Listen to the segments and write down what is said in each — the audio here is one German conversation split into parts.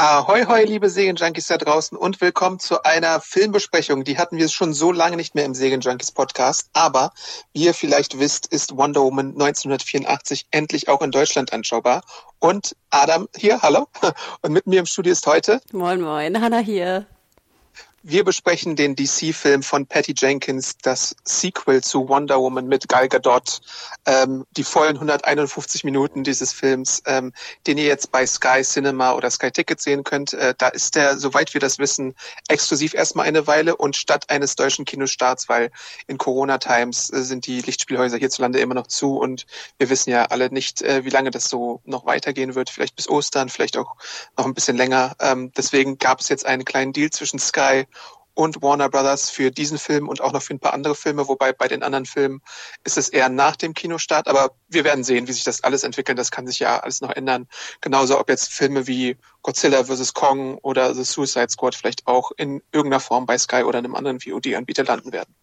Ahoi, hoi, liebe Serienjunkies da draußen und willkommen zu einer Filmbesprechung. Die hatten wir schon so lange nicht mehr im Serienjunkies Podcast, aber wie ihr vielleicht wisst, ist Wonder Woman 1984 endlich auch in Deutschland anschaubar. Und Adam hier, hallo. Und mit mir im Studio ist heute Moin, moin, Hanna hier. Wir besprechen den DC-Film von Patty Jenkins, das Sequel zu Wonder Woman mit Gal Gadot, ähm, die vollen 151 Minuten dieses Films, ähm, den ihr jetzt bei Sky Cinema oder Sky Ticket sehen könnt. Äh, da ist der, soweit wir das wissen, exklusiv erstmal eine Weile und statt eines deutschen Kinostarts, weil in Corona-Times äh, sind die Lichtspielhäuser hierzulande immer noch zu und wir wissen ja alle nicht, äh, wie lange das so noch weitergehen wird. Vielleicht bis Ostern, vielleicht auch noch ein bisschen länger. Ähm, deswegen gab es jetzt einen kleinen Deal zwischen Sky und Warner Brothers für diesen Film und auch noch für ein paar andere Filme, wobei bei den anderen Filmen ist es eher nach dem Kinostart, aber wir werden sehen, wie sich das alles entwickelt. Das kann sich ja alles noch ändern. Genauso ob jetzt Filme wie Godzilla vs. Kong oder The Suicide Squad vielleicht auch in irgendeiner Form bei Sky oder einem anderen VOD-Anbieter landen werden.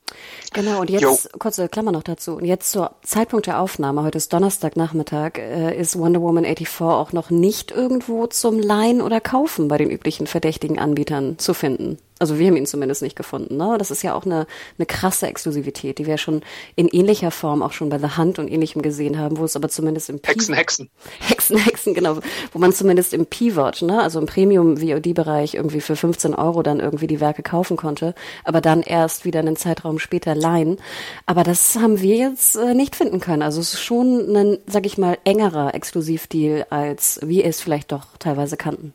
Genau, und jetzt, jo. kurze Klammer noch dazu, und jetzt zur Zeitpunkt der Aufnahme, heute ist Donnerstagnachmittag, äh, ist Wonder Woman 84 auch noch nicht irgendwo zum Leihen oder Kaufen bei den üblichen verdächtigen Anbietern zu finden. Also wir haben ihn zumindest nicht gefunden. Ne? Das ist ja auch eine, eine krasse Exklusivität, die wir schon in ähnlicher Form auch schon bei The Hunt und ähnlichem gesehen haben, wo es aber zumindest im Hexen, P Hexen. Hexen, Hexen, genau. Wo man zumindest im Pivot, ne, also im Premium-VOD-Bereich irgendwie für 15 Euro dann irgendwie die Werke kaufen konnte, aber dann erst wieder einen Zeitraum später leihen. Aber das haben wir jetzt äh, nicht finden können. Also es ist schon ein, sag ich mal, engerer Exklusivdeal, als wir es vielleicht doch teilweise kannten.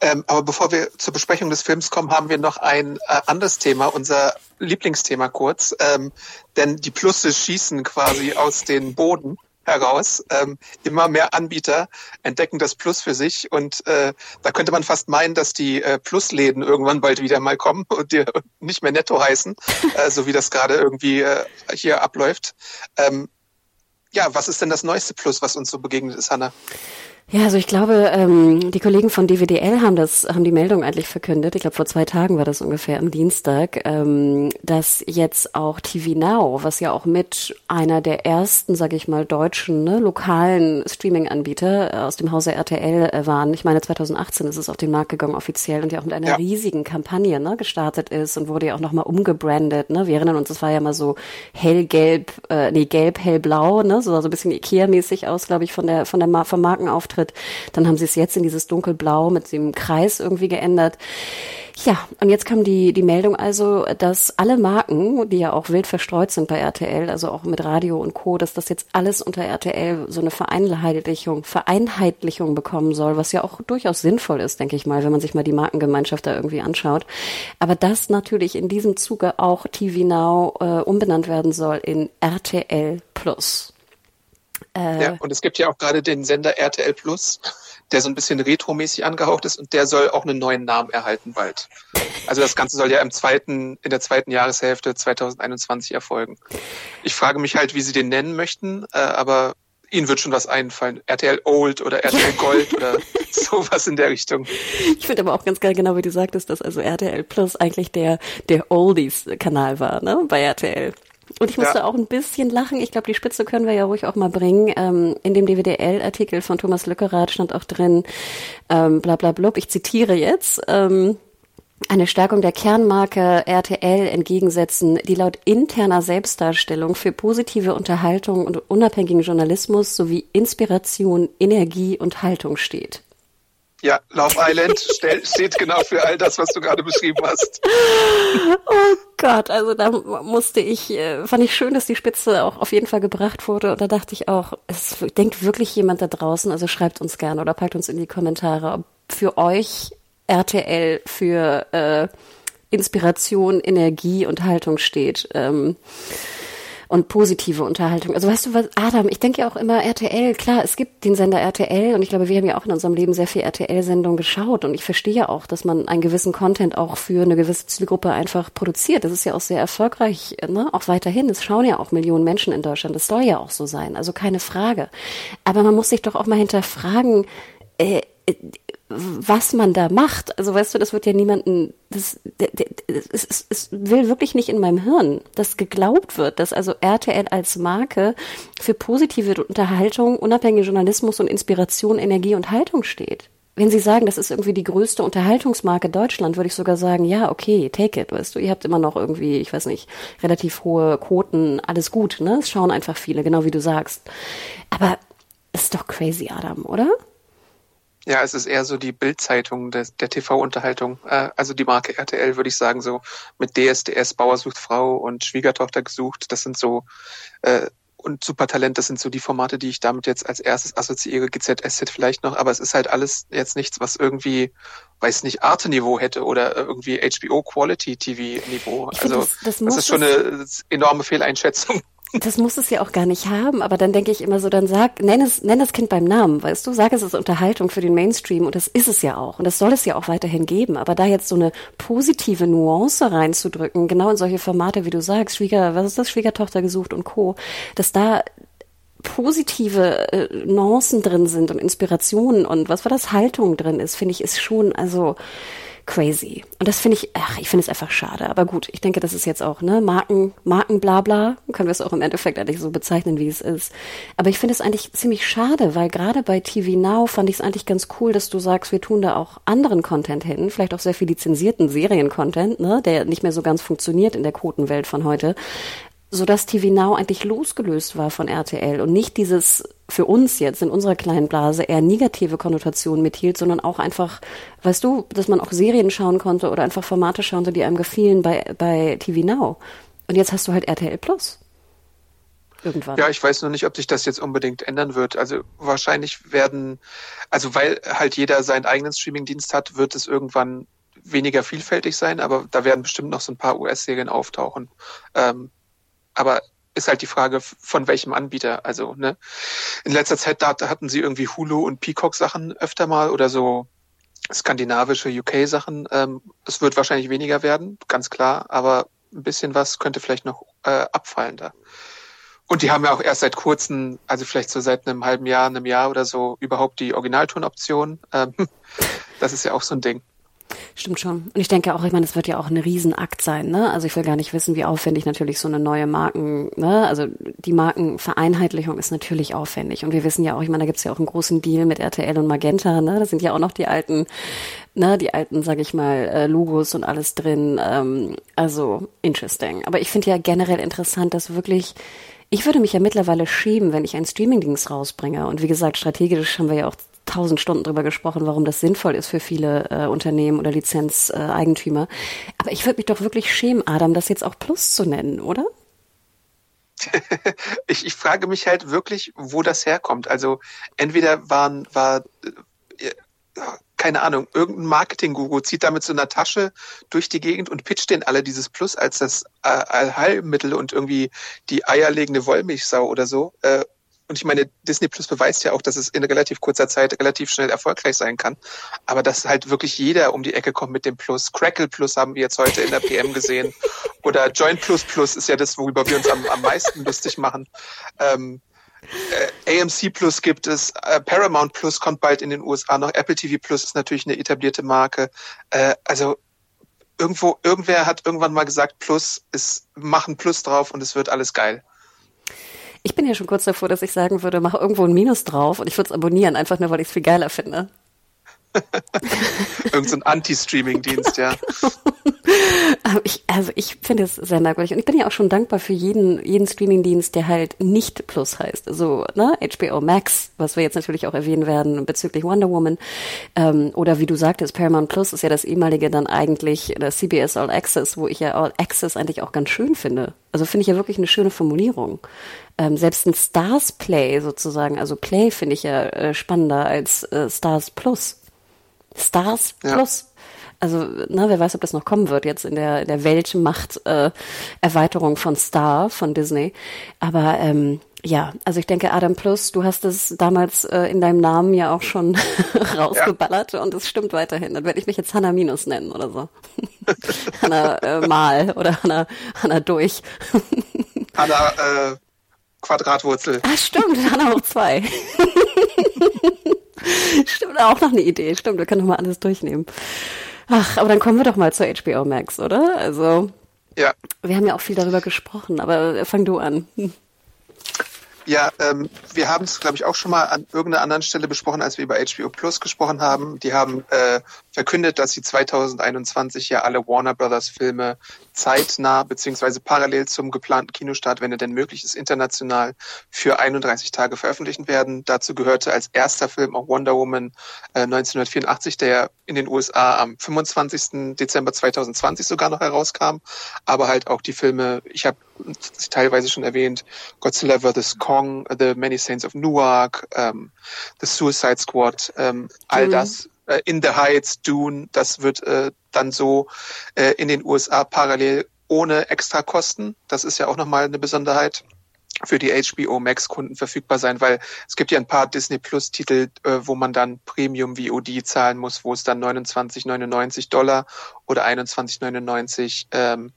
Ähm, aber bevor wir zur Besprechung des Films kommen, haben wir noch ein äh, anderes Thema, unser Lieblingsthema kurz. Ähm, denn die Plusse schießen quasi aus den Boden heraus. Ähm, immer mehr Anbieter entdecken das Plus für sich und äh, da könnte man fast meinen, dass die äh, Plusläden irgendwann bald wieder mal kommen und die nicht mehr netto heißen, äh, so wie das gerade irgendwie äh, hier abläuft. Ähm, ja, was ist denn das neueste Plus, was uns so begegnet ist, Hanna? Ja, also ich glaube, ähm, die Kollegen von DWDL haben das, haben die Meldung eigentlich verkündet. Ich glaube, vor zwei Tagen war das ungefähr am Dienstag, ähm, dass jetzt auch TV Now, was ja auch mit einer der ersten, sage ich mal, deutschen ne, lokalen Streaming-Anbieter äh, aus dem Hause RTL äh, waren. Ich meine, 2018 ist es auf den Markt gegangen offiziell und ja auch mit einer ja. riesigen Kampagne ne, gestartet ist und wurde ja auch nochmal umgebrandet. Ne? Wir erinnern uns, das war ja mal so hellgelb, äh, nee, gelb, hellblau, ne, so, so ein bisschen Ikea-mäßig aus, glaube ich, von der von der vom Markenauftritt Auftritt. Dann haben sie es jetzt in dieses dunkelblau mit dem Kreis irgendwie geändert. Ja, und jetzt kam die, die Meldung also, dass alle Marken, die ja auch wild verstreut sind bei RTL, also auch mit Radio und Co., dass das jetzt alles unter RTL so eine Vereinheitlichung, Vereinheitlichung bekommen soll, was ja auch durchaus sinnvoll ist, denke ich mal, wenn man sich mal die Markengemeinschaft da irgendwie anschaut. Aber dass natürlich in diesem Zuge auch TV Now äh, umbenannt werden soll in RTL Plus. Äh, ja, und es gibt ja auch gerade den Sender RTL Plus, der so ein bisschen retromäßig angehaucht ist und der soll auch einen neuen Namen erhalten bald. Also das Ganze soll ja im zweiten, in der zweiten Jahreshälfte 2021 erfolgen. Ich frage mich halt, wie sie den nennen möchten, äh, aber Ihnen wird schon was einfallen. RTL Old oder RTL Gold oder sowas in der Richtung. Ich finde aber auch ganz geil, genau wie du sagtest, dass also RTL Plus eigentlich der, der Oldies-Kanal war, ne, bei RTL. Und ich musste ja. auch ein bisschen lachen. Ich glaube, die Spitze können wir ja ruhig auch mal bringen. Ähm, in dem DWDL-Artikel von Thomas Lückerath stand auch drin, ähm, bla bla blub, ich zitiere jetzt, ähm, eine Stärkung der Kernmarke RTL entgegensetzen, die laut interner Selbstdarstellung für positive Unterhaltung und unabhängigen Journalismus sowie Inspiration, Energie und Haltung steht. Ja, Love Island steht genau für all das, was du gerade beschrieben hast. Oh Gott, also da musste ich, äh, fand ich schön, dass die Spitze auch auf jeden Fall gebracht wurde. Und da dachte ich auch, es denkt wirklich jemand da draußen, also schreibt uns gerne oder packt uns in die Kommentare, ob für euch RTL für äh, Inspiration, Energie und Haltung steht. Ähm, und positive Unterhaltung. Also weißt du was, Adam, ich denke ja auch immer RTL, klar, es gibt den Sender RTL und ich glaube, wir haben ja auch in unserem Leben sehr viel RTL-Sendungen geschaut und ich verstehe ja auch, dass man einen gewissen Content auch für eine gewisse Zielgruppe einfach produziert. Das ist ja auch sehr erfolgreich, ne? auch weiterhin. Es schauen ja auch Millionen Menschen in Deutschland. Das soll ja auch so sein, also keine Frage. Aber man muss sich doch auch mal hinterfragen, äh, was man da macht. Also weißt du, das wird ja niemanden, das, es, es, will wirklich nicht in meinem Hirn, dass geglaubt wird, dass also RTL als Marke für positive Unterhaltung, unabhängigen Journalismus und Inspiration, Energie und Haltung steht. Wenn Sie sagen, das ist irgendwie die größte Unterhaltungsmarke Deutschland, würde ich sogar sagen, ja, okay, take it, weißt du, ihr habt immer noch irgendwie, ich weiß nicht, relativ hohe Quoten, alles gut, ne? Es schauen einfach viele, genau wie du sagst. Aber ist doch crazy, Adam, oder? Ja, es ist eher so die Bildzeitung der, der TV-Unterhaltung. Äh, also die Marke RTL würde ich sagen, so mit DSDS, Bauer sucht Frau und Schwiegertochter gesucht. Das sind so äh, und Supertalent, das sind so die Formate, die ich damit jetzt als erstes assoziiere, GZSZ vielleicht noch, aber es ist halt alles jetzt nichts, was irgendwie, weiß nicht, Arte-Niveau hätte oder irgendwie HBO Quality TV-Niveau. Also das, das, das ist schon eine enorme Fehleinschätzung. Das muss es ja auch gar nicht haben, aber dann denke ich immer so, dann sag, nenn es, nenn das Kind beim Namen, weißt du, sag es ist Unterhaltung für den Mainstream und das ist es ja auch und das soll es ja auch weiterhin geben, aber da jetzt so eine positive Nuance reinzudrücken, genau in solche Formate, wie du sagst, Schwieger, was ist das, Schwiegertochter gesucht und Co., dass da positive äh, Nuancen drin sind und Inspirationen und was war das, Haltung drin ist, finde ich, ist schon, also, crazy. Und das finde ich, ach, ich finde es einfach schade. Aber gut, ich denke, das ist jetzt auch, ne, Marken, Marken, bla, bla, können wir es auch im Endeffekt eigentlich so bezeichnen, wie es ist. Aber ich finde es eigentlich ziemlich schade, weil gerade bei TV Now fand ich es eigentlich ganz cool, dass du sagst, wir tun da auch anderen Content hin, vielleicht auch sehr viel lizenzierten Serien-Content, ne, der nicht mehr so ganz funktioniert in der Quotenwelt von heute so dass TV Now eigentlich losgelöst war von RTL und nicht dieses für uns jetzt in unserer kleinen Blase eher negative Konnotation mithielt, sondern auch einfach, weißt du, dass man auch Serien schauen konnte oder einfach Formate schauen konnte, die einem gefielen bei, bei TV Now. Und jetzt hast du halt RTL Plus. Irgendwann. Ja, ich weiß noch nicht, ob sich das jetzt unbedingt ändern wird. Also wahrscheinlich werden, also weil halt jeder seinen eigenen Streamingdienst hat, wird es irgendwann weniger vielfältig sein, aber da werden bestimmt noch so ein paar US-Serien auftauchen. Ähm, aber ist halt die Frage, von welchem Anbieter. Also, ne? In letzter Zeit da, hatten sie irgendwie Hulu und Peacock-Sachen öfter mal oder so skandinavische UK-Sachen. Ähm, es wird wahrscheinlich weniger werden, ganz klar, aber ein bisschen was könnte vielleicht noch äh, abfallen da. Und die haben ja auch erst seit kurzem, also vielleicht so seit einem halben Jahr, einem Jahr oder so, überhaupt die Originaltonoption. Ähm, das ist ja auch so ein Ding. Stimmt schon. Und ich denke auch, ich meine, es wird ja auch ein Riesenakt sein, ne? Also ich will gar nicht wissen, wie aufwendig natürlich so eine neue Marken, ne? Also die Markenvereinheitlichung ist natürlich aufwendig. Und wir wissen ja auch, ich meine, da gibt's ja auch einen großen Deal mit RTL und Magenta, ne? Das sind ja auch noch die alten, ne, die alten, sag ich mal, äh, Logos und alles drin. Ähm, also interesting. Aber ich finde ja generell interessant, dass wirklich ich würde mich ja mittlerweile schämen, wenn ich einen Streamingdienst rausbringe. Und wie gesagt, strategisch haben wir ja auch tausend Stunden drüber gesprochen, warum das sinnvoll ist für viele äh, Unternehmen oder Lizenzeigentümer. Äh, Aber ich würde mich doch wirklich schämen, Adam, das jetzt auch Plus zu nennen, oder? ich, ich frage mich halt wirklich, wo das herkommt. Also entweder waren, war, äh, keine Ahnung, irgendein Marketing-Guru zieht da mit so einer Tasche durch die Gegend und pitcht den alle dieses Plus als das äh, Allheilmittel und irgendwie die eierlegende Wollmilchsau oder so. Und ich meine, Disney Plus beweist ja auch, dass es in relativ kurzer Zeit relativ schnell erfolgreich sein kann. Aber dass halt wirklich jeder um die Ecke kommt mit dem Plus. Crackle Plus haben wir jetzt heute in der PM gesehen. Oder Joint Plus Plus ist ja das, worüber wir uns am, am meisten lustig machen. Ähm, äh, AMC Plus gibt es, äh, Paramount Plus kommt bald in den USA noch, Apple TV Plus ist natürlich eine etablierte Marke. Äh, also irgendwo, irgendwer hat irgendwann mal gesagt, Plus ist, machen Plus drauf und es wird alles geil. Ich bin ja schon kurz davor, dass ich sagen würde, mach irgendwo ein Minus drauf und ich würde es abonnieren, einfach nur, weil ich es viel geiler finde. Irgend so ein Anti-Streaming-Dienst, ja. ich, also ich finde es sehr merkwürdig. Und ich bin ja auch schon dankbar für jeden, jeden Streaming-Dienst, der halt nicht Plus heißt. So, ne, HBO Max, was wir jetzt natürlich auch erwähnen werden bezüglich Wonder Woman. Ähm, oder wie du sagtest, Paramount Plus ist ja das ehemalige dann eigentlich das CBS All Access, wo ich ja All Access eigentlich auch ganz schön finde. Also finde ich ja wirklich eine schöne Formulierung. Ähm, selbst ein Stars Play sozusagen, also Play finde ich ja äh, spannender als äh, Stars Plus. Stars ja. Plus. Also, ne, wer weiß, ob das noch kommen wird jetzt in der, in der Weltmacht äh, Erweiterung von Star von Disney. Aber ähm, ja, also ich denke, Adam Plus, du hast es damals äh, in deinem Namen ja auch schon rausgeballert ja. und es stimmt weiterhin. Dann werde ich mich jetzt Hannah Minus nennen oder so. Hannah äh, Mal oder Hannah, Hannah Durch. Hannah äh, Quadratwurzel. Ah, stimmt, Hannah hoch zwei. stimmt, auch noch eine Idee. Stimmt, wir können noch mal alles durchnehmen. Ach, aber dann kommen wir doch mal zur HBO Max, oder? Also, ja. wir haben ja auch viel darüber gesprochen, aber fang du an. Ja, ähm, wir haben es, glaube ich, auch schon mal an irgendeiner anderen Stelle besprochen, als wir über HBO Plus gesprochen haben. Die haben äh, verkündet, dass sie 2021 ja alle Warner Brothers Filme zeitnah beziehungsweise parallel zum geplanten Kinostart, wenn er denn möglich ist, international für 31 Tage veröffentlichen werden. Dazu gehörte als erster Film auch Wonder Woman äh, 1984, der in den USA am 25. Dezember 2020 sogar noch herauskam, aber halt auch die Filme, ich habe teilweise schon erwähnt, Godzilla vs. Kong, The Many Saints of Newark, ähm, The Suicide Squad, ähm, all mhm. das, äh, In the Heights, Dune, das wird äh, dann so äh, in den USA parallel ohne extra Kosten. Das ist ja auch nochmal eine Besonderheit für die HBO Max Kunden verfügbar sein, weil es gibt ja ein paar Disney Plus Titel, äh, wo man dann Premium VOD zahlen muss, wo es dann 29,99 Dollar oder 21,99 ähm,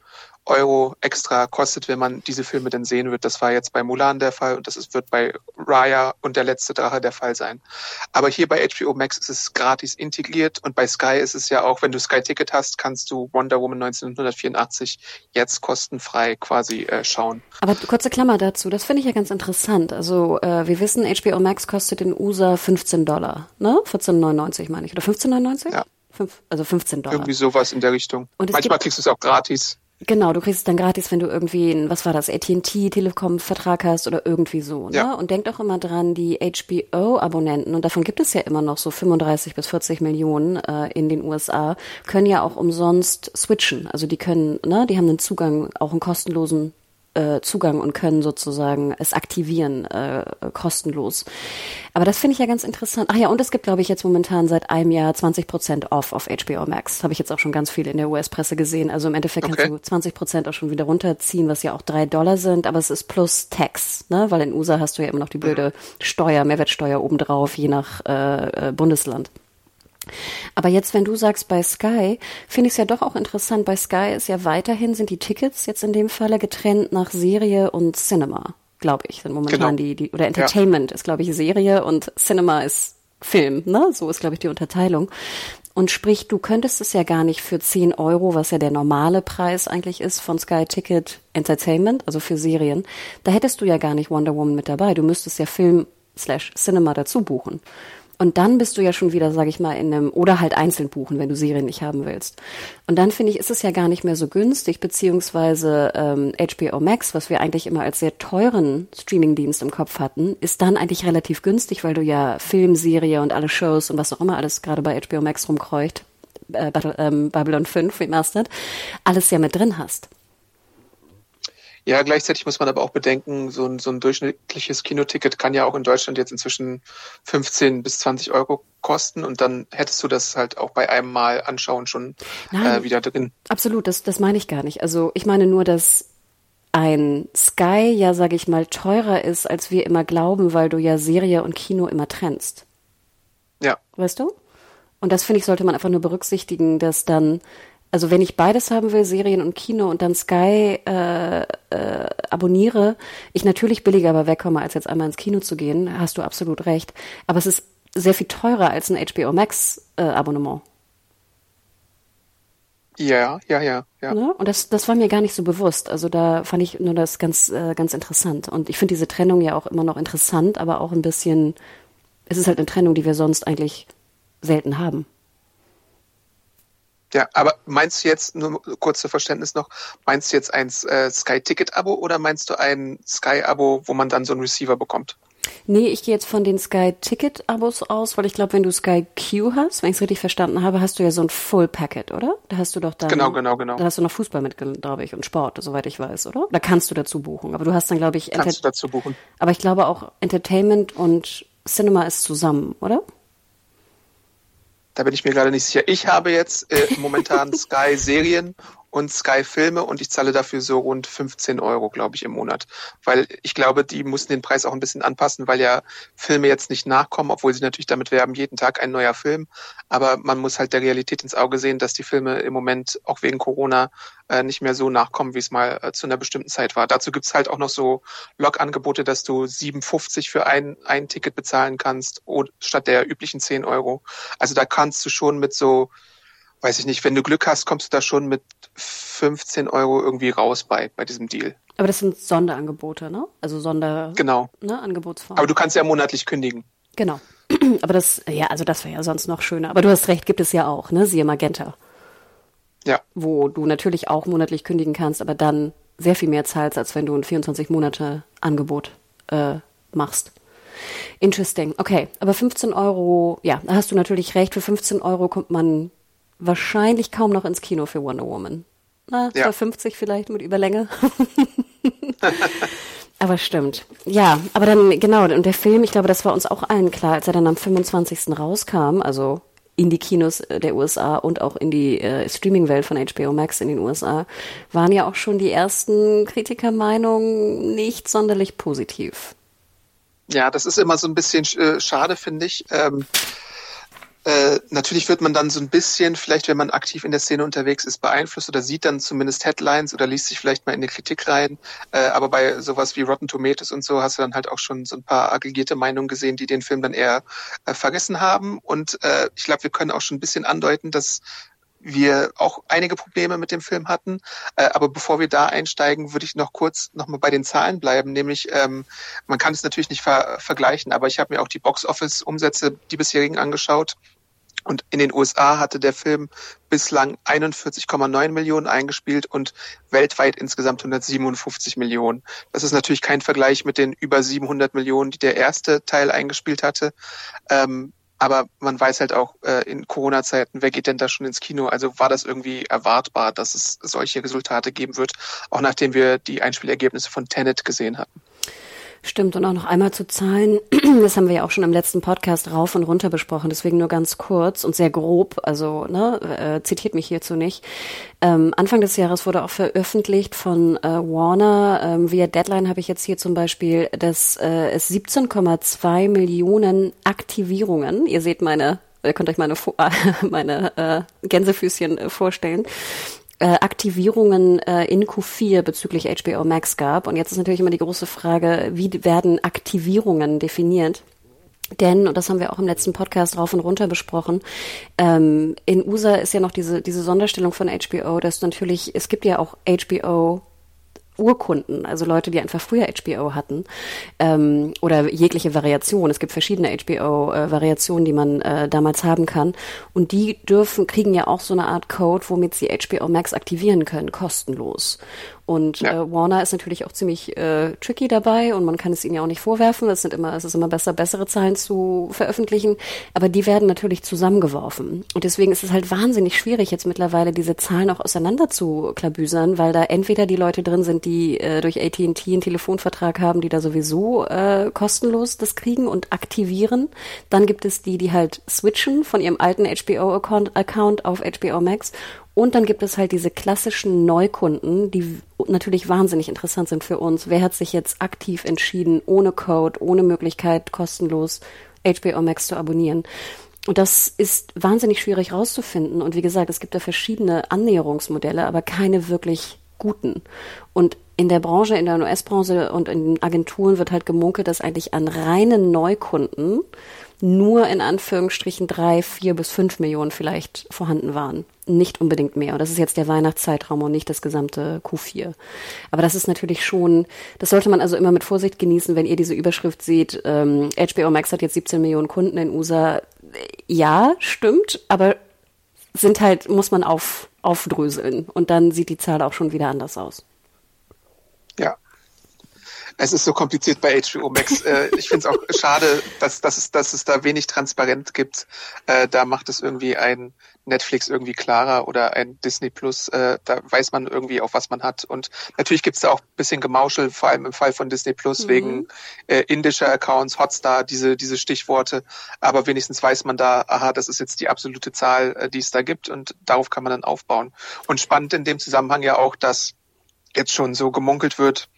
Euro extra kostet, wenn man diese Filme denn sehen wird. Das war jetzt bei Mulan der Fall und das ist, wird bei Raya und der letzte Drache der Fall sein. Aber hier bei HBO Max ist es gratis integriert und bei Sky ist es ja auch, wenn du Sky Ticket hast, kannst du Wonder Woman 1984 jetzt kostenfrei quasi äh, schauen. Aber kurze Klammer dazu, das finde ich ja ganz interessant. Also äh, wir wissen, HBO Max kostet in USA 15 Dollar, ne? 14,99 meine ich. Oder 15,99? Ja. Fünf, also 15 Dollar. Irgendwie sowas in der Richtung. Manchmal kriegst du es auch gratis. Genau, du kriegst es dann gratis, wenn du irgendwie ein, was war das, AT&T Telekom-Vertrag hast oder irgendwie so. Ne? Ja. Und denk doch immer dran, die HBO-Abonnenten, und davon gibt es ja immer noch so 35 bis 40 Millionen äh, in den USA, können ja auch umsonst switchen. Also die können, ne, die haben einen Zugang, auch einen kostenlosen äh, Zugang und können sozusagen es aktivieren, äh, kostenlos. Aber das finde ich ja ganz interessant. Ach ja, und es gibt, glaube ich, jetzt momentan seit einem Jahr 20 Prozent off auf HBO Max. Habe ich jetzt auch schon ganz viel in der US-Presse gesehen. Also im Endeffekt okay. kannst du 20 Prozent auch schon wieder runterziehen, was ja auch drei Dollar sind, aber es ist plus Tax, ne? Weil in USA hast du ja immer noch die blöde Steuer, Mehrwertsteuer obendrauf, je nach äh, äh Bundesland. Aber jetzt, wenn du sagst bei Sky, finde ich es ja doch auch interessant. Bei Sky ist ja weiterhin, sind die Tickets jetzt in dem Falle getrennt nach Serie und Cinema, glaube ich, sind momentan genau. die, die, oder Entertainment ja. ist, glaube ich, Serie und Cinema ist Film, ne? So ist, glaube ich, die Unterteilung. Und sprich, du könntest es ja gar nicht für 10 Euro, was ja der normale Preis eigentlich ist von Sky Ticket Entertainment, also für Serien, da hättest du ja gar nicht Wonder Woman mit dabei. Du müsstest ja Film slash Cinema dazu buchen. Und dann bist du ja schon wieder, sag ich mal, in einem, oder halt einzeln buchen, wenn du Serien nicht haben willst. Und dann finde ich, ist es ja gar nicht mehr so günstig, beziehungsweise ähm, HBO Max, was wir eigentlich immer als sehr teuren Streamingdienst im Kopf hatten, ist dann eigentlich relativ günstig, weil du ja Film, Serie und alle Shows und was auch immer alles gerade bei HBO Max rumkreucht, äh, ähm, Babylon 5 Remastered, alles ja mit drin hast. Ja, gleichzeitig muss man aber auch bedenken, so ein, so ein durchschnittliches Kinoticket kann ja auch in Deutschland jetzt inzwischen 15 bis 20 Euro kosten und dann hättest du das halt auch bei einem Mal anschauen schon äh, wieder drin. Absolut, das, das meine ich gar nicht. Also ich meine nur, dass ein Sky ja, sage ich mal, teurer ist, als wir immer glauben, weil du ja Serie und Kino immer trennst. Ja. Weißt du? Und das finde ich, sollte man einfach nur berücksichtigen, dass dann also wenn ich beides haben will, Serien und Kino und dann Sky äh, äh, abonniere, ich natürlich billiger aber wegkomme, als jetzt einmal ins Kino zu gehen, hast du absolut recht. Aber es ist sehr viel teurer als ein HBO Max äh, Abonnement. Ja, ja, ja, ja. Ne? Und das, das war mir gar nicht so bewusst. Also da fand ich nur das ganz, äh, ganz interessant. Und ich finde diese Trennung ja auch immer noch interessant, aber auch ein bisschen, es ist halt eine Trennung, die wir sonst eigentlich selten haben. Ja, aber meinst du jetzt, nur kurze Verständnis noch, meinst du jetzt ein äh, Sky-Ticket-Abo oder meinst du ein Sky-Abo, wo man dann so einen Receiver bekommt? Nee, ich gehe jetzt von den Sky-Ticket-Abos aus, weil ich glaube, wenn du Sky Q hast, wenn ich es richtig verstanden habe, hast du ja so ein Full-Packet, oder? Da hast du doch dann. Genau, genau, genau. Da hast du noch Fußball mit, glaube ich, und Sport, soweit ich weiß, oder? Da kannst du dazu buchen. Aber du hast dann, glaube ich, kannst du dazu buchen. Aber ich glaube auch Entertainment und Cinema ist zusammen, oder? Da bin ich mir gerade nicht sicher. Ich habe jetzt äh, momentan Sky Serien und Sky Filme und ich zahle dafür so rund 15 Euro, glaube ich, im Monat. Weil ich glaube, die mussten den Preis auch ein bisschen anpassen, weil ja Filme jetzt nicht nachkommen, obwohl sie natürlich damit werben, jeden Tag ein neuer Film. Aber man muss halt der Realität ins Auge sehen, dass die Filme im Moment auch wegen Corona äh, nicht mehr so nachkommen, wie es mal äh, zu einer bestimmten Zeit war. Dazu gibt's halt auch noch so Log-Angebote, dass du 7,50 für ein, ein Ticket bezahlen kannst, statt der üblichen 10 Euro. Also da kannst du schon mit so weiß ich nicht, wenn du Glück hast, kommst du da schon mit 15 Euro irgendwie raus bei, bei diesem Deal. Aber das sind Sonderangebote, ne? Also Sonder genau. ne, Angebotsformen. Aber du kannst ja monatlich kündigen. Genau. Aber das, ja, also das wäre ja sonst noch schöner. Aber du hast recht, gibt es ja auch, ne? Siehe Magenta. Ja. Wo du natürlich auch monatlich kündigen kannst, aber dann sehr viel mehr zahlst, als wenn du ein 24 Monate Angebot äh, machst. Interesting. Okay, aber 15 Euro, ja, da hast du natürlich recht. Für 15 Euro kommt man wahrscheinlich kaum noch ins Kino für Wonder Woman. Na, ja. 250 vielleicht mit Überlänge. aber stimmt. Ja, aber dann, genau, und der Film, ich glaube, das war uns auch allen klar, als er dann am 25. rauskam, also in die Kinos der USA und auch in die äh, Streaming-Welt von HBO Max in den USA, waren ja auch schon die ersten Kritikermeinungen nicht sonderlich positiv. Ja, das ist immer so ein bisschen äh, schade, finde ich. Ähm, äh, natürlich wird man dann so ein bisschen, vielleicht wenn man aktiv in der Szene unterwegs ist, beeinflusst oder sieht dann zumindest Headlines oder liest sich vielleicht mal in die Kritik rein. Äh, aber bei sowas wie Rotten Tomatoes und so hast du dann halt auch schon so ein paar aggregierte Meinungen gesehen, die den Film dann eher äh, vergessen haben. Und äh, ich glaube, wir können auch schon ein bisschen andeuten, dass wir auch einige Probleme mit dem Film hatten. Äh, aber bevor wir da einsteigen, würde ich noch kurz nochmal bei den Zahlen bleiben. Nämlich, ähm, man kann es natürlich nicht ver vergleichen, aber ich habe mir auch die Box-Office-Umsätze, die bisherigen angeschaut. Und in den USA hatte der Film bislang 41,9 Millionen eingespielt und weltweit insgesamt 157 Millionen. Das ist natürlich kein Vergleich mit den über 700 Millionen, die der erste Teil eingespielt hatte. Ähm, aber man weiß halt auch äh, in Corona-Zeiten, wer geht denn da schon ins Kino? Also war das irgendwie erwartbar, dass es solche Resultate geben wird, auch nachdem wir die Einspielergebnisse von Tenet gesehen hatten. Stimmt, und auch noch einmal zu Zahlen, das haben wir ja auch schon im letzten Podcast rauf und runter besprochen, deswegen nur ganz kurz und sehr grob, also ne, äh, zitiert mich hierzu nicht. Ähm, Anfang des Jahres wurde auch veröffentlicht von äh, Warner, ähm, via Deadline habe ich jetzt hier zum Beispiel, dass äh, es 17,2 Millionen Aktivierungen, ihr seht meine ihr könnt euch meine, meine äh, Gänsefüßchen äh, vorstellen, äh, Aktivierungen äh, in Q4 bezüglich HBO Max gab. Und jetzt ist natürlich immer die große Frage, wie werden Aktivierungen definiert? Denn, und das haben wir auch im letzten Podcast rauf und runter besprochen, ähm, in USA ist ja noch diese, diese Sonderstellung von HBO, dass natürlich, es gibt ja auch HBO Urkunden, also Leute, die einfach früher HBO hatten ähm, oder jegliche Variation. Es gibt verschiedene HBO-Variationen, äh, die man äh, damals haben kann und die dürfen kriegen ja auch so eine Art Code, womit sie HBO Max aktivieren können, kostenlos. Und ja. äh, Warner ist natürlich auch ziemlich äh, tricky dabei und man kann es ihnen ja auch nicht vorwerfen. Es sind immer, es ist immer besser, bessere Zahlen zu veröffentlichen. Aber die werden natürlich zusammengeworfen. Und deswegen ist es halt wahnsinnig schwierig, jetzt mittlerweile diese Zahlen auch auseinander zu klabüsern, weil da entweder die Leute drin sind, die äh, durch AT&T einen Telefonvertrag haben, die da sowieso äh, kostenlos das kriegen und aktivieren. Dann gibt es die, die halt switchen von ihrem alten HBO-Account Account auf HBO Max und dann gibt es halt diese klassischen Neukunden, die natürlich wahnsinnig interessant sind für uns. Wer hat sich jetzt aktiv entschieden, ohne Code, ohne Möglichkeit, kostenlos HBO Max zu abonnieren? Und das ist wahnsinnig schwierig rauszufinden. Und wie gesagt, es gibt da verschiedene Annäherungsmodelle, aber keine wirklich guten. Und in der Branche, in der US-Branche und in Agenturen wird halt gemunkelt, dass eigentlich an reinen Neukunden nur in Anführungsstrichen drei, vier bis fünf Millionen vielleicht vorhanden waren. Nicht unbedingt mehr. Und das ist jetzt der Weihnachtszeitraum und nicht das gesamte Q4. Aber das ist natürlich schon, das sollte man also immer mit Vorsicht genießen, wenn ihr diese Überschrift seht, ähm, HBO Max hat jetzt 17 Millionen Kunden in USA. Ja, stimmt, aber sind halt, muss man auf, aufdröseln. Und dann sieht die Zahl auch schon wieder anders aus. Es ist so kompliziert bei HBO Max. Äh, ich finde es auch schade, dass, dass, es, dass es da wenig Transparenz gibt. Äh, da macht es irgendwie ein Netflix irgendwie klarer oder ein Disney Plus. Äh, da weiß man irgendwie auch, was man hat. Und natürlich gibt es da auch ein bisschen Gemauschel, vor allem im Fall von Disney Plus, mhm. wegen äh, indischer Accounts, Hotstar, diese, diese Stichworte. Aber wenigstens weiß man da, aha, das ist jetzt die absolute Zahl, äh, die es da gibt und darauf kann man dann aufbauen. Und spannend in dem Zusammenhang ja auch, dass jetzt schon so gemunkelt wird,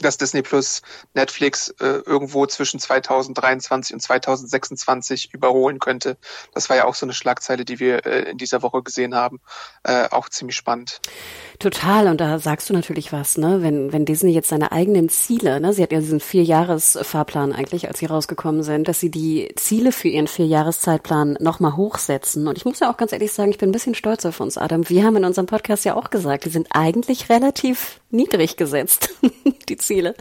dass Disney Plus Netflix äh, irgendwo zwischen 2023 und 2026 überholen könnte. Das war ja auch so eine Schlagzeile, die wir äh, in dieser Woche gesehen haben. Äh, auch ziemlich spannend. Total, und da sagst du natürlich was, ne? Wenn, wenn Disney jetzt seine eigenen Ziele, ne, sie hat ja diesen Vierjahres-Fahrplan eigentlich, als sie rausgekommen sind, dass sie die Ziele für ihren Vierjahreszeitplan nochmal hochsetzen. Und ich muss ja auch ganz ehrlich sagen, ich bin ein bisschen stolz auf uns, Adam. Wir haben in unserem Podcast ja auch gesagt, die sind eigentlich relativ niedrig gesetzt, die Ziele.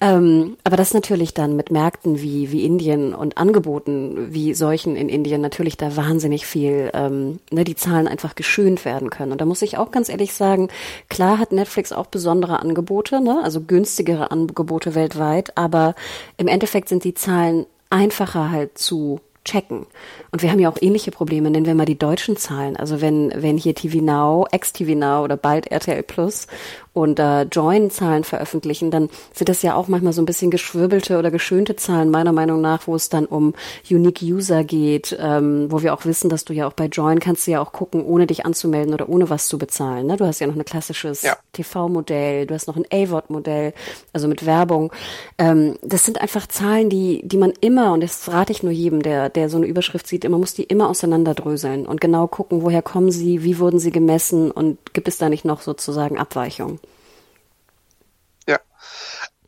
Ähm, aber das natürlich dann mit Märkten wie, wie Indien und Angeboten wie solchen in Indien natürlich da wahnsinnig viel, ähm, ne, die Zahlen einfach geschönt werden können. Und da muss ich auch ganz ehrlich sagen, klar hat Netflix auch besondere Angebote, ne? also günstigere Angebote weltweit, aber im Endeffekt sind die Zahlen einfacher halt zu checken. Und wir haben ja auch ähnliche Probleme, nennen wir mal die deutschen Zahlen. Also wenn, wenn hier TV Now, ex-TV Now oder bald RTL Plus und äh, Join-Zahlen veröffentlichen, dann sind das ja auch manchmal so ein bisschen geschwirbelte oder geschönte Zahlen, meiner Meinung nach, wo es dann um Unique User geht, ähm, wo wir auch wissen, dass du ja auch bei Join kannst du ja auch gucken, ohne dich anzumelden oder ohne was zu bezahlen. Ne? Du hast ja noch ein klassisches ja. TV-Modell, du hast noch ein AVOD-Modell, also mit Werbung. Ähm, das sind einfach Zahlen, die, die man immer, und das rate ich nur jedem, der, der so eine Überschrift sieht, immer muss die immer auseinanderdröseln und genau gucken, woher kommen sie, wie wurden sie gemessen und gibt es da nicht noch sozusagen Abweichungen?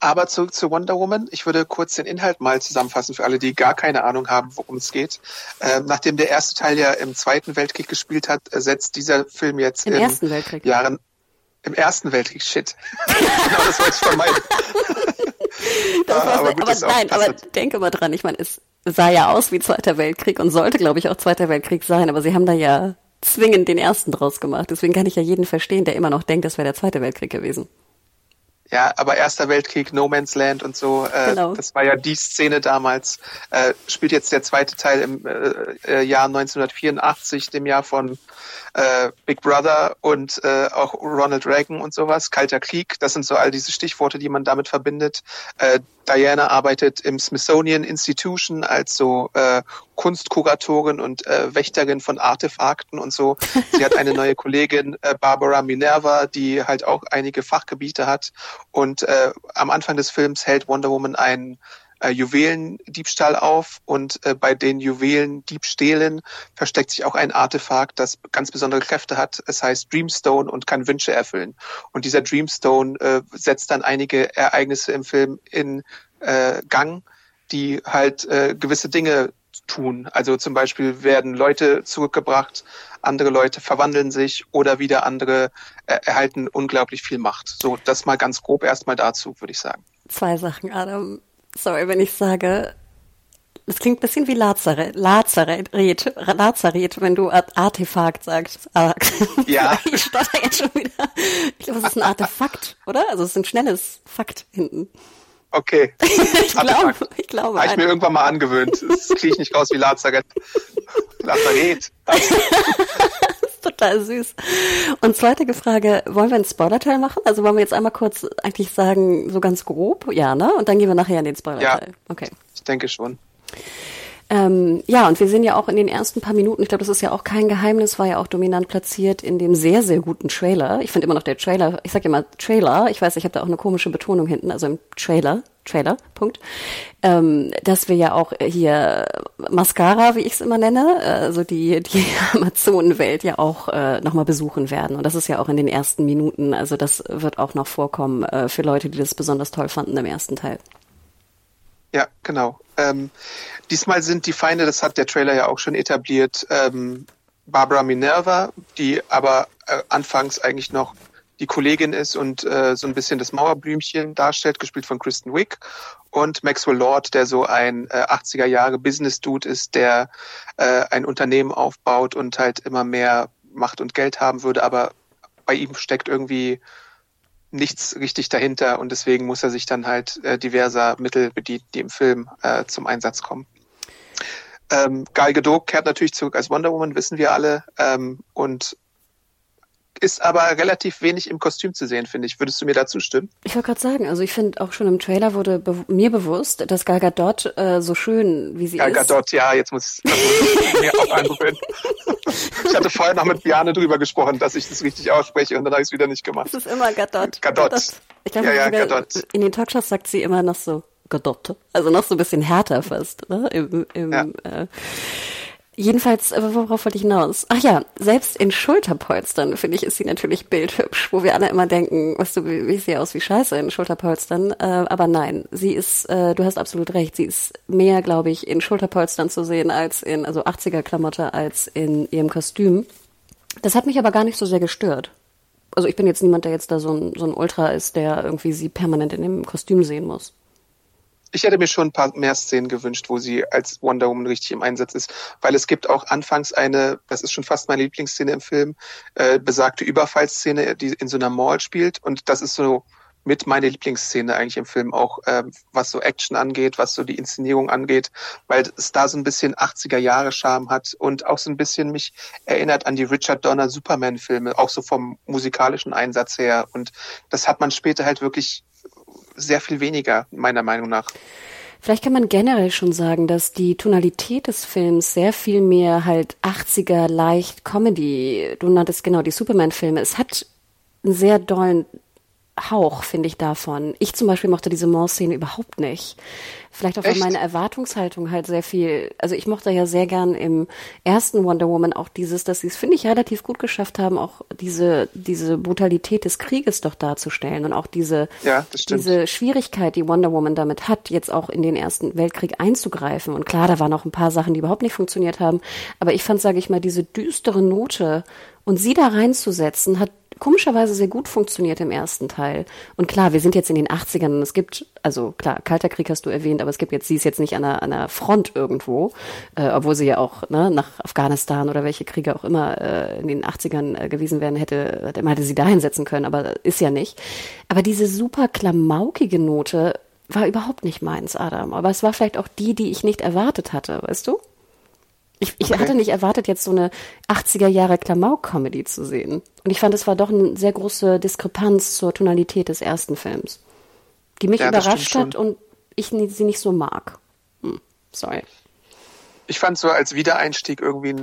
Aber zurück zu Wonder Woman. Ich würde kurz den Inhalt mal zusammenfassen für alle, die gar keine Ahnung haben, worum es geht. Ähm, nachdem der erste Teil ja im Zweiten Weltkrieg gespielt hat, setzt dieser Film jetzt Im in Ersten Weltkrieg. Jahren im Ersten Weltkrieg. Shit. genau, das wollte ich vermeiden. Das ah, aber, gut, aber nein, aber denke mal dran. Ich meine, es sah ja aus wie Zweiter Weltkrieg und sollte, glaube ich, auch Zweiter Weltkrieg sein. Aber sie haben da ja zwingend den ersten draus gemacht. Deswegen kann ich ja jeden verstehen, der immer noch denkt, das wäre der Zweite Weltkrieg gewesen. Ja, aber Erster Weltkrieg, No Man's Land und so, äh, genau. das war ja die Szene damals. Äh, spielt jetzt der zweite Teil im äh, äh Jahr 1984, dem Jahr von äh, Big Brother und äh, auch Ronald Reagan und sowas, Kalter Krieg, das sind so all diese Stichworte, die man damit verbindet. Äh, Diana arbeitet im Smithsonian Institution als so äh, Kunstkuratorin und äh, Wächterin von Artefakten und so. Sie hat eine neue Kollegin, äh, Barbara Minerva, die halt auch einige Fachgebiete hat. Und äh, am Anfang des Films hält Wonder Woman einen äh, Juwelendiebstahl auf und äh, bei den Juwelendiebstählen versteckt sich auch ein Artefakt, das ganz besondere Kräfte hat. Es heißt Dreamstone und kann Wünsche erfüllen. Und dieser Dreamstone äh, setzt dann einige Ereignisse im Film in äh, Gang, die halt äh, gewisse Dinge tun. Also zum Beispiel werden Leute zurückgebracht, andere Leute verwandeln sich oder wieder andere äh, erhalten unglaublich viel Macht. So, das mal ganz grob erstmal dazu, würde ich sagen. Zwei Sachen, Adam sorry, wenn ich sage, das klingt ein bisschen wie Lazareth, Lazareth, Lazareth, wenn du Artefakt sagst. Ja. ich stotter jetzt schon wieder. Ich glaube, es ist ein Artefakt, oder? Also es ist ein schnelles Fakt hinten. Okay. ich glaube, ich glaube. Habe ich mir irgendwann mal angewöhnt. Das kriege ich nicht raus wie Lazareth. Lazareth. Total süß. Und zweite Frage, wollen wir einen Spoiler-Teil machen? Also wollen wir jetzt einmal kurz eigentlich sagen, so ganz grob? Ja, ne? Und dann gehen wir nachher in den Spoiler-Teil. Ja, okay. Ich denke schon. Ähm, ja, und wir sehen ja auch in den ersten paar Minuten, ich glaube, das ist ja auch kein Geheimnis, war ja auch dominant platziert in dem sehr, sehr guten Trailer. Ich finde immer noch der Trailer, ich sage immer Trailer, ich weiß, ich habe da auch eine komische Betonung hinten, also im Trailer, Trailer, Punkt, ähm, dass wir ja auch hier Mascara, wie ich es immer nenne, also die, die Amazonenwelt ja auch äh, nochmal besuchen werden. Und das ist ja auch in den ersten Minuten, also das wird auch noch vorkommen äh, für Leute, die das besonders toll fanden im ersten Teil. Ja, genau. Ähm, diesmal sind die Feinde, das hat der Trailer ja auch schon etabliert, ähm, Barbara Minerva, die aber äh, anfangs eigentlich noch die Kollegin ist und äh, so ein bisschen das Mauerblümchen darstellt, gespielt von Kristen Wick. Und Maxwell Lord, der so ein äh, 80er Jahre Business-Dude ist, der äh, ein Unternehmen aufbaut und halt immer mehr Macht und Geld haben würde, aber bei ihm steckt irgendwie nichts richtig dahinter und deswegen muss er sich dann halt äh, diverser Mittel bedienen, die im Film äh, zum Einsatz kommen. Ähm, Gal Gadot kehrt natürlich zurück als Wonder Woman, wissen wir alle, ähm, und ist aber relativ wenig im Kostüm zu sehen, finde ich. Würdest du mir da zustimmen? Ich wollte gerade sagen, also ich finde auch schon im Trailer wurde be mir bewusst, dass Gal Gadot äh, so schön wie sie Gal ist. Gal Gadot, ja, jetzt muss ich mir auch angewöhnen. Ich hatte vorher noch mit Biane drüber gesprochen, dass ich das richtig ausspreche und dann habe ich es wieder nicht gemacht. Das ist immer Gadot. Gadot. Ich glaube, Ja, ja, Gadot. in den Talkshows sagt sie immer noch so Gadot. Also noch so ein bisschen härter fast. Ne? Im, im, Ja. äh, jedenfalls, äh, worauf wollte ich hinaus? Ach ja, selbst in Schulterpolstern, finde ich, ist sie natürlich bildhübsch, wo wir alle immer denken, was du, wie ich sehe aus wie Scheiße in Schulterpolstern. Äh, aber nein, sie ist, äh, du hast absolut recht, sie ist mehr, glaube ich, in Schulterpolstern zu sehen als in, also 80er-Klamotte als in ihrem Kostüm. Das hat mich aber gar nicht so sehr gestört. Also ich bin jetzt niemand, der jetzt da so ein, so ein Ultra ist, der irgendwie sie permanent in dem Kostüm sehen muss. Ich hätte mir schon ein paar mehr Szenen gewünscht, wo sie als Wonder Woman richtig im Einsatz ist, weil es gibt auch anfangs eine, das ist schon fast meine Lieblingsszene im Film, äh, besagte Überfallszene, die in so einer Mall spielt. Und das ist so mit meine Lieblingsszene eigentlich im Film auch, ähm, was so Action angeht, was so die Inszenierung angeht, weil es da so ein bisschen 80er Jahre Charme hat und auch so ein bisschen mich erinnert an die Richard Donner Superman Filme, auch so vom musikalischen Einsatz her. Und das hat man später halt wirklich sehr viel weniger, meiner Meinung nach. Vielleicht kann man generell schon sagen, dass die Tonalität des Films sehr viel mehr halt 80er leicht Comedy, du nanntest genau die Superman-Filme, es hat einen sehr dollen Hauch, finde ich, davon. Ich zum Beispiel mochte diese Mall-Szene überhaupt nicht. Vielleicht auch, weil meine Erwartungshaltung halt sehr viel, also ich mochte ja sehr gern im ersten Wonder Woman auch dieses, dass sie es, finde ich, relativ gut geschafft haben, auch diese, diese Brutalität des Krieges doch darzustellen und auch diese, Ja, diese Schwierigkeit, die Wonder Woman damit hat, jetzt auch in den Ersten Weltkrieg einzugreifen. Und klar, da waren auch ein paar Sachen, die überhaupt nicht funktioniert haben. Aber ich fand, sage ich mal, diese düstere Note und sie da reinzusetzen, hat komischerweise sehr gut funktioniert im ersten Teil. Und klar, wir sind jetzt in den 80ern und es gibt, also klar, Kalter Krieg hast du erwähnt, aber es gibt jetzt, sie ist jetzt nicht an einer, an einer Front irgendwo, äh, obwohl sie ja auch ne, nach Afghanistan oder welche Kriege auch immer äh, in den 80ern äh, gewesen wären, hätte, hätte sie da hinsetzen können, aber ist ja nicht. Aber diese super klamaukige Note war überhaupt nicht meins, Adam. Aber es war vielleicht auch die, die ich nicht erwartet hatte, weißt du? Ich, ich Okay. hatte nicht erwartet, jetzt so eine 80er Jahre Klamauk-Comedy zu sehen. Und ich fand, es war doch eine sehr große Diskrepanz zur Tonalität des ersten Films, die mich Ja, überrascht hat schon. und ich sie nicht so mag. Hm, sorry. Ich fand so als Wiedereinstieg irgendwie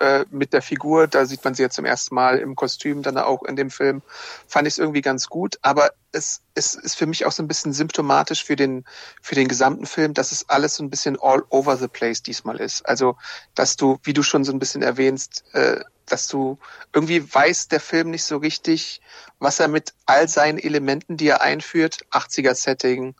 äh, mit der Figur, da sieht man sie ja zum ersten Mal im Kostüm, dann auch in dem Film, fand ich es irgendwie ganz gut. Aber es, es ist für mich auch so ein bisschen symptomatisch für den, für den gesamten Film, dass es alles so ein bisschen all over the place diesmal ist. Also, dass du, wie du schon so ein bisschen erwähnst, äh, dass du irgendwie weißt, der Film nicht so richtig, was er mit all seinen Elementen, die er einführt, 80er-Setting,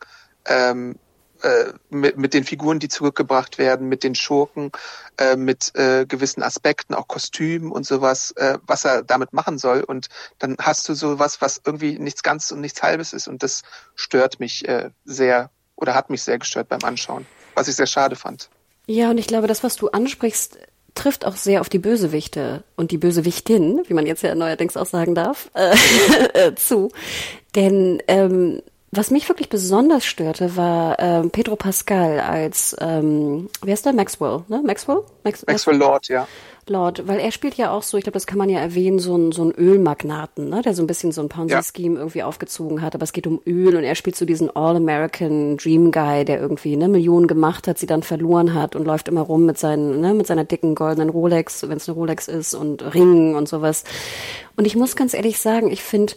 ähm, äh, mit, mit den Figuren, die zurückgebracht werden, mit den Schurken, äh, mit äh, gewissen Aspekten, auch Kostümen und sowas, äh, was er damit machen soll. Und dann hast du sowas, was irgendwie nichts ganz und nichts halbes ist. Und das stört mich äh, sehr oder hat mich sehr gestört beim Anschauen, was ich sehr schade fand. Ja, und ich glaube, das, was du ansprichst, trifft auch sehr auf die Bösewichte und die Bösewichtin, wie man jetzt ja neuerdings auch sagen darf, äh, äh, zu. Denn ähm, was mich wirklich besonders störte, war ähm, Pedro Pascal als, ähm, wer ist der? Maxwell, ne? Maxwell? Max, Maxwell Lord, ja. Lord, weil er spielt ja auch so, ich glaube, das kann man ja erwähnen, so ein, so ein Ölmagnaten, ne, der so ein bisschen so ein Ponzi-Scheme irgendwie aufgezogen hat, aber es geht um Öl und er spielt so diesen All-American Dream Guy, der irgendwie ne Millionen gemacht hat, sie dann verloren hat und läuft immer rum mit seinen, ne, mit seiner dicken goldenen Rolex, wenn es eine Rolex ist und Ringen und sowas. Und ich muss ganz ehrlich sagen, ich finde,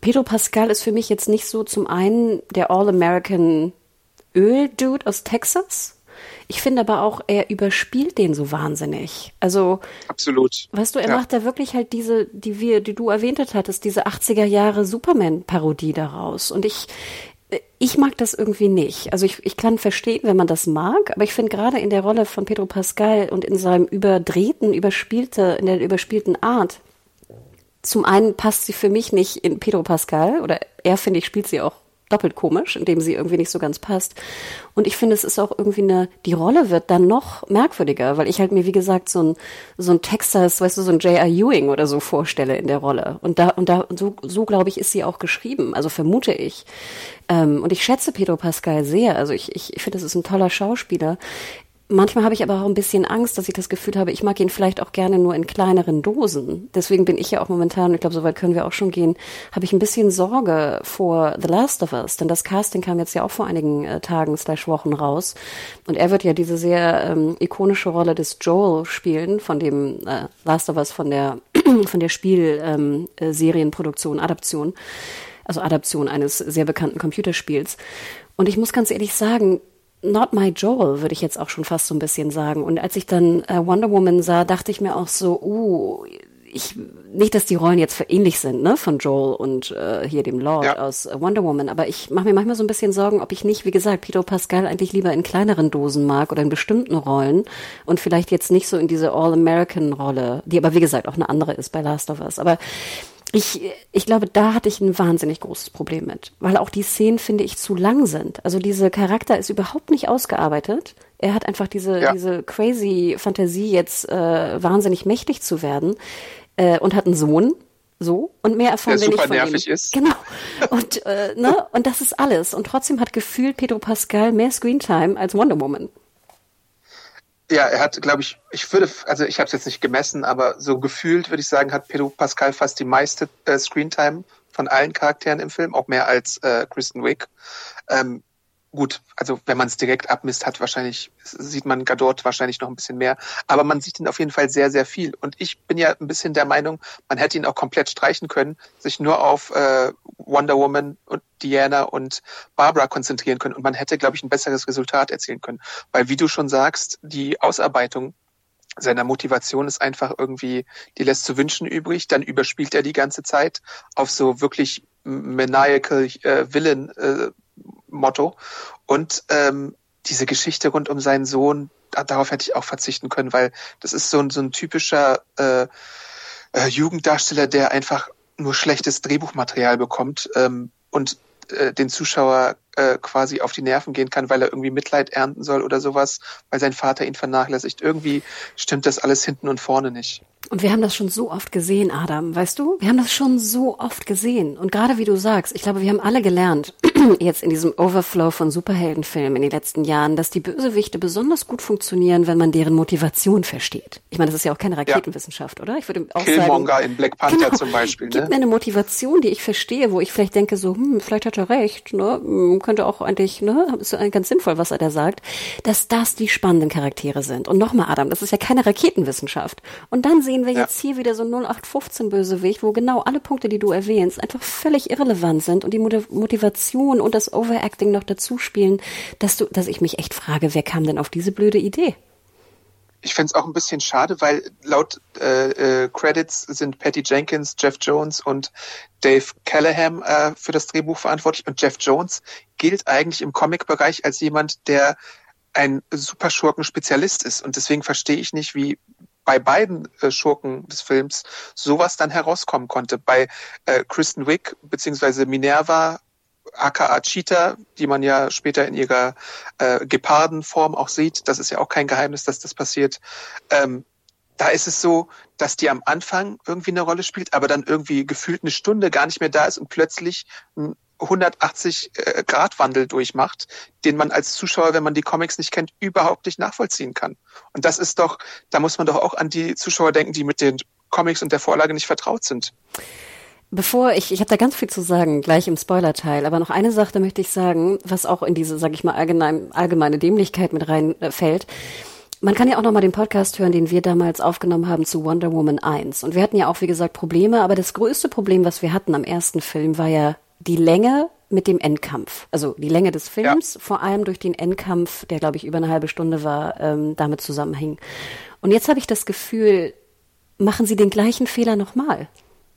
Pedro Pascal ist für mich jetzt nicht so zum einen der All-American Öl-Dude aus Texas. Ich finde aber auch, er überspielt den so wahnsinnig. Also, Absolut. weißt du, er Ja. macht da wirklich halt diese, die wir, die du erwähnt hattest, diese 80er Jahre Superman-Parodie daraus. Und ich, ich mag das irgendwie nicht. Also ich, ich kann verstehen, wenn man das mag, aber ich finde gerade in der Rolle von Pedro Pascal und in seinem überdrehten, überspielte, in der überspielten Art, zum einen passt sie für mich nicht in Pedro Pascal oder er, finde ich, spielt sie auch doppelt komisch, indem sie irgendwie nicht so ganz passt. Und ich finde, es ist auch irgendwie eine, die Rolle wird dann noch merkwürdiger, weil ich halt mir, wie gesagt, so ein, so ein Texas, weißt du, so ein J.R. Ewing oder so vorstelle in der Rolle. Und da, und da, so, so glaube ich, ist sie auch geschrieben. Also vermute ich. Ähm, und ich schätze Pedro Pascal sehr. Also ich, ich, ich finde, das ist ein toller Schauspieler. Manchmal habe ich aber auch ein bisschen Angst, dass ich das Gefühl habe, ich mag ihn vielleicht auch gerne nur in kleineren Dosen. Deswegen bin ich ja auch momentan, ich glaube, soweit können wir auch schon gehen, habe ich ein bisschen Sorge vor The Last of Us, denn das Casting kam jetzt ja auch vor einigen äh, Tagen slash Wochen raus. Und er wird ja diese sehr ähm, ikonische Rolle des Joel spielen, von dem äh, Last of Us von der von der Spielserienproduktion, ähm, äh, Adaption, also Adaption eines sehr bekannten Computerspiels. Und ich muss ganz ehrlich sagen, Not My Joel, würde ich jetzt auch schon fast so ein bisschen sagen. Und als ich dann äh, Wonder Woman sah, dachte ich mir auch so, uh, ich, nicht, dass die Rollen jetzt ähnlich sind, ne, von Joel und äh, hier dem Lord ja. aus äh, Wonder Woman, aber ich mache mir manchmal so ein bisschen Sorgen, ob ich nicht, wie gesagt, Peter Pascal eigentlich lieber in kleineren Dosen mag oder in bestimmten Rollen und vielleicht jetzt nicht so in diese All-American-Rolle, die aber wie gesagt auch eine andere ist bei Last of Us. Aber ich, ich glaube, da hatte ich ein wahnsinnig großes Problem mit, weil auch die Szenen, finde ich, zu lang sind. Also dieser Charakter ist überhaupt nicht ausgearbeitet. Er hat einfach diese, ja. diese crazy Fantasie, jetzt äh, wahnsinnig mächtig zu werden äh, und hat einen Sohn, so und mehr erfahren der wir nicht von nervig ihm. ist. Genau. Und äh, ne und das ist alles und trotzdem hat gefühlt Pedro Pascal mehr Screentime als Wonder Woman. Ja, er hat, glaube ich, ich würde, also ich habe es jetzt nicht gemessen, aber so gefühlt würde ich sagen, hat Pedro Pascal fast die meiste äh, Screentime von allen Charakteren im Film, auch mehr als äh, Kristen Wiig. Ähm, gut, also wenn man es direkt abmisst, hat wahrscheinlich, sieht man Gadot wahrscheinlich noch ein bisschen mehr. Aber man sieht ihn auf jeden Fall sehr, sehr viel. Und ich bin ja ein bisschen der Meinung, man hätte ihn auch komplett streichen können, sich nur auf äh, Wonder Woman und Diana und Barbara konzentrieren können. Und man hätte, glaube ich, ein besseres Resultat erzielen können. Weil, wie du schon sagst, die Ausarbeitung seiner Motivation ist einfach irgendwie, die lässt zu wünschen übrig. Dann überspielt er die ganze Zeit auf so wirklich maniacal äh, Villain äh, Motto. Und ähm, diese Geschichte rund um seinen Sohn, darauf hätte ich auch verzichten können, weil das ist so ein, so ein typischer äh, äh, Jugenddarsteller, der einfach nur schlechtes Drehbuchmaterial bekommt ähm, und äh, den Zuschauer äh, quasi auf die Nerven gehen kann, weil er irgendwie Mitleid ernten soll oder sowas, weil sein Vater ihn vernachlässigt. Irgendwie stimmt das alles hinten und vorne nicht. Und wir haben das schon so oft gesehen, Adam, weißt du? Wir haben das schon so oft gesehen. Und gerade wie du sagst, ich glaube, wir haben alle gelernt, jetzt in diesem Overflow von Superheldenfilmen in den letzten Jahren, dass die Bösewichte besonders gut funktionieren, wenn man deren Motivation versteht. Ich meine, das ist ja auch keine Raketenwissenschaft, ja. oder? Ich würde auch Killmonger sagen, in Black Panther genau, zum Beispiel. Ne? Gib mir eine Motivation, die ich verstehe, wo ich vielleicht denke, so, hm, vielleicht hat er recht, ne? Hm, könnte auch eigentlich, ne? Ist ganz sinnvoll, was er da sagt, dass das die spannenden Charaktere sind. Und nochmal, Adam, das ist ja keine Raketenwissenschaft. Und dann sehen wir ja. jetzt hier wieder so 0815 Bösewicht, wo genau alle Punkte, die du erwähnst, einfach völlig irrelevant sind und die Motivation und das Overacting noch dazu spielen, dass du, dass ich mich echt frage, wer kam denn auf diese blöde Idee? Ich fände es auch ein bisschen schade, weil laut äh, äh, Credits sind Patty Jenkins, Jeff Jones und Dave Callahan äh, für das Drehbuch verantwortlich. Und Jeff Jones gilt eigentlich im Comic-Bereich als jemand, der ein Superschurken-Spezialist ist. Und deswegen verstehe ich nicht, wie bei beiden äh, Schurken des Films sowas dann herauskommen konnte. Bei äh, Kristen Wiig beziehungsweise Minerva aka Cheetah, die man ja später in ihrer äh, Gepardenform auch sieht, das ist ja auch kein Geheimnis, dass das passiert. Ähm, da ist es so, dass die am Anfang irgendwie eine Rolle spielt, aber dann irgendwie gefühlt eine Stunde gar nicht mehr da ist und plötzlich ein 180 äh, durchmacht, den man als Zuschauer, wenn man die Comics nicht kennt, überhaupt nicht nachvollziehen kann. Und das ist doch, da muss man doch auch an die Zuschauer denken, die mit den Comics und der Vorlage nicht vertraut sind. Bevor ich, ich habe da ganz viel zu sagen, gleich im Spoiler-Teil, aber noch eine Sache möchte ich sagen, was auch in diese, sage ich mal, allgemein, allgemeine Dämlichkeit mit reinfällt. Man kann ja auch noch mal den Podcast hören, den wir damals aufgenommen haben zu Wonder Woman 1. Und wir hatten ja auch, wie gesagt, Probleme, aber das größte Problem, was wir hatten am ersten Film, war ja die Länge mit dem Endkampf. Also die Länge des Films, ja. vor allem durch den Endkampf, der, glaube ich, über eine halbe Stunde war, ähm, damit zusammenhing. Und jetzt habe ich das Gefühl, machen Sie den gleichen Fehler nochmal.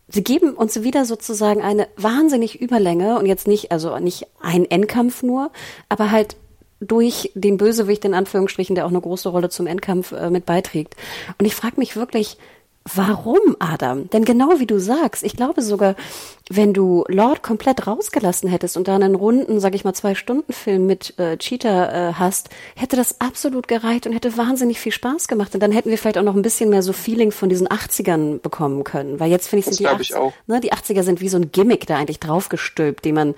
Sie geben uns wieder sozusagen eine wahnsinnig Überlänge und jetzt nicht, also nicht ein Endkampf nur, aber halt durch den Bösewicht in Anführungsstrichen, der auch eine große Rolle zum Endkampf äh, mit beiträgt. Und ich frage mich wirklich, Warum, Adam? Denn genau wie du sagst, ich glaube sogar, wenn du Lord komplett rausgelassen hättest und da einen runden, sag ich mal, zwei Stunden Film mit äh, Cheetah äh, hast, hätte das absolut gereicht und hätte wahnsinnig viel Spaß gemacht. Und dann hätten wir vielleicht auch noch ein bisschen mehr so Feeling von diesen 80ern bekommen können. Weil jetzt finde ich, sind die, 80, ne, die 80er sind wie so ein Gimmick da eigentlich draufgestülpt, den man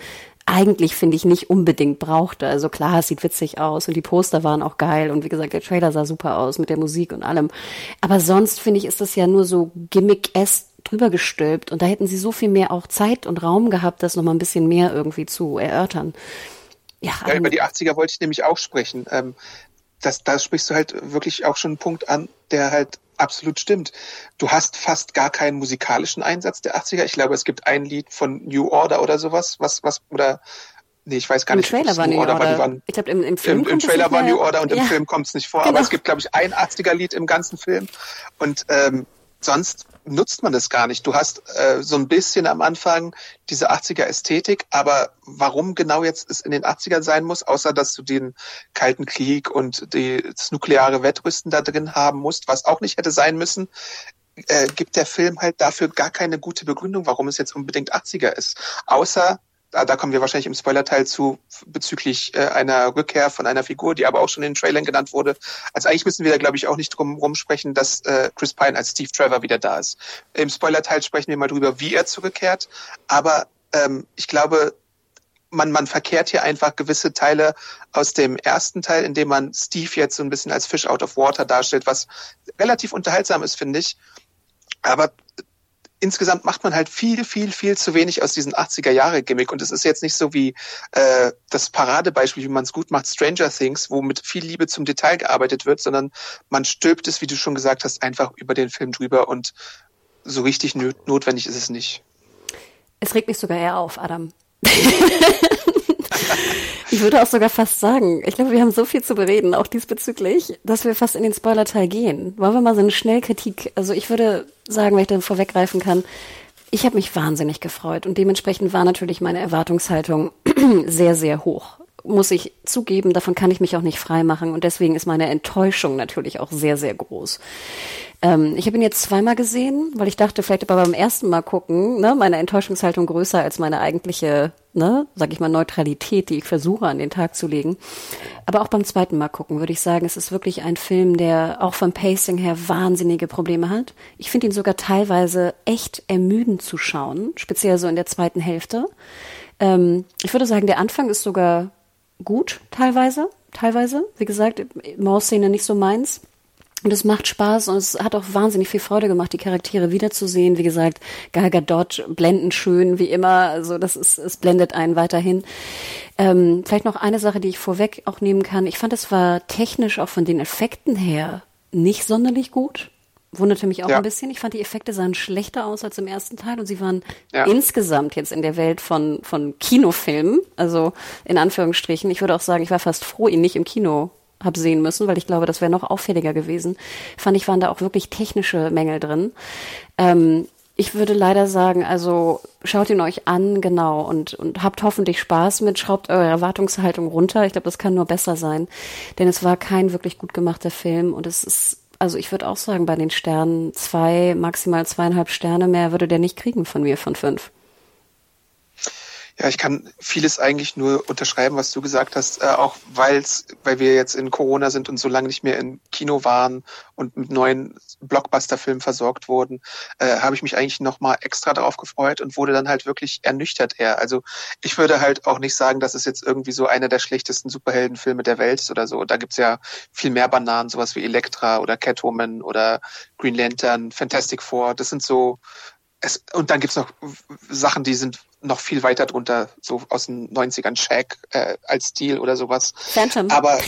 eigentlich, finde ich, nicht unbedingt brauchte. Also klar, es sieht witzig aus und die Poster waren auch geil und wie gesagt, der Trailer sah super aus mit der Musik und allem. Aber sonst, finde ich, ist das ja nur so Gimmick-esque drüber gestülpt und da hätten sie so viel mehr auch Zeit und Raum gehabt, das nochmal ein bisschen mehr irgendwie zu erörtern. Ja, ja über die 80er wollte ich nämlich auch sprechen. Ähm, das, da sprichst du halt wirklich auch schon einen Punkt an, der halt absolut stimmt. Du hast fast gar keinen musikalischen Einsatz der 80er. Ich glaube, es gibt ein Lied von New Order oder sowas, was, was, oder, nee, ich weiß gar Im nicht. Im Trailer war New Order. Order. Waren, ich glaube, im, im Film Im, im Trailer war New Order und ja. im Film kommt es nicht vor. Genau. Aber es gibt, glaube ich, ein 80er-Lied im ganzen Film. Und ähm, sonst nutzt man das gar nicht. Du hast äh, so ein bisschen am Anfang diese 80er Ästhetik, aber warum genau jetzt es in den 80ern sein muss, außer dass du den Kalten Krieg und die, das nukleare Wettrüsten da drin haben musst, was auch nicht hätte sein müssen, äh, gibt der Film halt dafür gar keine gute Begründung, warum es jetzt unbedingt 80er ist. Außer da, da kommen wir wahrscheinlich im Spoilerteil zu bezüglich äh, einer Rückkehr von einer Figur, die aber auch schon in den Trailern genannt wurde. Also eigentlich müssen wir da, glaube ich, auch nicht drum rumsprechen, dass äh, Chris Pine als Steve Trevor wieder da ist. Im Spoilerteil sprechen wir mal drüber, wie er zurückkehrt. Aber ähm, ich glaube, man, man verkehrt hier einfach gewisse Teile aus dem ersten Teil, indem man Steve jetzt so ein bisschen als Fish out of water darstellt, was relativ unterhaltsam ist, finde ich. Aber insgesamt macht man halt viel, viel, viel zu wenig aus diesen 80er-Jahre-Gimmick. Und es ist jetzt nicht so wie äh, das Paradebeispiel, wie man es gut macht, Stranger Things, wo mit viel Liebe zum Detail gearbeitet wird, sondern man stülpt es, wie du schon gesagt hast, einfach über den Film drüber und so richtig notwendig ist es nicht. Es regt mich sogar eher auf, Adam. ich würde auch sogar fast sagen, ich glaube, wir haben so viel zu bereden, auch diesbezüglich, dass wir fast in den Spoiler-Teil gehen. Wollen wir mal so eine Schnellkritik, also ich würde sagen, wenn ich dann vorweggreifen kann, ich habe mich wahnsinnig gefreut und dementsprechend war natürlich meine Erwartungshaltung sehr, sehr hoch. Muss ich zugeben, davon kann ich mich auch nicht frei machen und deswegen ist meine Enttäuschung natürlich auch sehr, sehr groß. Ähm, ich habe ihn jetzt zweimal gesehen, weil ich dachte, vielleicht aber beim ersten Mal gucken, ne, meine Enttäuschungshaltung größer als meine eigentliche, ne, sag ich mal, Neutralität, die ich versuche an den Tag zu legen. Aber auch beim zweiten Mal gucken würde ich sagen, es ist wirklich ein Film, der auch vom Pacing her wahnsinnige Probleme hat. Ich finde ihn sogar teilweise echt ermüdend zu schauen, speziell so in der zweiten Hälfte. Ähm, ich würde sagen, der Anfang ist sogar gut, teilweise, teilweise. Wie gesagt, Mauszene nicht so meins. Und es macht Spaß und es hat auch wahnsinnig viel Freude gemacht, die Charaktere wiederzusehen. Wie gesagt, Gal Gadot blendend schön, wie immer. Also das ist, es blendet einen weiterhin. Ähm, vielleicht noch eine Sache, die ich vorweg auch nehmen kann. Ich fand, es war technisch auch von den Effekten her nicht sonderlich gut. Wunderte mich auch ja. ein bisschen. Ich fand, die Effekte sahen schlechter aus als im ersten Teil und sie waren ja. insgesamt jetzt in der Welt von, von Kinofilmen, also in Anführungsstrichen. Ich würde auch sagen, ich war fast froh, ihn nicht im Kino habe sehen müssen, weil ich glaube, das wäre noch auffälliger gewesen. Fand ich, waren da auch wirklich technische Mängel drin. Ähm, ich würde leider sagen, also schaut ihn euch an, genau, und, und habt hoffentlich Spaß mit, schraubt eure Erwartungshaltung runter. Ich glaube, das kann nur besser sein, denn es war kein wirklich gut gemachter Film und es ist, also ich würde auch sagen, bei den Sternen zwei, maximal zweieinhalb Sterne mehr würde der nicht kriegen von mir von fünf. Ja, ich kann vieles eigentlich nur unterschreiben, was du gesagt hast, äh, auch weil's, weil wir jetzt in Corona sind und so lange nicht mehr im Kino waren und mit neuen Blockbuster-Filmen versorgt wurden, äh, habe ich mich eigentlich nochmal extra darauf gefreut und wurde dann halt wirklich ernüchtert eher. Also ich würde halt auch nicht sagen, dass es jetzt irgendwie so einer der schlechtesten Superheldenfilme der Welt ist oder so. Da gibt's ja viel mehr Bananen, sowas wie Elektra oder Catwoman oder Green Lantern, Fantastic Four. Das sind so es, und dann gibt's noch Sachen, die sind noch viel weiter drunter, so aus den 90ern Shaq äh, als Stil oder sowas. Phantom. Aber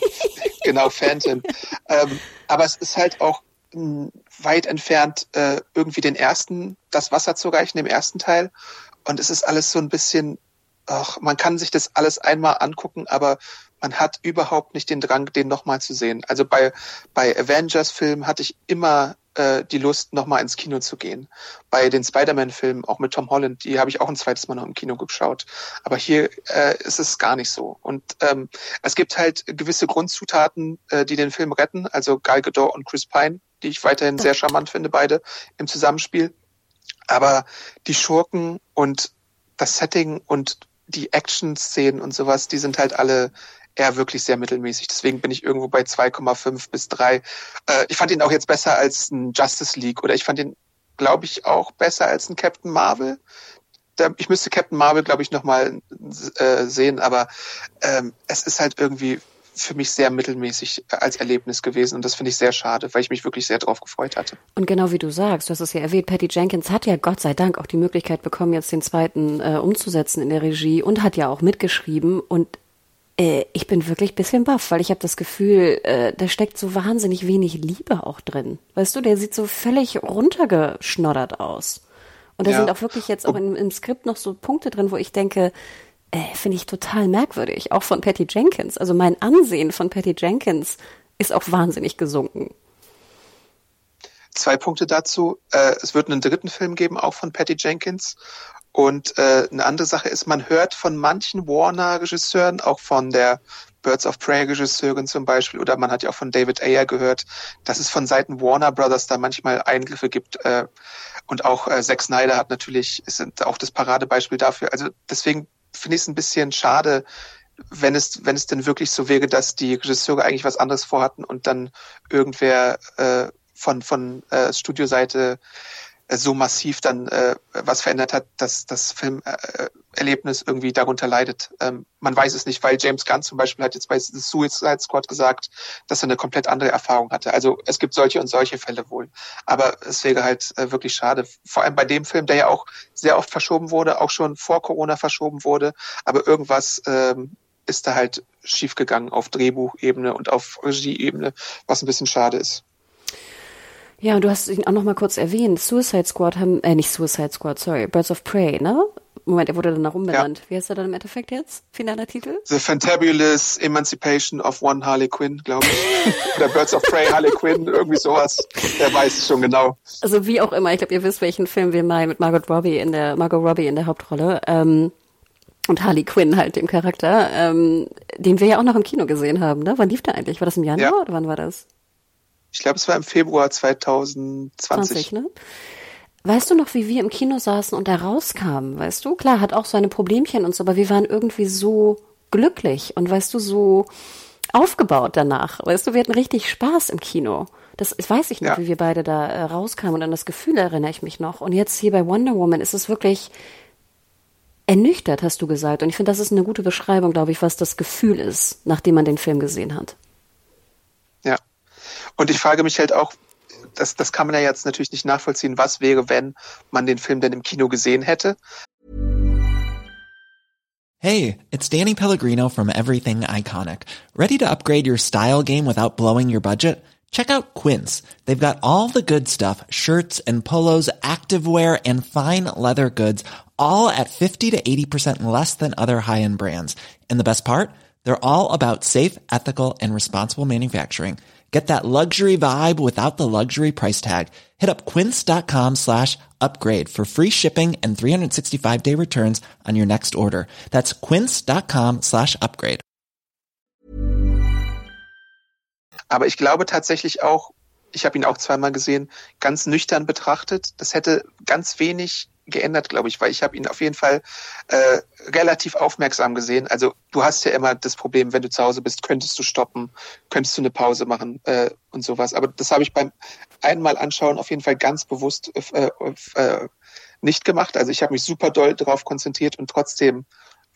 genau, Phantom. ähm, aber es ist halt auch mh, weit entfernt, äh, irgendwie den ersten, das Wasser zu reichen, im ersten Teil. Und es ist alles so ein bisschen, ach, man kann sich das alles einmal angucken, aber man hat überhaupt nicht den Drang, den nochmal zu sehen. Also bei, bei Avengers-Filmen hatte ich immer äh, die Lust, nochmal ins Kino zu gehen. Bei den Spider-Man-Filmen, auch mit Tom Holland, die habe ich auch ein zweites Mal noch im Kino geschaut. Aber hier äh, ist es gar nicht so. Und ähm, es gibt halt gewisse Grundzutaten, äh, die den Film retten. Also Gal Gadot und Chris Pine, die ich weiterhin sehr charmant finde, beide im Zusammenspiel. Aber die Schurken und das Setting und die Action-Szenen und sowas, die sind halt alle eher wirklich sehr mittelmäßig. Deswegen bin ich irgendwo bei 2,5 bis 3. Äh, ich fand ihn auch jetzt besser als ein Justice League oder ich fand ihn, glaube ich, auch besser als ein Captain Marvel. Ich müsste Captain Marvel, glaube ich, nochmal äh, sehen, aber ähm, es ist halt irgendwie für mich sehr mittelmäßig als Erlebnis gewesen und das finde ich sehr schade, weil ich mich wirklich sehr drauf gefreut hatte. Und genau wie du sagst, du hast es ja erwähnt, Patty Jenkins hat ja Gott sei Dank auch die Möglichkeit bekommen, jetzt den zweiten äh, umzusetzen in der Regie und hat ja auch mitgeschrieben und äh, ich bin wirklich bisschen baff, weil ich habe das Gefühl, äh, da steckt so wahnsinnig wenig Liebe auch drin. Weißt du, der sieht so völlig runtergeschnoddert aus. Und da ja. sind auch wirklich jetzt auch im, im Skript noch so Punkte drin, wo ich denke, äh, finde ich total merkwürdig, auch von Patty Jenkins. Also mein Ansehen von Patty Jenkins ist auch wahnsinnig gesunken. Zwei Punkte dazu. Äh, es wird einen dritten Film geben, auch von Patty Jenkins. Und äh, eine andere Sache ist, man hört von manchen Warner-Regisseuren, auch von der Birds of Prey-Regisseurin zum Beispiel, oder man hat ja auch von David Ayer gehört, dass es von Seiten Warner Brothers da manchmal Eingriffe gibt. Äh, und auch äh, Zack Snyder hat natürlich, ist auch das Paradebeispiel dafür. Also deswegen finde ich es ein bisschen schade, wenn es, wenn es denn wirklich so wäre, dass die Regisseure eigentlich was anderes vorhatten und dann irgendwer äh, von, von äh, Studioseite so massiv dann äh, was verändert hat, dass das Filmerlebnis irgendwie darunter leidet. Ähm, man weiß es nicht, weil James Gunn zum Beispiel hat jetzt bei The Suicide Squad gesagt, dass er eine komplett andere Erfahrung hatte. Also es gibt solche und solche Fälle wohl. Aber es wäre halt äh, wirklich schade. Vor allem bei dem Film, der ja auch sehr oft verschoben wurde, auch schon vor Corona verschoben wurde. Aber irgendwas ähm, ist da halt schiefgegangen auf Drehbuchebene und auf Regieebene, was ein bisschen schade ist. Ja, und du hast ihn auch noch mal kurz erwähnt. Suicide Squad haben, äh, nicht Suicide Squad, sorry, Birds of Prey, ne? Moment, er wurde danach umbenannt. Ja. Wie heißt er dann im Endeffekt jetzt? Finaler Titel? The Fantabulous Emancipation of One Harley Quinn, glaube ich. Oder Birds of Prey Harley Quinn, irgendwie sowas. Wer weiß es schon genau. Also wie auch immer, ich glaube, ihr wisst, welchen Film wir mal mit Margot Robbie in der, Margot Robbie in der Hauptrolle, ähm, und Harley Quinn halt dem Charakter, ähm, den wir ja auch noch im Kino gesehen haben, ne? Wann lief der eigentlich? War das im Januar ja. oder wann war das? Ich glaube, es war im Februar 2020. 20, ne? Weißt du noch, wie wir im Kino saßen und da rauskamen, weißt du? Klar, hat auch seine Problemchen und so, aber wir waren irgendwie so glücklich und weißt du, so aufgebaut danach. Weißt du, wir hatten richtig Spaß im Kino. Das weiß ich noch, ja. wie wir beide da äh, rauskamen und an das Gefühl erinnere ich mich noch. Und jetzt hier bei Wonder Woman ist es wirklich ernüchtert, hast du gesagt. Und ich finde, das ist eine gute Beschreibung, glaube ich, was das Gefühl ist, nachdem man den Film gesehen hat. Und ich frage mich halt auch, das, das kann man ja jetzt natürlich nicht nachvollziehen, was wäre, wenn man den Film denn im Kino gesehen hätte. Hey, it's Danny Pellegrino from Everything Iconic. Ready to upgrade your style game without blowing your budget? Check out Quince. They've got all the good stuff, shirts and polos, activewear and fine leather goods, all at 50 to 80% less than other high-end brands. And the best part? They're all about safe, ethical and responsible manufacturing. Get that luxury vibe without the luxury price tag. Hit up quince.com slash upgrade for free shipping and 365 day returns on your next order. That's quince.com slash upgrade. Aber ich glaube tatsächlich auch, ich habe ihn auch zweimal gesehen, ganz nüchtern betrachtet, das hätte ganz wenig geändert, glaube ich, weil ich habe ihn auf jeden Fall äh, relativ aufmerksam gesehen. Also du hast ja immer das Problem, wenn du zu Hause bist, könntest du stoppen, könntest du eine Pause machen äh, und sowas. Aber das habe ich beim einmal anschauen auf jeden Fall ganz bewusst äh, äh, nicht gemacht. Also ich habe mich super doll darauf konzentriert und trotzdem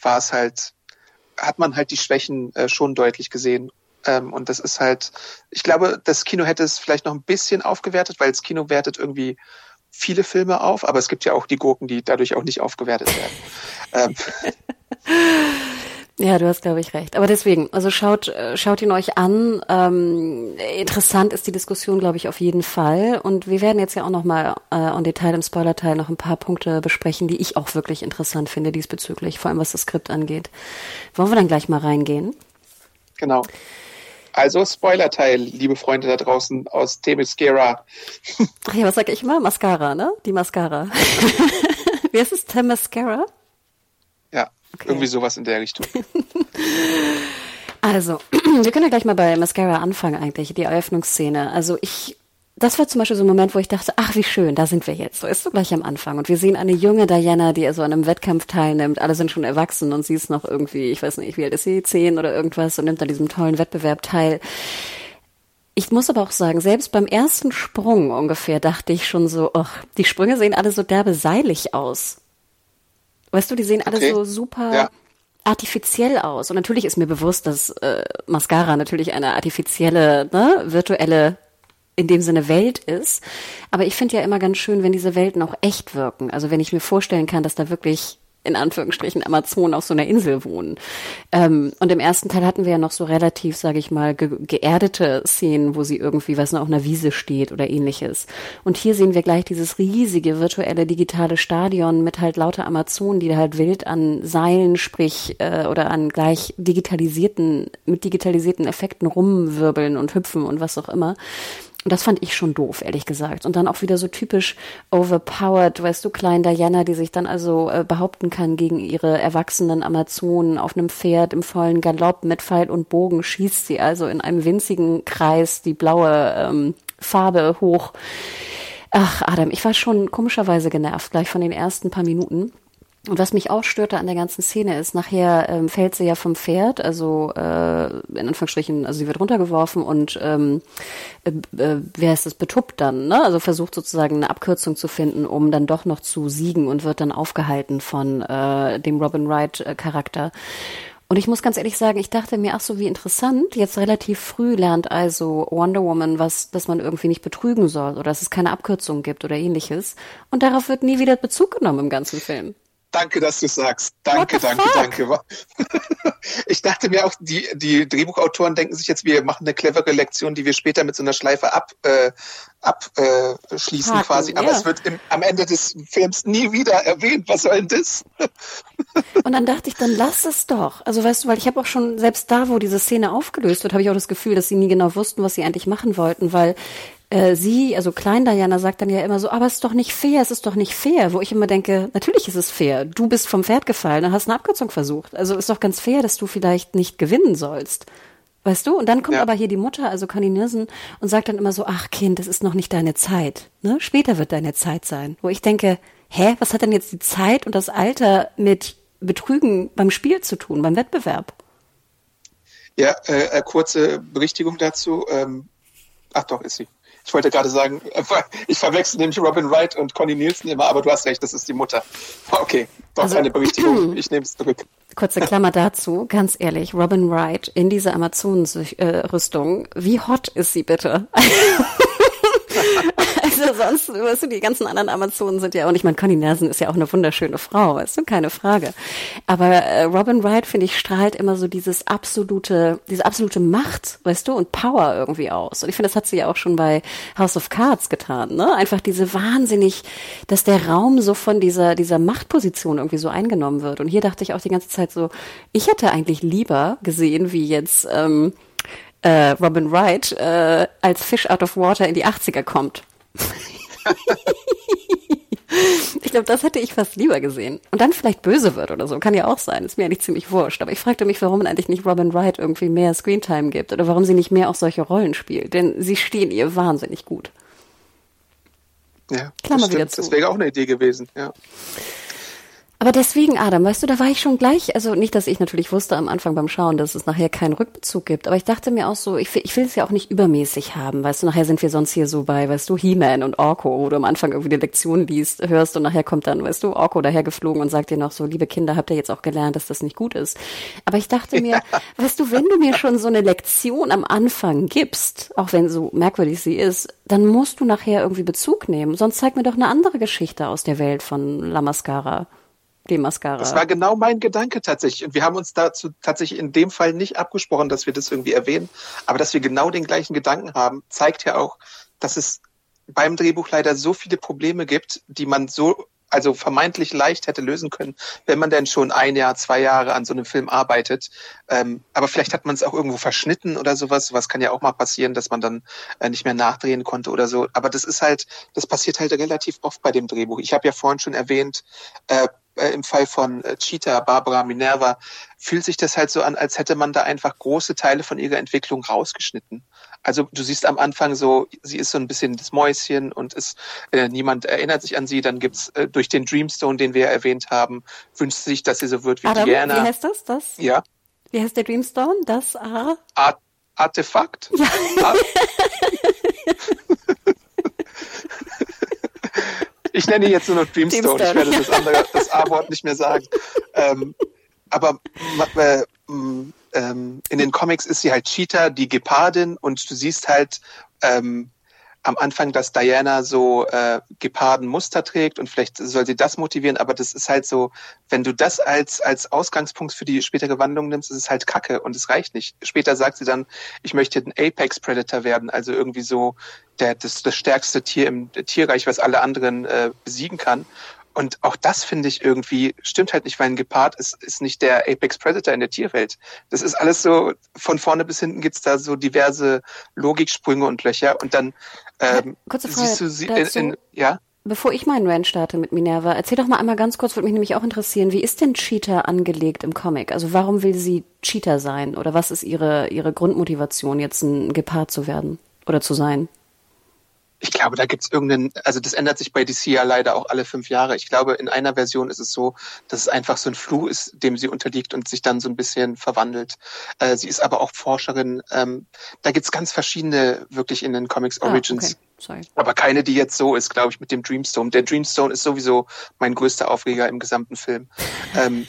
war es halt, hat man halt die Schwächen äh, schon deutlich gesehen. Ähm, und das ist halt, ich glaube, das Kino hätte es vielleicht noch ein bisschen aufgewertet, weil das Kino wertet irgendwie viele Filme auf, aber es gibt ja auch die Gurken, die dadurch auch nicht aufgewertet werden. ähm. Ja, du hast, glaube ich, recht. Aber deswegen, also schaut, äh, schaut ihn euch an. Ähm, interessant ist die Diskussion, glaube ich, auf jeden Fall. Und wir werden jetzt ja auch nochmal äh, on Detail im Spoiler-Teil noch ein paar Punkte besprechen, die ich auch wirklich interessant finde diesbezüglich, vor allem was das Skript angeht. Wollen wir dann gleich mal reingehen? Genau. Also Spoiler-Teil, liebe Freunde da draußen aus Themyscira. Ach ja, was sag ich immer? Mascara, ne? Die Mascara. Wie heißt es? Themyscira? Ja, okay. irgendwie sowas in der Richtung. Also, wir können ja gleich mal bei Mascara anfangen eigentlich, die Eröffnungsszene. Also ich das war zum Beispiel so ein Moment, wo ich dachte, ach, wie schön, da sind wir jetzt. So ist so gleich am Anfang. Und wir sehen eine junge Diana, die also an einem Wettkampf teilnimmt. Alle sind schon erwachsen und sie ist noch irgendwie, ich weiß nicht, wie alt ist sie, zehn oder irgendwas und nimmt an diesem tollen Wettbewerb teil. Ich muss aber auch sagen, selbst beim ersten Sprung ungefähr dachte ich schon so, ach, die Sprünge sehen alle so derbe seilig aus. Weißt du, die sehen alle okay. so super ja. artifiziell aus. Und natürlich ist mir bewusst, dass äh, Mascara natürlich eine artifizielle, ne, virtuelle in dem Sinne Welt ist. Aber ich finde ja immer ganz schön, wenn diese Welten auch echt wirken. Also wenn ich mir vorstellen kann, dass da wirklich in Anführungsstrichen Amazonen auf so einer Insel wohnen. Ähm, und im ersten Teil hatten wir ja noch so relativ, sage ich mal, ge geerdete Szenen, wo sie irgendwie, was noch, auf einer Wiese steht oder ähnliches. Und hier sehen wir gleich dieses riesige virtuelle digitale Stadion mit halt lauter Amazonen, die halt wild an Seilen, sprich äh, oder an gleich digitalisierten, mit digitalisierten Effekten rumwirbeln und hüpfen und was auch immer. Das fand ich schon doof, ehrlich gesagt. Und dann auch wieder so typisch overpowered, weißt du, klein Diana, die sich dann also äh, behaupten kann gegen ihre erwachsenen Amazonen auf einem Pferd im vollen Galopp mit Pfeil und Bogen schießt sie also in einem winzigen Kreis die blaue ähm, Farbe hoch. Ach, Adam, ich war schon komischerweise genervt gleich von den ersten paar Minuten. Und was mich auch störte an der ganzen Szene ist, nachher ähm, fällt sie ja vom Pferd, also äh, in Anführungsstrichen, also sie wird runtergeworfen und ähm, äh, äh, wer ist das, betuppt dann, ne? Also versucht sozusagen eine Abkürzung zu finden, um dann doch noch zu siegen und wird dann aufgehalten von äh, dem Robin Wright-Charakter. Und ich muss ganz ehrlich sagen, ich dachte mir, ach so, wie interessant, jetzt relativ früh lernt also Wonder Woman was, dass man irgendwie nicht betrügen soll oder dass es keine Abkürzung gibt oder ähnliches. Und darauf wird nie wieder Bezug genommen im ganzen Film. Danke, dass du sagst. Danke, danke, danke. Ich dachte mir auch, die, die Drehbuchautoren denken sich jetzt, wir machen eine clevere Lektion, die wir später mit so einer Schleife ab, äh, abschließen äh, quasi. Aber ja. es wird im, am Ende des Films nie wieder erwähnt. Was soll denn das? Und dann dachte ich, dann lass es doch. Also weißt du, weil ich habe auch schon, selbst da, wo diese Szene aufgelöst wird, habe ich auch das Gefühl, dass sie nie genau wussten, was sie eigentlich machen wollten, weil äh, sie, also Klein Diana sagt dann ja immer so, aber es ist doch nicht fair, es ist doch nicht fair, wo ich immer denke, natürlich ist es fair. Du bist vom Pferd gefallen und hast eine Abkürzung versucht. Also ist doch ganz fair, dass du vielleicht nicht gewinnen sollst. Weißt du? Und dann kommt ja. aber hier die Mutter, also Conny Nielsen, und sagt dann immer so, ach Kind, es ist noch nicht deine Zeit. Ne? Später wird deine Zeit sein. Wo ich denke, hä, was hat denn jetzt die Zeit und das Alter mit Betrügen beim Spiel zu tun, beim Wettbewerb? Ja, äh, äh kurze Berichtigung dazu. Ähm, ach doch, ist sie. Ich wollte gerade sagen, ich verwechsel nämlich Robin Wright und Connie Nielsen immer, aber du hast recht, das ist die Mutter. Okay, doch also, eine Berichtigung. Ich nehme es zurück. Kurze Klammer dazu, ganz ehrlich, Robin Wright in dieser Amazonenrüstung, wie hot ist sie bitte? also sonst, weißt du, die ganzen anderen Amazonen sind ja auch nicht, mein Conny Nersen ist ja auch eine wunderschöne Frau, weißt du, keine Frage. Aber äh, Robin Wright, finde ich, strahlt immer so dieses absolute, diese absolute Macht, weißt du, und Power irgendwie aus. Und ich finde, das hat sie ja auch schon bei House of Cards getan, ne? Einfach diese wahnsinnig, dass der Raum so von dieser, dieser Machtposition irgendwie so eingenommen wird. Und hier dachte ich auch die ganze Zeit so, ich hätte eigentlich lieber gesehen, wie jetzt, ähm, äh, Robin Wright äh, als Fish out of Water in die 80er kommt. ich glaube, das hätte ich fast lieber gesehen. Und dann vielleicht böse wird oder so. Kann ja auch sein. Ist mir eigentlich ziemlich wurscht. Aber ich fragte mich, warum eigentlich nicht Robin Wright irgendwie mehr Screentime gibt oder warum sie nicht mehr auch solche Rollen spielt. Denn sie stehen ihr wahnsinnig gut. Ja, Klammer das, stimmt. das wäre auch eine Idee gewesen, ja. Aber deswegen, Adam, weißt du, da war ich schon gleich, also nicht, dass ich natürlich wusste am Anfang beim Schauen, dass es nachher keinen Rückbezug gibt, aber ich dachte mir auch so, ich, ich will es ja auch nicht übermäßig haben, weißt du, nachher sind wir sonst hier so bei, weißt du, He-Man und Orko, wo du am Anfang irgendwie die Lektion liest, hörst und nachher kommt dann, weißt du, Orko dahergeflogen und sagt dir noch so, liebe Kinder, habt ihr jetzt auch gelernt, dass das nicht gut ist. Aber ich dachte mir, weißt du, wenn du mir schon so eine Lektion am Anfang gibst, auch wenn so merkwürdig sie ist, dann musst du nachher irgendwie Bezug nehmen, sonst zeig mir doch eine andere Geschichte aus der Welt von La Mascara die Mascara. Das war genau mein Gedanke tatsächlich. Und wir haben uns dazu tatsächlich in dem Fall nicht abgesprochen, dass wir das irgendwie erwähnen. Aber dass wir genau den gleichen Gedanken haben, zeigt ja auch, dass es beim Drehbuch leider so viele Probleme gibt, die man so also vermeintlich leicht hätte lösen können, wenn man denn schon ein Jahr, zwei Jahre an so einem Film arbeitet. Ähm, aber vielleicht hat man es auch irgendwo verschnitten oder sowas. Was kann ja auch mal passieren, dass man dann äh, nicht mehr nachdrehen konnte oder so. Aber das ist halt, das passiert halt relativ oft bei dem Drehbuch. Ich habe ja vorhin schon erwähnt, äh, äh, im Fall von äh, Cheetah, Barbara Minerva, fühlt sich das halt so an, als hätte man da einfach große Teile von ihrer Entwicklung rausgeschnitten. Also du siehst am Anfang so, sie ist so ein bisschen das Mäuschen und ist, äh, niemand erinnert sich an sie. Dann gibt's äh, durch den Dreamstone, den wir erwähnt haben, wünscht sie sich, dass sie so wird wie Adam, Diana. wie heißt das? das? Ja. Wie heißt der Dreamstone? Das A? Art Artefakt? Ja. Art ich nenne jetzt nur noch Dreamstone. Dreamstone. Ich werde das andere, das A-Wort nicht mehr sagen. Ähm, aber äh, ähm, in den Comics ist sie halt Cheetah, die Gepardin, und du siehst halt ähm, am Anfang, dass Diana so äh, Geparden-Muster trägt und vielleicht soll sie das motivieren, aber das ist halt so, wenn du das als, als Ausgangspunkt für die spätere Wandlung nimmst, ist es halt Kacke und es reicht nicht. Später sagt sie dann, ich möchte ein Apex Predator werden, also irgendwie so der, das, das stärkste Tier im Tierreich, was alle anderen äh, besiegen kann. Und auch das finde ich irgendwie, stimmt halt nicht, weil ein Gepard ist, ist nicht der Apex Predator in der Tierwelt. Das ist alles so, von vorne bis hinten gibt's da so diverse Logiksprünge und Löcher und dann ähm, Kurze Frage siehst du sie dazu. in, in ja? Bevor ich meinen Rant starte mit Minerva, erzähl doch mal einmal ganz kurz, würde mich nämlich auch interessieren, wie ist denn Cheetah angelegt im Comic? Also warum will sie Cheetah sein? Oder was ist ihre, ihre Grundmotivation, jetzt ein Gepard zu werden oder zu sein? Ich glaube, da gibt's irgendeinen, also das ändert sich bei DC ja leider auch alle fünf Jahre. Ich glaube, in einer Version ist es so, dass es einfach so ein Fluch ist, dem sie unterliegt und sich dann so ein bisschen verwandelt. Äh, sie ist aber auch Forscherin. Ähm, da gibt's ganz verschiedene wirklich in den Comics Origins. Ah, okay. Sorry. Aber keine, die jetzt so ist, glaube ich, mit dem Dreamstone. Der Dreamstone ist sowieso mein größter Aufreger im gesamten Film. ähm,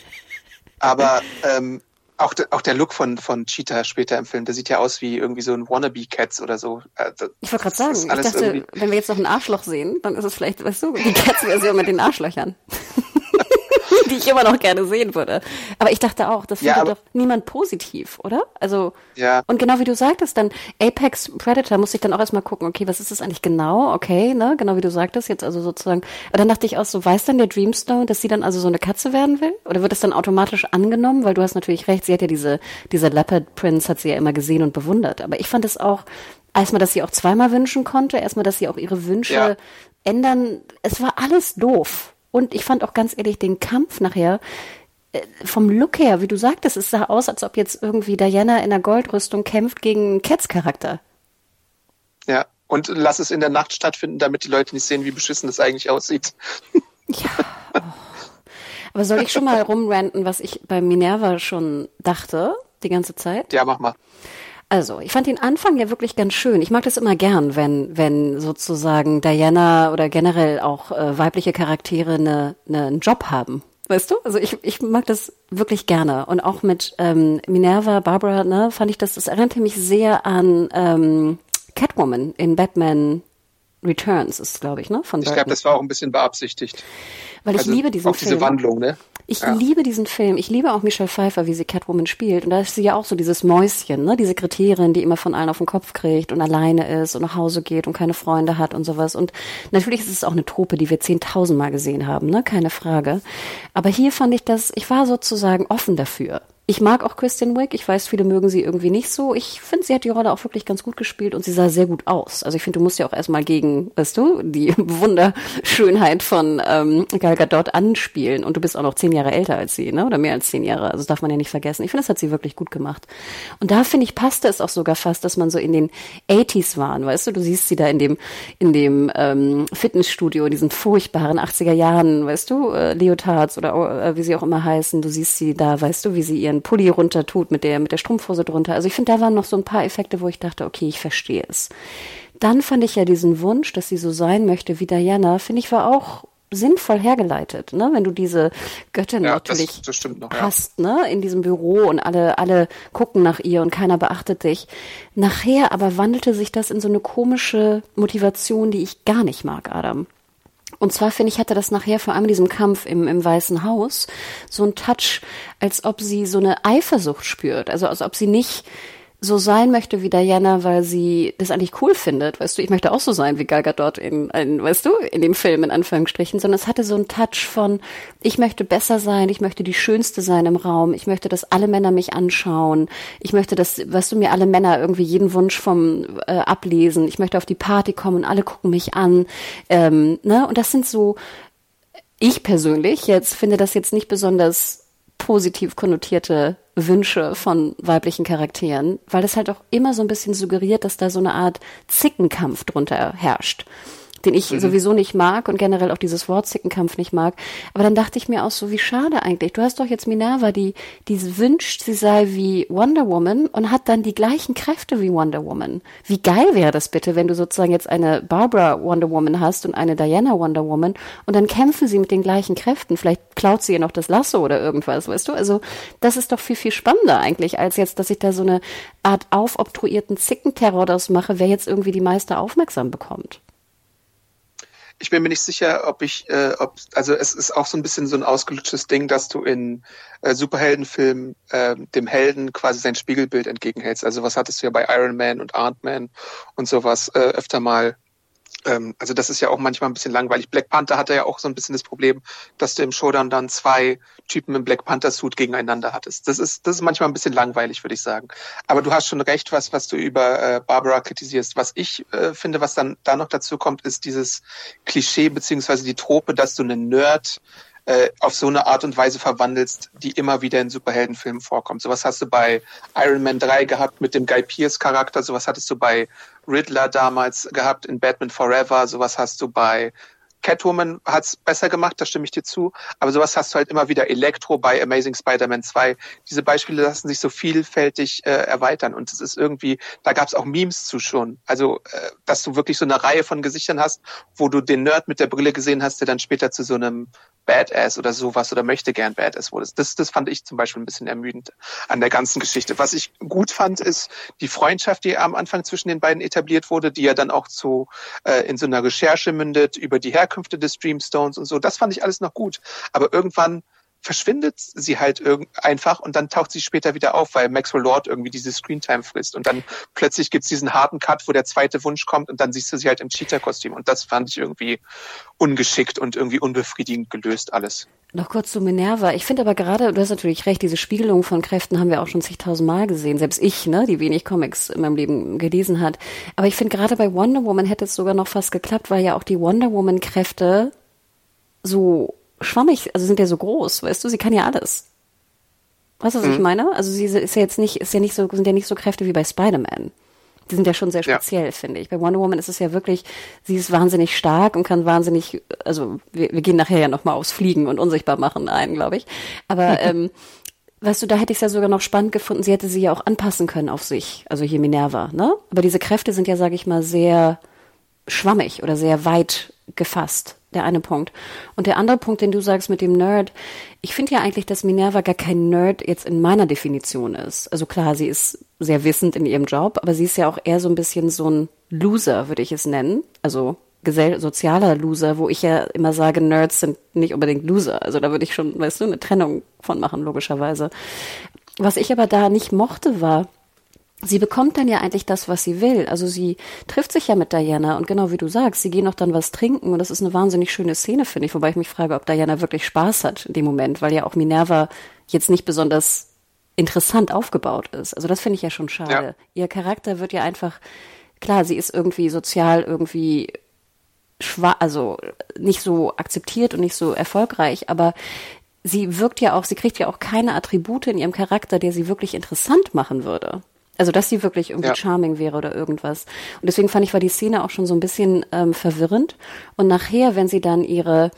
aber ähm, auch, de, auch der Look von, von Cheetah später im Film, der sieht ja aus wie irgendwie so ein Wannabe-Cats oder so. Äh, ich wollte gerade sagen, ich dachte, wenn wir jetzt noch ein Arschloch sehen, dann ist es vielleicht, weißt du, die Cats-Version mit den Arschlöchern. Die ich immer noch gerne sehen würde. Aber ich dachte auch, das findet ja, doch niemand positiv, oder? Also, ja. und genau wie du sagtest, dann Apex Predator muss ich dann auch erstmal gucken, okay, was ist das eigentlich genau? Okay, ne, genau wie du sagtest, jetzt also sozusagen. Aber dann dachte ich auch so, weiß dann der Dreamstone, dass sie dann also so eine Katze werden will? Oder wird das dann automatisch angenommen? Weil du hast natürlich recht, sie hat ja diese, diese Leopard Prince hat sie ja immer gesehen und bewundert. Aber ich fand es auch, erstmal, dass sie auch zweimal wünschen konnte, erstmal, dass sie auch ihre Wünsche ja. ändern. Es war alles doof. Und ich fand auch ganz ehrlich den Kampf nachher, äh, vom Look her, wie du sagtest, es sah aus, als ob jetzt irgendwie Diana in der Goldrüstung kämpft gegen Cats Charakter. Ja, und lass es in der Nacht stattfinden, damit die Leute nicht sehen, wie beschissen das eigentlich aussieht. Ja. Oh. Aber soll ich schon mal rumranten, was ich bei Minerva schon dachte, die ganze Zeit? Ja, mach mal. Also, ich fand den Anfang ja wirklich ganz schön. Ich mag das immer gern, wenn, wenn sozusagen Diana oder generell auch äh, weibliche Charaktere eine, eine, einen Job haben. Weißt du? Also ich, ich mag das wirklich gerne. Und auch mit ähm, Minerva, Barbara, ne, fand ich das, das erinnerte mich sehr an ähm, Catwoman in Batman Returns ist, glaube ich, ne? Von ich glaube, das war auch ein bisschen beabsichtigt. Weil ich also liebe diesen auch Film. diese Wandlung, ne? Ich ja. liebe diesen Film. Ich liebe auch Michelle Pfeiffer, wie sie Catwoman spielt. Und da ist sie ja auch so dieses Mäuschen, ne? Die Sekretärin, die immer von allen auf den Kopf kriegt und alleine ist und nach Hause geht und keine Freunde hat und sowas. Und natürlich ist es auch eine Trope, die wir zehntausendmal gesehen haben, ne? Keine Frage. Aber hier fand ich das, ich war sozusagen offen dafür. Ich mag auch Kristen Wiig. Ich weiß, viele mögen sie irgendwie nicht so. Ich finde, sie hat die Rolle auch wirklich ganz gut gespielt und sie sah sehr gut aus. Also ich finde, du musst ja auch erstmal gegen, weißt du, die Wunderschönheit von ähm, Gal Gadot anspielen. Und du bist auch noch zehn Jahre älter als sie, ne? Oder mehr als zehn Jahre. Also das darf man ja nicht vergessen. Ich finde, das hat sie wirklich gut gemacht. Und da finde ich, passte es auch sogar fast, dass man so in den 80s waren, weißt du? Du siehst sie da in dem, in dem ähm, Fitnessstudio, in diesen furchtbaren 80er Jahren, weißt du, äh, Leotards oder äh, wie sie auch immer heißen. Du siehst sie da, weißt du, wie sie ihren Pulli runter tut mit der, mit der Strumpfhose drunter. Also ich finde, da waren noch so ein paar Effekte, wo ich dachte, okay, ich verstehe es. Dann fand ich ja diesen Wunsch, dass sie so sein möchte wie Diana, finde ich, war auch sinnvoll hergeleitet, ne? Wenn du diese Göttin ja, natürlich das, das noch, hast, ja. ne? In diesem Büro und alle, alle gucken nach ihr und keiner beachtet dich. Nachher aber wandelte sich das in so eine komische Motivation, die ich gar nicht mag, Adam. Und zwar finde ich, hatte das nachher vor allem in diesem Kampf im, im Weißen Haus so ein Touch, als ob sie so eine Eifersucht spürt. Also als ob sie nicht so sein möchte wie Diana, weil sie das eigentlich cool findet. Weißt du, ich möchte auch so sein wie Gal Gadot in, in, weißt du, in dem Film in Anführungsstrichen, sondern es hatte so einen Touch von, ich möchte besser sein, ich möchte die Schönste sein im Raum, ich möchte, dass alle Männer mich anschauen, ich möchte, dass, weißt du, mir alle Männer irgendwie jeden Wunsch vom äh, ablesen, ich möchte auf die Party kommen und alle gucken mich an, ähm, ne? Und das sind so, ich persönlich jetzt finde das jetzt nicht besonders positiv konnotierte Wünsche von weiblichen Charakteren, weil das halt auch immer so ein bisschen suggeriert, dass da so eine Art Zickenkampf drunter herrscht den ich mhm. sowieso nicht mag und generell auch dieses Wort Zickenkampf nicht mag. Aber dann dachte ich mir auch so, wie schade eigentlich. Du hast doch jetzt Minerva, die, die wünscht, sie sei wie Wonder Woman und hat dann die gleichen Kräfte wie Wonder Woman. Wie geil wäre das bitte, wenn du sozusagen jetzt eine Barbara Wonder Woman hast und eine Diana Wonder Woman und dann kämpfen sie mit den gleichen Kräften. Vielleicht klaut sie ihr noch das Lasso oder irgendwas, weißt du? Also, das ist doch viel, viel spannender eigentlich, als jetzt, dass ich da so eine Art aufobtruierten Zickenterror daraus mache, wer jetzt irgendwie die meiste aufmerksam bekommt ich bin mir nicht sicher, ob ich, äh, ob, also es ist auch so ein bisschen so ein ausgelutschtes Ding, dass du in äh, Superheldenfilmen äh, dem Helden quasi sein Spiegelbild entgegenhältst. Also was hattest du ja bei Iron Man und Ant-Man und sowas äh, öfter mal ähm, also das ist ja auch manchmal ein bisschen langweilig. Black Panther hatte ja auch so ein bisschen das Problem, dass du im Showdown dann zwei Typen im Black Panther Suit gegeneinander hattest. Das ist, das ist manchmal ein bisschen langweilig, würde ich sagen. Aber du hast schon recht, was, was du über äh, Barbara kritisierst. Was ich äh, finde, was dann da noch dazu kommt, ist dieses Klischee beziehungsweise die Trope, dass du einen Nerd äh, auf so eine Art und Weise verwandelst, die immer wieder in Superheldenfilmen vorkommt. Sowas hast du bei Iron Man 3 gehabt mit dem Guy Pierce Charakter, sowas hattest du bei Riddler damals gehabt in Batman Forever, sowas hast du bei Catwoman hat's besser gemacht, da stimme ich dir zu. Aber sowas hast du halt immer wieder. Elektro bei Amazing Spider-Man 2. Diese Beispiele lassen sich so vielfältig äh, erweitern. Und es ist irgendwie, da gab's auch Memes zu schon. Also, äh, dass du wirklich so eine Reihe von Gesichtern hast, wo du den Nerd mit der Brille gesehen hast, der dann später zu so einem Badass oder sowas oder möchte gern Badass wurde. Das, das fand ich zum Beispiel ein bisschen ermüdend an der ganzen Geschichte. Was ich gut fand, ist die Freundschaft, die am Anfang zwischen den beiden etabliert wurde, die ja dann auch zu äh, in so einer Recherche mündet über die Herkünfte des Dreamstones und so. Das fand ich alles noch gut. Aber irgendwann verschwindet sie halt einfach und dann taucht sie später wieder auf, weil Maxwell Lord irgendwie diese Screentime frisst und dann plötzlich gibt's diesen harten Cut, wo der zweite Wunsch kommt und dann siehst du sie halt im Cheetah-Kostüm und das fand ich irgendwie ungeschickt und irgendwie unbefriedigend gelöst alles. Noch kurz zu Minerva. Ich finde aber gerade, du hast natürlich recht, diese Spiegelung von Kräften haben wir auch schon zigtausend Mal gesehen. Selbst ich, ne, die wenig Comics in meinem Leben gelesen hat. Aber ich finde gerade bei Wonder Woman hätte es sogar noch fast geklappt, weil ja auch die Wonder Woman Kräfte so schwammig, also sind ja so groß, weißt du, sie kann ja alles. Weißt du, was mhm. ich meine? Also sie ist ja jetzt nicht, ist ja nicht so, sind ja nicht so Kräfte wie bei Spider-Man. Die sind ja schon sehr speziell, ja. finde ich. Bei Wonder Woman ist es ja wirklich, sie ist wahnsinnig stark und kann wahnsinnig, also wir, wir gehen nachher ja nochmal aufs Fliegen und unsichtbar machen ein, glaube ich. Aber ähm, weißt du, da hätte ich es ja sogar noch spannend gefunden, sie hätte sie ja auch anpassen können auf sich, also hier Minerva, ne? Aber diese Kräfte sind ja, sage ich mal, sehr schwammig oder sehr weit gefasst der eine Punkt. Und der andere Punkt, den du sagst mit dem Nerd, ich finde ja eigentlich, dass Minerva gar kein Nerd jetzt in meiner Definition ist. Also klar, sie ist sehr wissend in ihrem Job, aber sie ist ja auch eher so ein bisschen so ein Loser, würde ich es nennen. Also sozialer Loser, wo ich ja immer sage, Nerds sind nicht unbedingt Loser. Also da würde ich schon, weißt du, eine Trennung von machen, logischerweise. Was ich aber da nicht mochte, war, sie bekommt dann ja eigentlich das, was sie will. Also sie trifft sich ja mit Diana und genau wie du sagst, sie gehen auch dann was trinken und das ist eine wahnsinnig schöne Szene, finde ich, wobei ich mich frage, ob Diana wirklich Spaß hat in dem Moment, weil ja auch Minerva jetzt nicht besonders interessant aufgebaut ist. Also das finde ich ja schon schade. Ja. Ihr Charakter wird ja einfach, klar, sie ist irgendwie sozial irgendwie schwach, also nicht so akzeptiert und nicht so erfolgreich, aber sie wirkt ja auch, sie kriegt ja auch keine Attribute in ihrem Charakter, der sie wirklich interessant machen würde. Also, dass sie wirklich irgendwie ja. charming wäre oder irgendwas. Und deswegen fand ich, war die Szene auch schon so ein bisschen ähm, verwirrend. Und nachher, wenn sie dann ihre,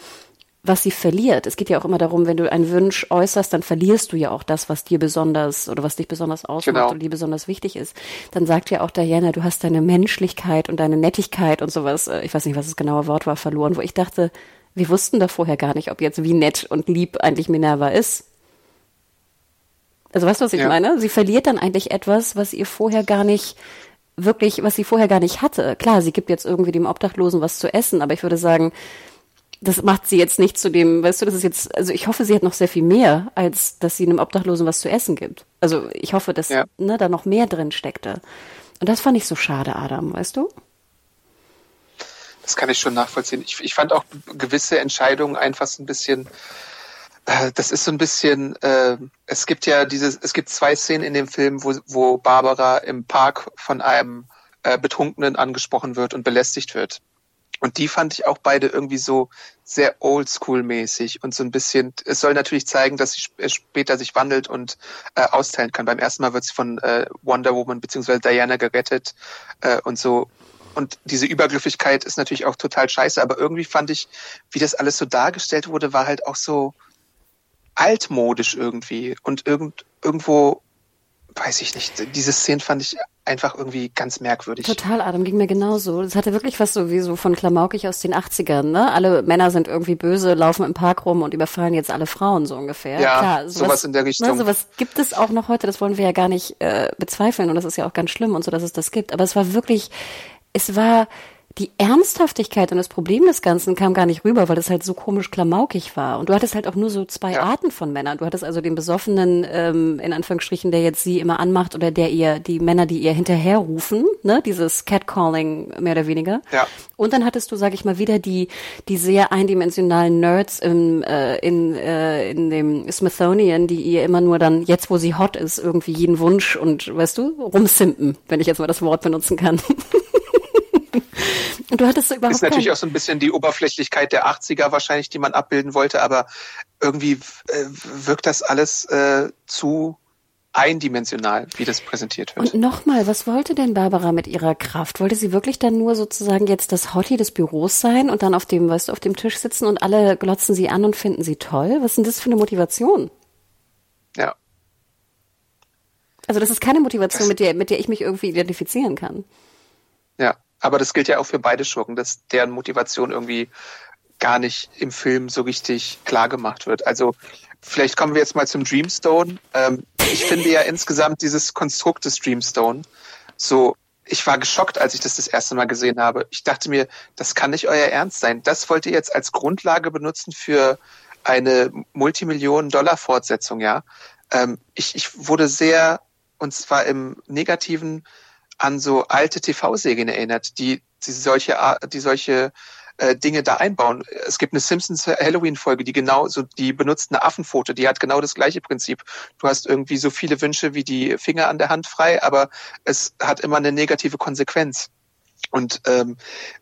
was sie verliert, es geht ja auch immer darum, wenn du einen Wunsch äußerst, dann verlierst du ja auch das, was dir besonders oder was dich besonders ausmacht genau. und dir besonders wichtig ist. Dann sagt ja auch Diana, du hast deine Menschlichkeit und deine Nettigkeit und sowas, äh, ich weiß nicht, was das genaue Wort war, verloren, wo ich dachte, wir wussten da vorher gar nicht, ob jetzt wie nett und lieb eigentlich Minerva ist. Also weißt du, was ich ja. meine? Sie verliert dann eigentlich etwas, was ihr vorher gar nicht wirklich, was sie vorher gar nicht hatte. Klar, sie gibt jetzt irgendwie dem Obdachlosen was zu essen, aber ich würde sagen, das macht sie jetzt nicht zu dem, weißt du, das ist jetzt, also ich hoffe, sie hat noch sehr viel mehr, als dass sie einem Obdachlosen was zu essen gibt. Also ich hoffe, dass ja. ne, da noch mehr drin steckte. Und das fand ich so schade, Adam, weißt du? Das kann ich schon nachvollziehen. Ich, ich fand auch gewisse Entscheidungen einfach so ein bisschen, das ist so ein bisschen, äh, es gibt ja dieses, es gibt zwei Szenen in dem Film, wo, wo Barbara im Park von einem äh, Betrunkenen angesprochen wird und belästigt wird. Und die fand ich auch beide irgendwie so sehr oldschool-mäßig und so ein bisschen, es soll natürlich zeigen, dass sie später sich wandelt und äh, austeilen kann. Beim ersten Mal wird sie von äh, Wonder Woman bzw. Diana gerettet äh, und so. Und diese Übergriffigkeit ist natürlich auch total scheiße, aber irgendwie fand ich, wie das alles so dargestellt wurde, war halt auch so altmodisch irgendwie und irgend, irgendwo weiß ich nicht, diese Szene fand ich einfach irgendwie ganz merkwürdig. Total, Adam, ging mir genauso. Das hatte wirklich was so wie so von Klamaukig aus den 80ern, ne? Alle Männer sind irgendwie böse, laufen im Park rum und überfallen jetzt alle Frauen so ungefähr. Ja, Klar, sowas, sowas in der Richtung. Ne, sowas gibt es auch noch heute, das wollen wir ja gar nicht äh, bezweifeln und das ist ja auch ganz schlimm und so, dass es das gibt. Aber es war wirklich, es war die Ernsthaftigkeit und das Problem des Ganzen kam gar nicht rüber, weil es halt so komisch klamaukig war. Und du hattest halt auch nur so zwei ja. Arten von Männern. Du hattest also den besoffenen, ähm, in Anführungsstrichen, der jetzt sie immer anmacht oder der ihr, die Männer, die ihr hinterherrufen, ne, dieses Catcalling mehr oder weniger. Ja. Und dann hattest du, sag ich mal, wieder die, die sehr eindimensionalen Nerds im, äh, in, äh, in dem Smithsonian, die ihr immer nur dann, jetzt wo sie hot ist, irgendwie jeden Wunsch und, weißt du, rumsimpen, wenn ich jetzt mal das Wort benutzen kann. Und du hattest so überhaupt Ist natürlich auch so ein bisschen die Oberflächlichkeit der 80er wahrscheinlich, die man abbilden wollte, aber irgendwie äh, wirkt das alles äh, zu eindimensional, wie das präsentiert wird. Und nochmal, was wollte denn Barbara mit ihrer Kraft? Wollte sie wirklich dann nur sozusagen jetzt das Hottie des Büros sein und dann auf dem, weißt du, auf dem Tisch sitzen und alle glotzen sie an und finden sie toll? Was ist denn das für eine Motivation? Ja. Also das ist keine Motivation, mit der, mit der ich mich irgendwie identifizieren kann. Ja. Aber das gilt ja auch für beide Schurken, dass deren Motivation irgendwie gar nicht im Film so richtig klar gemacht wird. Also vielleicht kommen wir jetzt mal zum Dreamstone. Ähm, ich finde ja insgesamt dieses Konstrukt des Dreamstone so, ich war geschockt, als ich das das erste Mal gesehen habe. Ich dachte mir, das kann nicht euer Ernst sein. Das wollt ihr jetzt als Grundlage benutzen für eine Multimillionen-Dollar-Fortsetzung, ja? Ähm, ich, ich wurde sehr, und zwar im negativen an so alte TV-Serien erinnert, die, die solche, die solche äh, Dinge da einbauen. Es gibt eine Simpsons Halloween-Folge, die genau so, die benutzt eine Affenfoto, die hat genau das gleiche Prinzip. Du hast irgendwie so viele Wünsche wie die Finger an der Hand frei, aber es hat immer eine negative Konsequenz. Und ähm,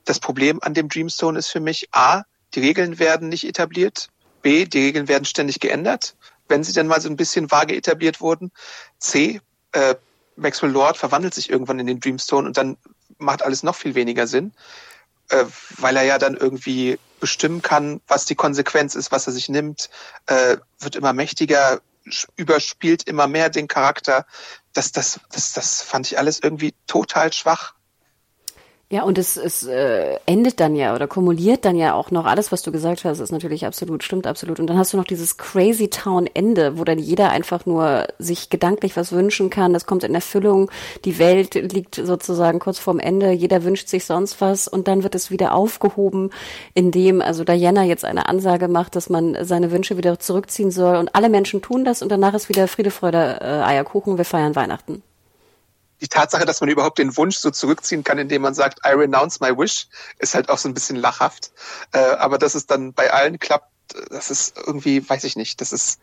das Problem an dem Dreamstone ist für mich A, die Regeln werden nicht etabliert, B, die Regeln werden ständig geändert, wenn sie dann mal so ein bisschen vage etabliert wurden. C, äh, Maxwell Lord verwandelt sich irgendwann in den Dreamstone und dann macht alles noch viel weniger Sinn, äh, weil er ja dann irgendwie bestimmen kann, was die Konsequenz ist, was er sich nimmt, äh, wird immer mächtiger, überspielt immer mehr den Charakter. Das, das, das, das fand ich alles irgendwie total schwach. Ja, und es, es äh, endet dann ja oder kumuliert dann ja auch noch alles, was du gesagt hast, ist natürlich absolut, stimmt absolut. Und dann hast du noch dieses Crazy Town Ende, wo dann jeder einfach nur sich gedanklich was wünschen kann. Das kommt in Erfüllung. Die Welt liegt sozusagen kurz vorm Ende. Jeder wünscht sich sonst was und dann wird es wieder aufgehoben, indem also Diana jetzt eine Ansage macht, dass man seine Wünsche wieder zurückziehen soll und alle Menschen tun das und danach ist wieder Friede, Freude, äh, Eierkuchen. Wir feiern Weihnachten die Tatsache, dass man überhaupt den Wunsch so zurückziehen kann, indem man sagt, I renounce my wish, ist halt auch so ein bisschen lachhaft. Äh, aber dass es dann bei allen klappt, das ist irgendwie, weiß ich nicht, das ist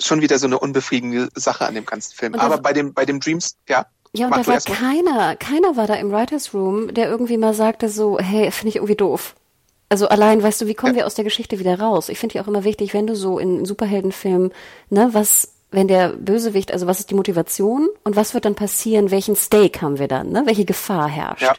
schon wieder so eine unbefriedigende Sache an dem ganzen Film. Aber bei dem, bei dem Dreams, ja. Ja, und da war keiner, keiner war da im Writers Room, der irgendwie mal sagte so, hey, finde ich irgendwie doof. Also allein, weißt du, wie kommen ja. wir aus der Geschichte wieder raus? Ich finde ja auch immer wichtig, wenn du so in Superheldenfilmen, ne, was wenn der Bösewicht, also was ist die Motivation und was wird dann passieren, welchen Stake haben wir dann, ne? welche Gefahr herrscht. Ja.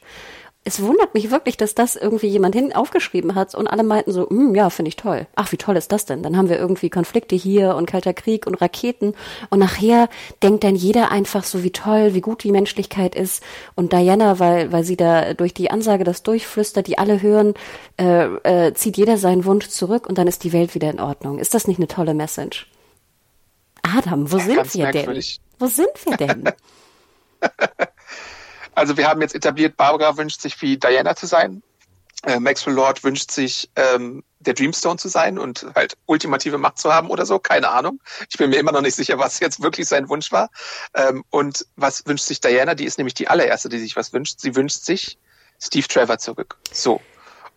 Es wundert mich wirklich, dass das irgendwie jemand hin aufgeschrieben hat und alle meinten so, mm, ja, finde ich toll. Ach, wie toll ist das denn? Dann haben wir irgendwie Konflikte hier und kalter Krieg und Raketen und nachher denkt dann jeder einfach so, wie toll, wie gut die Menschlichkeit ist und Diana, weil weil sie da durch die Ansage das durchflüstert, die alle hören, äh, äh, zieht jeder seinen Wunsch zurück und dann ist die Welt wieder in Ordnung. Ist das nicht eine tolle Message? Adam, wo ja, sind wir merkwürdig. denn? Wo sind wir denn? also wir haben jetzt etabliert, Barbara wünscht sich wie Diana zu sein. äh, Maxwell Lord wünscht sich, ähm, der Dreamstone zu sein und halt ultimative Macht zu haben oder so, keine Ahnung. Ich bin mir immer noch nicht sicher, was jetzt wirklich sein Wunsch war. Ähm, und was wünscht sich Diana? Die ist nämlich die allererste, die sich was wünscht. Sie wünscht sich Steve Trevor zurück. So.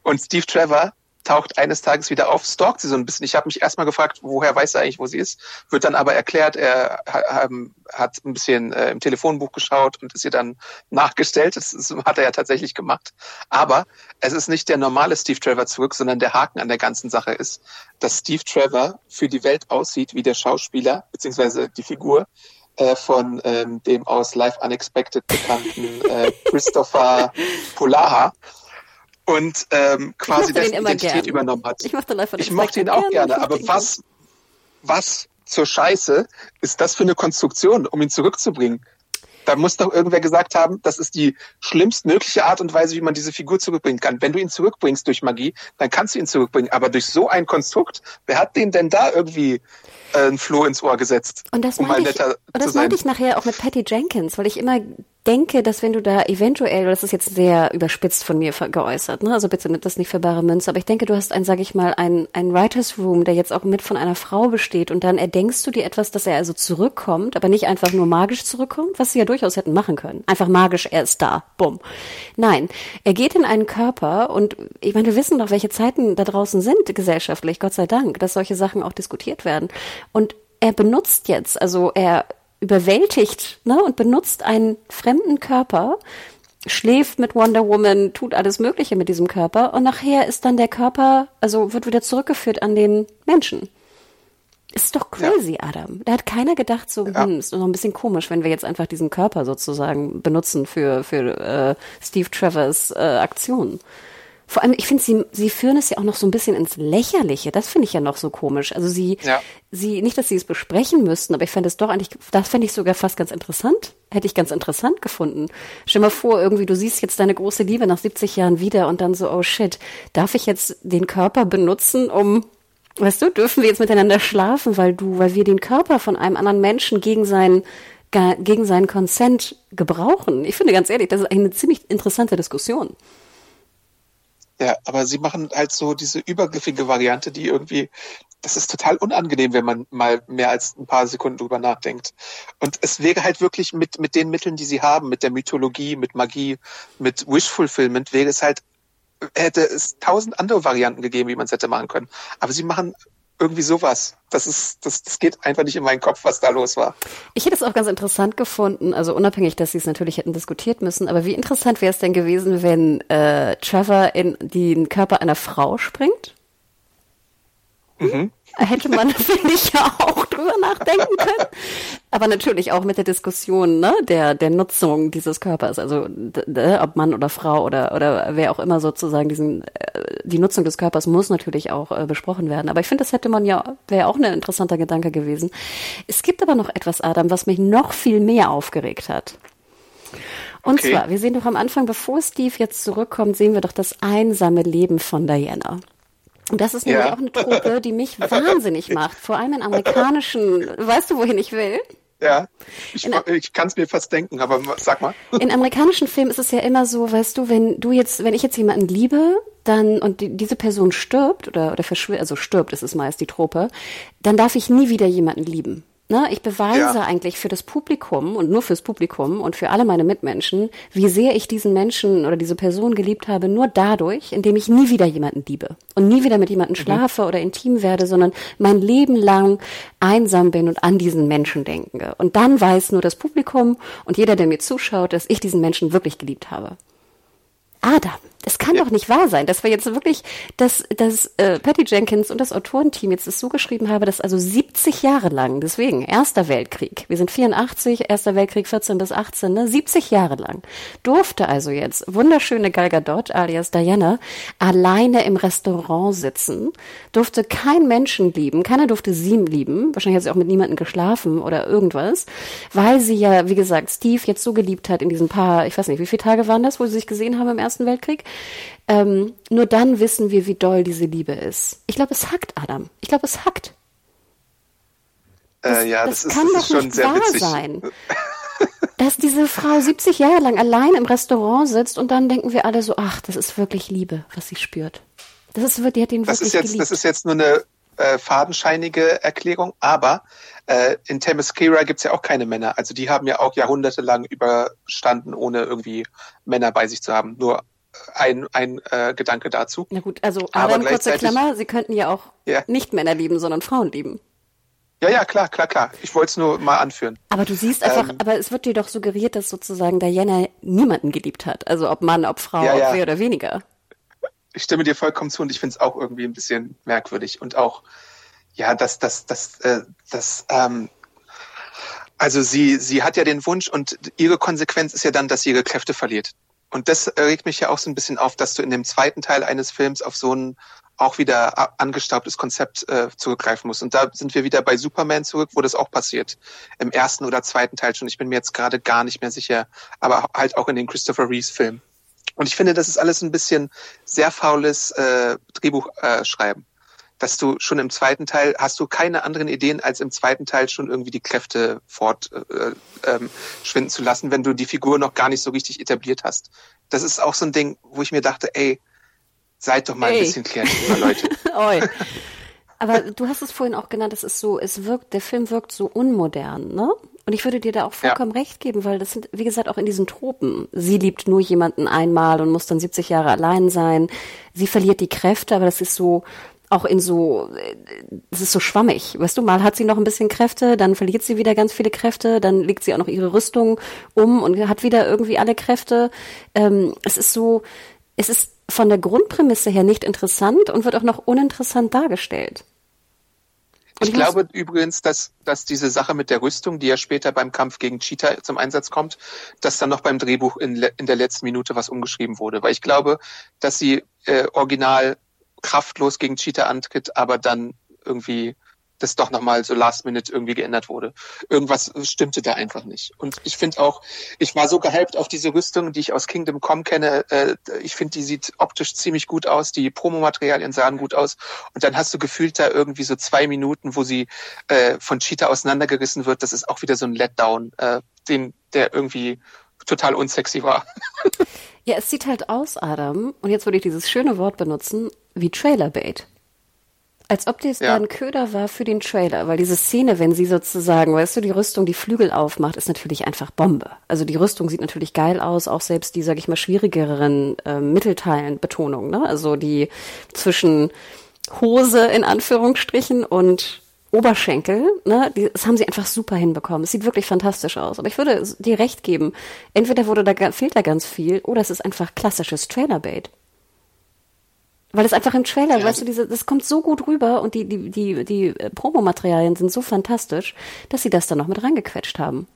Und Steve Trevor taucht eines Tages wieder auf, stalkt sie so ein bisschen. Ich habe mich erstmal gefragt, woher weiß er eigentlich, wo sie ist. Wird dann aber erklärt, er hat ein bisschen äh, im Telefonbuch geschaut und ist ihr dann nachgestellt. Das, das hat er ja tatsächlich gemacht. Aber es ist nicht der normale Steve Trevor zurück, sondern der Haken an der ganzen Sache ist, dass Steve Trevor für die Welt aussieht wie der Schauspieler, beziehungsweise die Figur, äh, von ähm, dem aus Life Unexpected bekannten äh, Christopher Polaha und ähm, quasi dessen Identität übernommen hat. Ich mochte, ich mochte ihn auch gerne, aber was, was zur Scheiße ist das für eine Konstruktion, um ihn zurückzubringen? Da muss doch irgendwer gesagt haben, das ist die schlimmstmögliche Art und Weise, wie man diese Figur zurückbringen kann. Wenn du ihn zurückbringst durch Magie, dann kannst du ihn zurückbringen. Aber durch so ein Konstrukt, wer hat den denn da irgendwie äh, ein Floh ins Ohr gesetzt? Und das, um meinte, ich, und das meinte ich nachher auch mit Patty Jenkins, weil ich immer denke, dass wenn du da eventuell, das ist jetzt sehr überspitzt von mir geäußert, ne? also bitte nimmt das nicht für bare Münze, aber ich denke, du hast ein, sag ich mal, ein, ein Writers Room, der jetzt auch mit von einer Frau besteht und dann erdenkst du dir etwas, dass er also zurückkommt, aber nicht einfach nur magisch zurückkommt, was sie ja durchaus hätten machen können. Einfach magisch, er ist da, bumm. Nein, er geht in einen Körper und ich meine, wir wissen doch, welche Zeiten da draußen sind gesellschaftlich, Gott sei Dank, dass solche Sachen auch diskutiert werden. Und er benutzt jetzt, also er überwältigt ne, und benutzt einen fremden Körper, schläft mit Wonder Woman, tut alles Mögliche mit diesem Körper und nachher ist dann der Körper, also wird wieder zurückgeführt an den Menschen. Ist doch crazy, ja. Adam. Da hat keiner gedacht, so, ja. hm, ist noch ein bisschen komisch, wenn wir jetzt einfach diesen Körper sozusagen benutzen für, für äh, Steve Trevors äh, Aktionen. Vor allem, ich finde, sie, sie führen es ja auch noch so ein bisschen ins Lächerliche. Das finde ich ja noch so komisch. Also sie, ja. sie, nicht, dass sie es besprechen müssten, aber ich fände es doch eigentlich, das fände ich sogar fast ganz interessant. Hätte ich ganz interessant gefunden. Stell mal vor, irgendwie, du siehst jetzt deine große Liebe nach 70 Jahren wieder und dann so, oh shit, darf ich jetzt den Körper benutzen, um, weißt du, dürfen wir jetzt miteinander schlafen, weil du, weil wir den Körper von einem anderen Menschen gegen seinen, gegen seinen Consent gebrauchen? Ich finde ganz ehrlich, das ist eine ziemlich interessante Diskussion. Ja, aber sie machen halt so diese übergriffige Variante, die irgendwie, das ist total unangenehm, wenn man mal mehr als ein paar Sekunden drüber nachdenkt. Und es wäre halt wirklich mit, mit den Mitteln, die sie haben, mit der Mythologie, mit Magie, mit Wish Fulfillment, wäre es halt, hätte es tausend andere Varianten gegeben, wie man es hätte machen können. Aber sie machen irgendwie sowas. Das ist, das, das geht einfach nicht in meinen Kopf, was da los war. Ich hätte es auch ganz interessant gefunden, also unabhängig, dass sie es natürlich hätten diskutiert müssen, aber wie interessant wäre es denn gewesen, wenn äh, Trevor in den Körper einer Frau springt? Mhm hätte man, finde ich, ja auch drüber nachdenken können. Aber natürlich auch mit der Diskussion ne, der, der Nutzung dieses Körpers, also ob Mann oder Frau oder, oder wer auch immer sozusagen diesen, äh, die Nutzung des Körpers muss natürlich auch äh, besprochen werden. Aber ich finde, das hätte man ja, wäre auch ein interessanter Gedanke gewesen. Es gibt aber noch etwas, Adam, was mich noch viel mehr aufgeregt hat. Und okay. zwar, wir sehen doch am Anfang, bevor Steve jetzt zurückkommt, sehen wir doch das einsame Leben von Diana. Und das ist nämlich ja. auch eine Truppe, die mich wahnsinnig macht. Vor allem in amerikanischen, weißt du, wohin ich will? Ja, ich, ich kann es mir fast denken, aber sag mal. In amerikanischen Filmen ist es ja immer so, weißt du, wenn du jetzt, wenn ich jetzt jemanden liebe, dann und die, diese Person stirbt oder oder verschwindet, also stirbt ist es meist die Truppe, dann darf ich nie wieder jemanden lieben. Ne, ich beweise ja. eigentlich für das Publikum und nur fürs Publikum und für alle meine Mitmenschen, wie sehr ich diesen Menschen oder diese Person geliebt habe, nur dadurch, indem ich nie wieder jemanden liebe und nie wieder mit jemandem mhm. schlafe oder intim werde, sondern mein Leben lang einsam bin und an diesen Menschen denke. Und dann weiß nur das Publikum und jeder, der mir zuschaut, dass ich diesen Menschen wirklich geliebt habe. Adam, es kann ja. doch nicht wahr sein, dass wir jetzt wirklich, dass, dass äh, Patty Jenkins und das Autorenteam jetzt das so geschrieben haben, dass also 70 Jahre lang, deswegen Erster Weltkrieg, wir sind 84, Erster Weltkrieg 14 bis 18, ne, 70 Jahre lang, durfte also jetzt wunderschöne Gal Gadot alias Diana alleine im Restaurant sitzen, durfte kein Menschen lieben, keiner durfte sie lieben, wahrscheinlich hat sie auch mit niemandem geschlafen oder irgendwas, weil sie ja, wie gesagt, Steve jetzt so geliebt hat in diesen paar, ich weiß nicht, wie viele Tage waren das, wo sie sich gesehen haben im Ersten Weltkrieg, ähm, nur dann wissen wir, wie doll diese Liebe ist. Ich glaube, es hackt, Adam. Ich glaube, es hackt. Äh, das, ja, das, das ist, kann das doch nicht wahr witzig. sein. dass diese Frau 70 Jahre lang allein im Restaurant sitzt und dann denken wir alle so, ach, das ist wirklich Liebe, was sie spürt. Das ist wirklich, die hat ihn das wirklich ist jetzt, geliebt. Das ist jetzt nur eine äh, fadenscheinige Erklärung, aber äh, in Themyscira gibt's ja auch keine Männer. Also die haben ja auch jahrhundertelang überstanden, ohne irgendwie Männer bei sich zu haben. Nur ein, ein äh, Gedanke dazu. Na gut, also Aber Adam, kurze Klammer, sie könnten ja auch Ja. nicht Männer lieben, sondern Frauen lieben. Ja, ja, klar, klar, klar. Ich wollte es nur mal anführen. Aber du siehst einfach, Ähm. aber es wird dir doch suggeriert, dass sozusagen Diana niemanden geliebt hat. Also ob Mann, ob Frau, Ja, ja. ob mehr oder weniger. Ich stimme dir vollkommen zu und ich finde es auch irgendwie ein bisschen merkwürdig. Und auch, ja, das, das, das, äh, das, ähm, also sie, sie hat ja den Wunsch und ihre Konsequenz ist ja dann, dass sie ihre Kräfte verliert. Und das regt mich ja auch so ein bisschen auf, dass du in dem zweiten Teil eines Films auf so ein auch wieder angestaubtes Konzept äh, zurückgreifen musst. Und da sind wir wieder bei Superman zurück, wo das auch passiert. Im ersten oder zweiten Teil schon. Ich bin mir jetzt gerade gar nicht mehr sicher. Aber halt auch in den Christopher Reeves-Filmen. Und ich finde, das ist alles ein bisschen sehr faules äh, Drehbuchschreiben. Äh. Dass du schon im zweiten Teil hast du keine anderen Ideen, als im zweiten Teil schon irgendwie die Kräfte fort äh, ähm, schwinden zu lassen, wenn du die Figur noch gar nicht so richtig etabliert hast. Das ist auch so ein Ding, wo ich mir dachte, ey, seid doch mal Ey. ein bisschen kreativer, Leute. Oi. Aber du hast es vorhin auch genannt, es ist so, es wirkt, der Film wirkt so unmodern, ne? Und ich würde dir da auch vollkommen recht geben, weil das sind, wie gesagt, auch in diesen Tropen. Sie liebt nur jemanden einmal und muss dann 70 Jahre allein sein. Sie verliert die Kräfte, aber das ist so, auch in so, äh, es ist so schwammig. Weißt du, mal hat sie noch ein bisschen Kräfte, dann verliert sie wieder ganz viele Kräfte, dann legt sie auch noch ihre Rüstung um und hat wieder irgendwie alle Kräfte. Ähm, es ist so, es ist von der Grundprämisse her nicht interessant und wird auch noch uninteressant dargestellt. Und Ich glaube übrigens, dass, dass diese Sache mit der Rüstung, die ja später beim Kampf gegen Cheetah zum Einsatz kommt, dass dann noch beim Drehbuch in, in der letzten Minute was umgeschrieben wurde. Weil ich glaube, dass sie äh, original kraftlos gegen Cheetah antritt, aber dann irgendwie das doch nochmal so last minute irgendwie geändert wurde. Irgendwas stimmte da einfach nicht. Und ich finde auch, ich war so gehypt auf diese Rüstung, die ich aus Kingdom Come kenne. Äh, ich finde, die sieht optisch ziemlich gut aus. Die Promomaterialien sahen gut aus. Und dann hast du gefühlt da irgendwie so zwei Minuten, wo sie äh, von Cheetah auseinandergerissen wird. Das ist auch wieder so ein Letdown, äh, den, der irgendwie total unsexy war. Ja, es sieht halt aus, Adam, und jetzt würde ich dieses schöne Wort benutzen, wie Trailerbait. Als ob das Ja. ein Köder war für den Trailer, weil diese Szene, wenn sie sozusagen, weißt du, die Rüstung, die Flügel aufmacht, ist natürlich einfach Bombe. Also die Rüstung sieht natürlich geil aus, auch selbst die, sag ich mal, schwierigeren äh, Mittelteilen Betonung, ne? Also die zwischen Hose in Anführungsstrichen und Oberschenkel, ne, das haben sie einfach super hinbekommen. Es sieht wirklich fantastisch aus. Aber ich würde dir recht geben, entweder wurde da fehlt da ganz viel oder es ist einfach klassisches Trailerbait. Weil es einfach im Trailer, weißt du, diese, das kommt so gut rüber und die, die, die, die äh, Promomaterialien sind so fantastisch, dass sie das dann noch mit reingequetscht haben.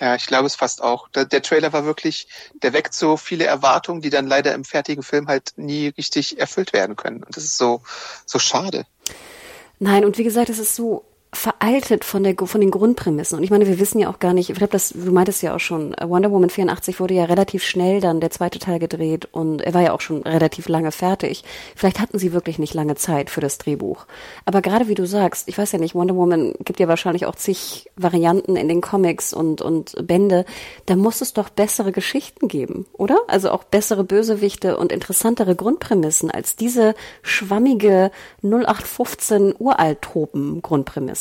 Ja, ich glaube es fast auch. Der, der Trailer war wirklich, der weckt so viele Erwartungen, die dann leider im fertigen Film halt nie richtig erfüllt werden können. Und das ist so, so schade. Nein, und wie gesagt, es ist so veraltet von der von den Grundprämissen. Und ich meine, wir wissen ja auch gar nicht, ich glaube, das, du meintest ja auch schon, äh, Wonder Woman 84 wurde ja relativ schnell dann der zweite Teil gedreht und er war ja auch schon relativ lange fertig. Vielleicht hatten sie wirklich nicht lange Zeit für das Drehbuch. Aber gerade wie du sagst, ich weiß ja nicht, Wonder Woman gibt ja wahrscheinlich auch zig Varianten in den Comics und, und Bände. Da muss es doch bessere Geschichten geben, oder? Also auch bessere Bösewichte und interessantere Grundprämissen als diese schwammige 0815 Uralt-Tropen-Grundprämisse.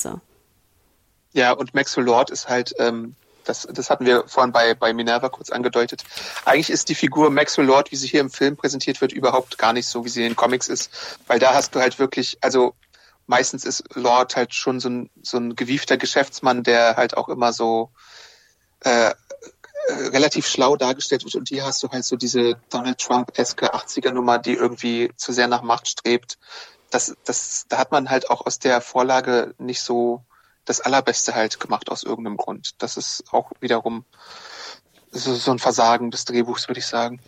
Ja, und Maxwell Lord ist halt, ähm, das, das hatten wir vorhin bei, bei Minerva kurz angedeutet. Eigentlich ist die Figur Maxwell Lord, wie sie hier im Film präsentiert wird, überhaupt gar nicht so, wie sie in den Comics ist. Weil da hast du halt wirklich, also meistens ist Lord halt schon so ein, so ein gewiefter Geschäftsmann, der halt auch immer so äh, äh, relativ schlau dargestellt wird. Und hier hast du halt so diese Donald Trump-eske 80er-Nummer, die irgendwie zu sehr nach Macht strebt. Das, das, da hat man halt auch aus der Vorlage nicht so das Allerbeste halt gemacht aus irgendeinem Grund. Das ist auch wiederum so, so ein Versagen des Drehbuchs, würde ich sagen.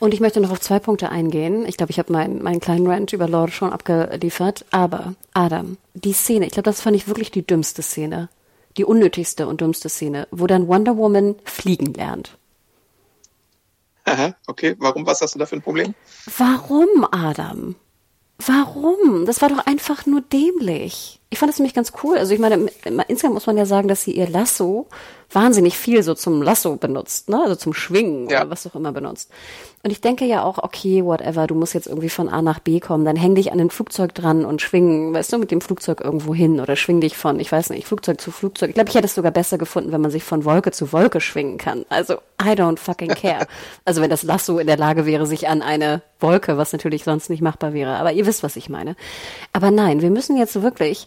Und ich möchte noch auf zwei Punkte eingehen. Ich glaube, ich habe meinen meinen kleinen Rant über Lord schon abgeliefert. Aber, Adam, die Szene, ich glaube, das fand ich wirklich die dümmste Szene. Die unnötigste und dümmste Szene, wo dann Wonder Woman fliegen lernt. Aha, okay, warum, was hast du da für ein Problem? Warum, Adam? Warum? Das war doch einfach nur dämlich. Ich fand es nämlich ganz cool. Also ich meine, insgesamt muss man ja sagen, dass sie ihr Lasso wahnsinnig viel so zum Lasso benutzt, ne? Also zum Schwingen ja. oder was auch immer benutzt. Und ich denke ja auch, okay, whatever, du musst jetzt irgendwie von A nach B kommen, dann häng dich an ein Flugzeug dran und schwingen, weißt du, mit dem Flugzeug irgendwo hin oder schwing dich von, ich weiß nicht, Flugzeug zu Flugzeug. Ich glaube, ich hätte es sogar besser gefunden, wenn man sich von Wolke zu Wolke schwingen kann. Also, I don't fucking care. also, wenn das Lasso in der Lage wäre, sich an eine Wolke, was natürlich sonst nicht machbar wäre. Aber ihr wisst, was ich meine. Aber nein, wir müssen jetzt wirklich,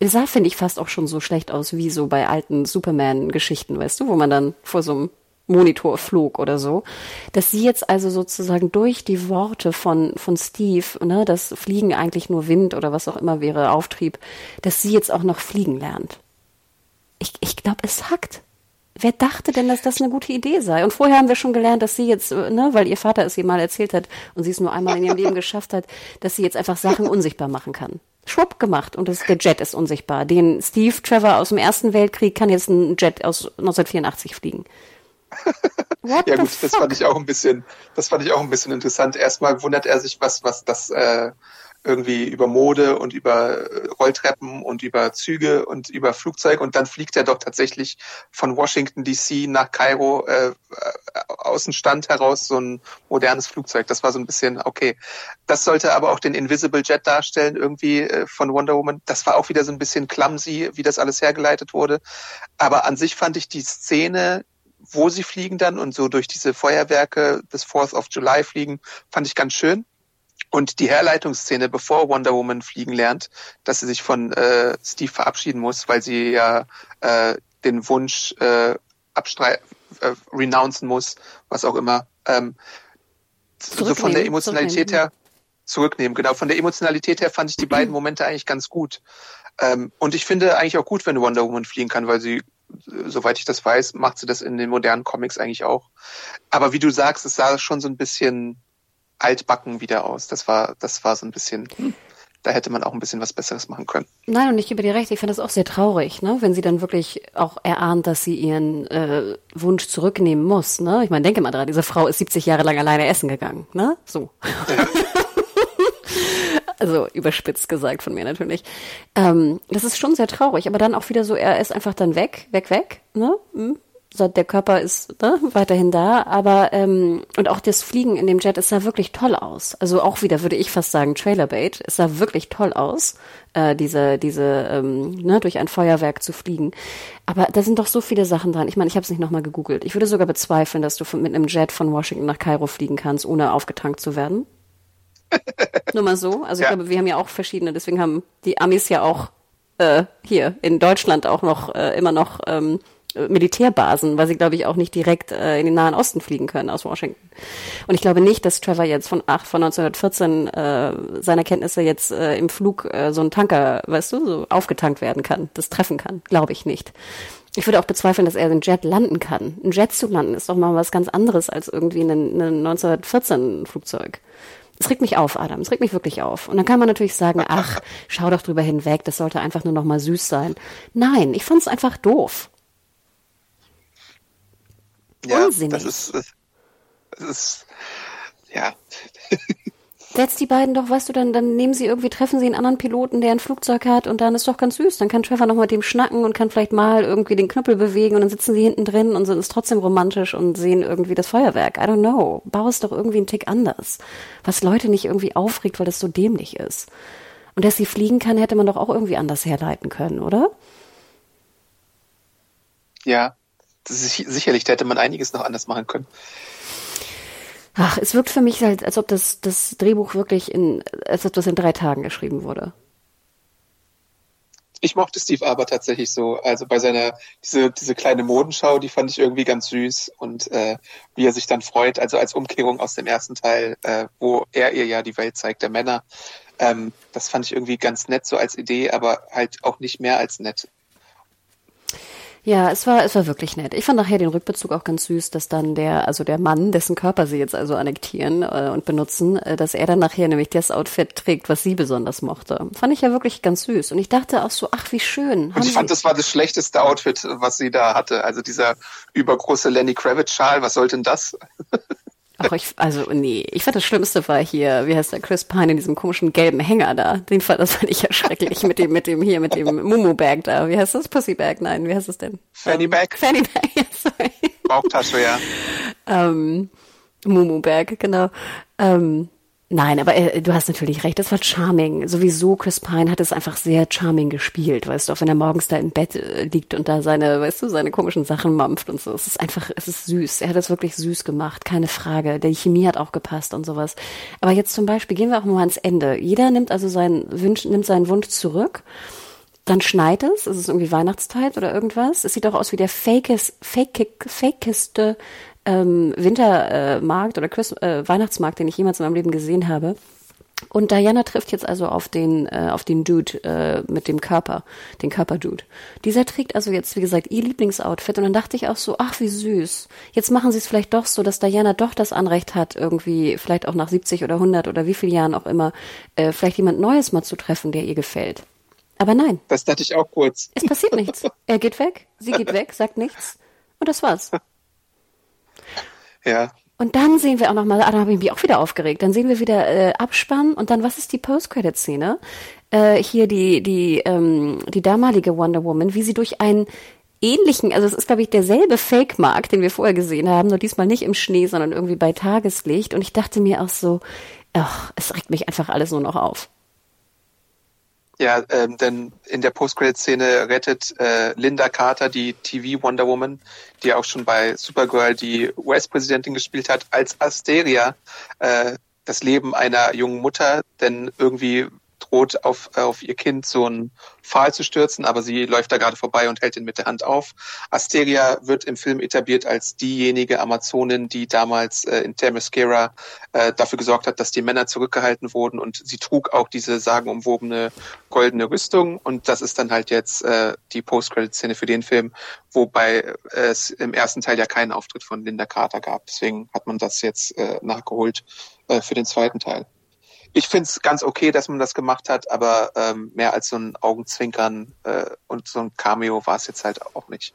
es sah, finde ich, fast auch schon so schlecht aus wie so bei alten Superman-Geschichten, weißt du, wo man dann vor so einem Monitor flog oder so, dass sie jetzt also sozusagen durch die Worte von, von Steve, ne, dass Fliegen eigentlich nur Wind oder was auch immer wäre, Auftrieb, dass sie jetzt auch noch fliegen lernt. Ich, ich glaube, es hackt. Wer dachte denn, dass das eine gute Idee sei? Und vorher haben wir schon gelernt, dass sie jetzt, ne, weil ihr Vater es ihr mal erzählt hat und sie es nur einmal in ihrem Leben geschafft hat, dass sie jetzt einfach Sachen unsichtbar machen kann schwupp gemacht und das, der Jet ist unsichtbar. Den Steve Trevor aus dem Ersten Weltkrieg kann jetzt ein Jet aus 1984 fliegen. ja gut, fuck? das fand ich auch ein bisschen, das fand ich auch ein bisschen interessant. Erstmal wundert er sich, was, was das äh, irgendwie über Mode und über Rolltreppen und über Züge und über Flugzeug und dann fliegt er doch tatsächlich von Washington DC nach Kairo äh, aus dem Stand heraus so ein modernes Flugzeug. Das war so ein bisschen okay. Das sollte aber auch den Invisible Jet darstellen irgendwie äh, von Wonder Woman. Das war auch wieder so ein bisschen clumsy, wie das alles hergeleitet wurde. Aber an sich fand ich die Szene wo sie fliegen dann und so durch diese Feuerwerke des 4th of July fliegen, fand ich ganz schön. Und die Herleitungsszene, bevor Wonder Woman fliegen lernt, dass sie sich von äh, Steve verabschieden muss, weil sie ja äh, den Wunsch äh, abstrei äh, renouncen muss, was auch immer. Ähm, so von der Emotionalität her zurücknehmen. Genau, von der Emotionalität her fand ich die beiden Momente eigentlich ganz gut. Ähm, und ich finde eigentlich auch gut, wenn Wonder Woman fliegen kann, weil sie, soweit ich das weiß, macht sie das in den modernen Comics eigentlich auch. Aber wie du sagst, es sah schon so ein bisschen altbacken wieder aus. Das war, das war so ein bisschen, hm, da hätte man auch ein bisschen was Besseres machen können. Nein, und ich gebe dir recht, ich finde das auch sehr traurig, ne? wenn sie dann wirklich auch erahnt, dass sie ihren äh, Wunsch zurücknehmen muss. Ne? Ich meine, denke mal dran, diese Frau ist 70 Jahre lang alleine essen gegangen. Ne? So. Ja. also überspitzt gesagt von mir natürlich. Ähm, das ist schon sehr traurig, aber dann auch wieder so, er ist einfach dann weg, weg, weg. Ne? Hm? Der Körper ist ne, weiterhin da, aber ähm, und auch das Fliegen in dem Jet, es sah wirklich toll aus. Also auch wieder würde ich fast sagen Trailerbait. Es sah wirklich toll aus, äh, diese diese ähm, ne, durch ein Feuerwerk zu fliegen. Aber da sind doch so viele Sachen dran. Ich meine, ich habe es nicht nochmal gegoogelt. Ich würde sogar bezweifeln, dass du mit einem Jet von Washington nach Kairo fliegen kannst, ohne aufgetankt zu werden. Nur mal so. Also ja. ich glaube, wir haben ja auch verschiedene. Deswegen haben die Amis ja auch äh, hier in Deutschland auch noch äh, immer noch ähm, Militärbasen, weil sie, glaube ich, auch nicht direkt äh, in den Nahen Osten fliegen können aus Washington. Und ich glaube nicht, dass Trevor jetzt von, ach, von 1914 äh, seiner Kenntnisse jetzt äh, im Flug äh, so ein Tanker, weißt du, so aufgetankt werden kann, das treffen kann. Glaube ich nicht. Ich würde auch bezweifeln, dass er einen Jet landen kann. Ein Jet zu landen ist doch mal was ganz anderes als irgendwie ein, ein 1914 Flugzeug. Es regt mich auf, Adam. Es regt mich wirklich auf. Und dann kann man natürlich sagen, ach, schau doch drüber hinweg, das sollte einfach nur noch mal süß sein. Nein, ich fand es einfach doof. Ja, Unsinnig. das ist, das ist, ja. Setz die beiden doch, weißt du, dann, dann nehmen sie irgendwie, treffen sie einen anderen Piloten, der ein Flugzeug hat und dann ist doch ganz süß. Dann kann Trevor noch mit dem schnacken und kann vielleicht mal irgendwie den Knüppel bewegen und dann sitzen sie hinten drin und sind es trotzdem romantisch und sehen irgendwie das Feuerwerk. I don't know. Bau es doch irgendwie einen Tick anders. Was Leute nicht irgendwie aufregt, weil das so dämlich ist. Und dass sie fliegen kann, hätte man doch auch irgendwie anders herleiten können, oder? Ja, sicherlich, da hätte man einiges noch anders machen können. Ach, es wirkt für mich halt, als ob das, das Drehbuch wirklich in, als ob das in drei Tagen geschrieben wurde. Ich mochte Steve aber tatsächlich so. Also bei seiner, diese, diese kleine Modenschau, die fand ich irgendwie ganz süß und äh, wie er sich dann freut, also als Umkehrung aus dem ersten Teil, äh, wo er ihr ja die Welt zeigt, der Männer. Ähm, das fand ich irgendwie ganz nett so als Idee, aber halt auch nicht mehr als nett. Ja, es war, es war wirklich nett. Ich fand nachher den Rückbezug auch ganz süß, dass dann der, also der Mann, dessen Körper sie jetzt also annektieren äh, und benutzen, äh, dass er dann nachher nämlich das Outfit trägt, was sie besonders mochte. Fand ich ja wirklich ganz süß. Und ich dachte auch so, ach, wie schön. Und ich fand, das war das schlechteste Outfit, was sie da hatte. Also dieser übergroße Lenny Kravitz-Schal, was sollte denn das? Ach, ich, also nee, ich fand das Schlimmste war hier, wie heißt der Chris Pine in diesem komischen gelben Hänger da. Den fand das fand ich ja schrecklich mit dem, mit dem hier, mit dem Mumu Bag da. Wie heißt das? Pussy Bag? Nein, wie heißt das denn? Fanny ähm, Bag. Fanny Bag, ja, sorry. Bauchtasche, ja. ähm, Mumu Bag, genau. Ähm, Nein, aber äh, du hast natürlich recht, das war charming. Sowieso Chris Pine hat es einfach sehr charming gespielt, weißt du, auch wenn er morgens da im Bett äh, liegt und da seine, weißt du, seine komischen Sachen mampft und so. Es ist einfach, es ist süß. Er hat es wirklich süß gemacht, keine Frage. Die Chemie hat auch gepasst und sowas. Aber jetzt zum Beispiel gehen wir auch mal ans Ende. Jeder nimmt also seinen Wunsch, nimmt seinen Wunsch zurück. Dann schneit es, es ist irgendwie Weihnachtszeit oder irgendwas. Es sieht auch aus wie der fakest, fake, fakeste ähm, Wintermarkt oder Christ äh, Weihnachtsmarkt, den ich jemals in meinem Leben gesehen habe. Und Diana trifft jetzt also auf den äh, auf den Dude äh, mit dem Körper, den Körperdude. Dieser trägt also jetzt wie gesagt ihr Lieblingsoutfit und dann dachte ich auch so, ach wie süß. Jetzt machen sie es vielleicht doch so, dass Diana doch das Anrecht hat, irgendwie vielleicht auch nach 70 oder 100 oder wie viel Jahren auch immer, äh, vielleicht jemand Neues mal zu treffen, der ihr gefällt. Aber nein. Das dachte ich auch kurz. Es passiert nichts. Er geht weg, sie geht weg, sagt nichts und das war's. Ja. Und dann sehen wir auch nochmal, ah, da habe ich mich auch wieder aufgeregt. Dann sehen wir wieder äh, Abspann und dann, was ist die Post-Credit-Szene? Äh, hier die, die, ähm, die damalige Wonder Woman, wie sie durch einen ähnlichen, also es ist, glaube ich, derselbe Fake-Markt, den wir vorher gesehen haben, nur diesmal nicht im Schnee, sondern irgendwie bei Tageslicht. Und ich dachte mir auch so, ach, es regt mich einfach alles nur noch auf. Ja, ähm, denn in der Post-Credit-Szene rettet äh, Linda Carter, die TV Wonder Woman, die auch schon bei Supergirl die US-Präsidentin gespielt hat, als Asteria äh, das Leben einer jungen Mutter, denn irgendwie droht auf, auf ihr Kind so ein Pfahl zu stürzen, aber sie läuft da gerade vorbei und hält ihn mit der Hand auf. Asteria wird im Film etabliert als diejenige Amazonin, die damals äh, in Themyscira äh, dafür gesorgt hat, dass die Männer zurückgehalten wurden und sie trug auch diese sagenumwobene goldene Rüstung und das ist dann halt jetzt äh, die Post-Credit-Szene für den Film, wobei es im ersten Teil ja keinen Auftritt von Linda Carter gab. Deswegen hat man das jetzt äh, nachgeholt äh, für den zweiten Teil ich finde es ganz okay, dass man das gemacht hat, aber ähm, mehr als so ein Augenzwinkern äh, und so ein Cameo war es jetzt halt auch nicht.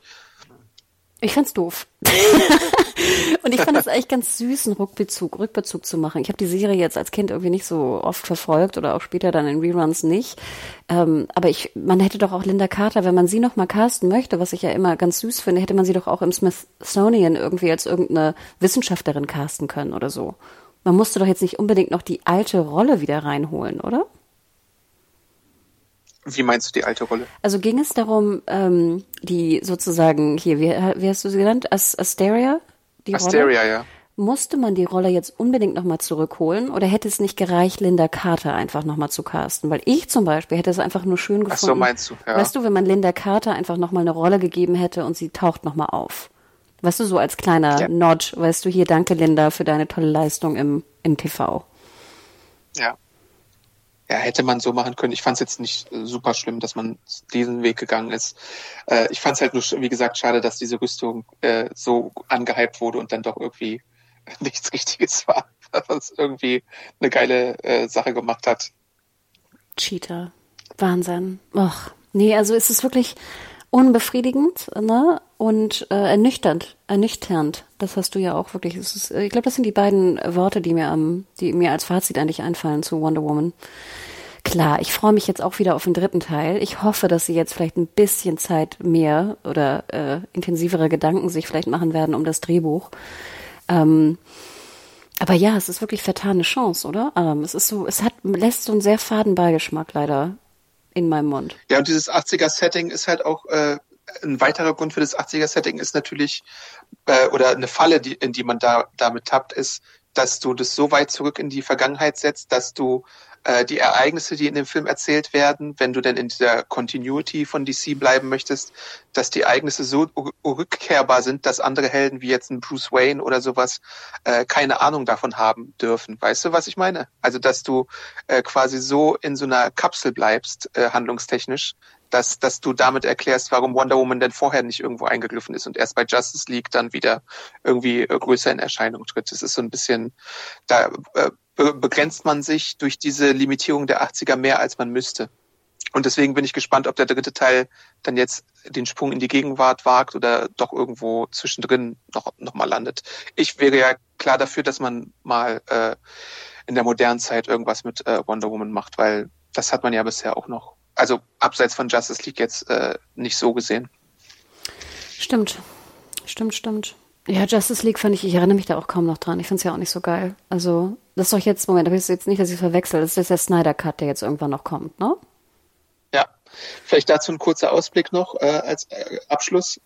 Ich fand's doof. und ich fand es eigentlich ganz süß, einen Rückbezug, Rückbezug zu machen. Ich habe die Serie jetzt als Kind irgendwie nicht so oft verfolgt oder auch später dann in Reruns nicht. Ähm, aber ich, man hätte doch auch Linda Carter, wenn man sie noch mal casten möchte, was ich ja immer ganz süß finde, hätte man sie doch auch im Smithsonian irgendwie als irgendeine Wissenschaftlerin casten können oder so. Man musste doch jetzt nicht unbedingt noch die alte Rolle wieder reinholen, oder? Wie meinst du die alte Rolle? Also ging es darum, ähm, die sozusagen hier, wie, wie hast du sie genannt? As Asteria? Die Asteria, Rolle? ja. Musste man die Rolle jetzt unbedingt nochmal zurückholen oder hätte es nicht gereicht, Linda Carter einfach nochmal zu casten? Weil ich zum Beispiel hätte es einfach nur schön gefunden. Ach so, meinst du, ja. Weißt du, wenn man Linda Carter einfach nochmal eine Rolle gegeben hätte und sie taucht nochmal auf. Weißt du, so als kleiner ja. Nod, weißt du, hier, danke Linda für deine tolle Leistung im, im TV. Ja. Ja, hätte man so machen können. Ich fand es jetzt nicht äh, super schlimm, dass man diesen Weg gegangen ist. Äh, ich fand es halt nur, wie gesagt, schade, dass diese Rüstung äh, so angehypt wurde und dann doch irgendwie nichts Richtiges war. Was irgendwie eine geile äh, Sache gemacht hat. Cheater. Wahnsinn. Och. Nee, also ist es wirklich, unbefriedigend ne? und äh, ernüchternd, ernüchternd. Das hast du ja auch wirklich. Ist, ich glaube, das sind die beiden Worte, die mir am, die mir als Fazit eigentlich einfallen zu Wonder Woman. Klar, ich freue mich jetzt auch wieder auf den dritten Teil. Ich hoffe, dass sie jetzt vielleicht ein bisschen Zeit mehr oder äh, intensivere Gedanken sich vielleicht machen werden um das Drehbuch. Ähm, aber ja, es ist wirklich vertane Chance, oder? Ähm, es ist so, es hat lässt so einen sehr faden Beigeschmack leider in meinem Mund. Ja, und dieses 80er-Setting ist halt auch äh, ein weiterer Grund für das 80er-Setting ist natürlich, äh, oder eine Falle, die, in die man da damit tappt, ist, dass du das so weit zurück in die Vergangenheit setzt, dass du äh, die Ereignisse, die in dem Film erzählt werden, wenn du denn in dieser Continuity von DC bleiben möchtest, dass die Ereignisse so rückkehrbar sind, dass andere Helden wie jetzt ein Bruce Wayne oder sowas äh, keine Ahnung davon haben dürfen. Weißt du, was ich meine? Also, dass du äh, quasi so in so einer Kapsel bleibst, äh, handlungstechnisch, dass, dass du damit erklärst, warum Wonder Woman denn vorher nicht irgendwo eingegriffen ist und erst bei Justice League dann wieder irgendwie äh, größer in Erscheinung tritt. Das ist so ein bisschen, da äh, begrenzt man sich durch diese Limitierung der 80er mehr, als man müsste. Und deswegen bin ich gespannt, ob der dritte Teil dann jetzt den Sprung in die Gegenwart wagt oder doch irgendwo zwischendrin noch, noch mal landet. Ich wäre ja klar dafür, dass man mal äh, in der modernen Zeit irgendwas mit äh, Wonder Woman macht, weil das hat man ja bisher auch noch, also abseits von Justice League jetzt äh, nicht so gesehen. Stimmt. Stimmt, stimmt. Ja, Justice League fand ich, ich erinnere mich da auch kaum noch dran. Ich finde es ja auch nicht so geil. Also, das ist doch jetzt, Moment, da ist jetzt nicht, dass ich verwechsel. Das ist der Snyder Cut, der jetzt irgendwann noch kommt, ne? Ja. Vielleicht dazu ein kurzer Ausblick noch äh, als äh, Abschluss.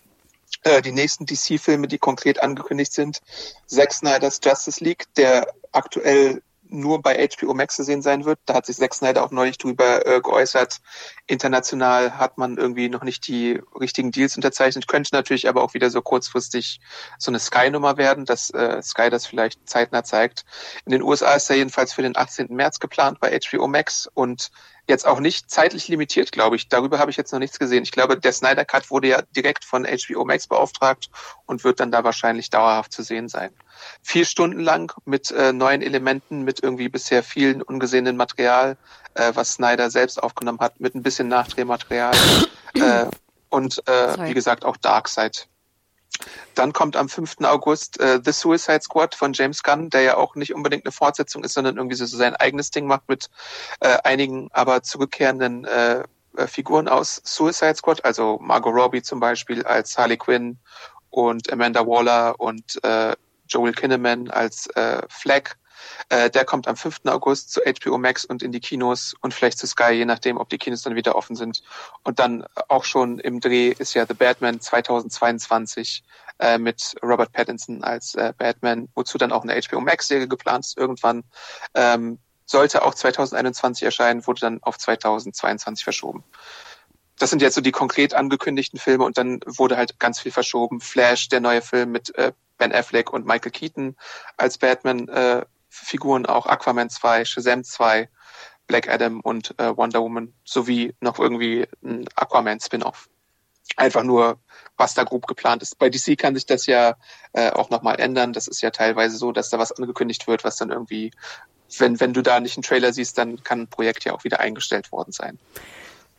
Äh, die nächsten DC-Filme, die konkret angekündigt sind, Zack Snyders Justice League, der aktuell nur bei HBO Max zu sehen sein wird. Da hat sich Zack Snyder auch neulich drüber äh, geäußert. International hat man irgendwie noch nicht die richtigen Deals unterzeichnet. Könnte natürlich aber auch wieder so kurzfristig so eine Sky-Nummer werden, dass äh, Sky das vielleicht zeitnah zeigt. In den USA ist er jedenfalls für den 18. März geplant bei HBO Max und jetzt auch nicht zeitlich limitiert, glaube ich. Darüber habe ich jetzt noch nichts gesehen. Ich glaube, der Snyder Cut wurde ja direkt von HBO Max beauftragt und wird dann da wahrscheinlich dauerhaft zu sehen sein. Vier Stunden lang mit äh, neuen Elementen, mit irgendwie bisher vielen ungesehenen Material, äh, was Snyder selbst aufgenommen hat, mit ein bisschen Nachdrehmaterial äh, und äh, wie gesagt auch Darkseid. Dann kommt am 5. August äh, The Suicide Squad von James Gunn, der ja auch nicht unbedingt eine Fortsetzung ist, sondern irgendwie so sein eigenes Ding macht mit äh, einigen aber zurückkehrenden äh, äh, Figuren aus Suicide Squad, also Margot Robbie zum Beispiel als Harley Quinn und Amanda Waller und äh, Joel Kinnaman als äh, Flag. Äh, der kommt am 5. August zu HBO Max und in die Kinos und vielleicht zu Sky, je nachdem, ob die Kinos dann wieder offen sind. Und dann auch schon im Dreh ist ja The Batman 2022 äh, mit Robert Pattinson als äh, Batman, wozu dann auch eine HBO Max-Serie geplant ist irgendwann. Ähm, sollte auch 2021 erscheinen, wurde dann auf 2022 verschoben. Das sind jetzt so die konkret angekündigten Filme und dann wurde halt ganz viel verschoben. Flash, der neue Film mit äh, Ben Affleck und Michael Keaton als Batman äh, Figuren auch Aquaman 2, Shazam 2, Black Adam und äh, Wonder Woman sowie noch irgendwie ein Aquaman Spin-off. Einfach nur, was da grob geplant ist. Bei DC kann sich das ja äh, auch nochmal ändern. Das ist ja teilweise so, dass da was angekündigt wird, was dann irgendwie, wenn, wenn du da nicht einen Trailer siehst, dann kann ein Projekt ja auch wieder eingestellt worden sein.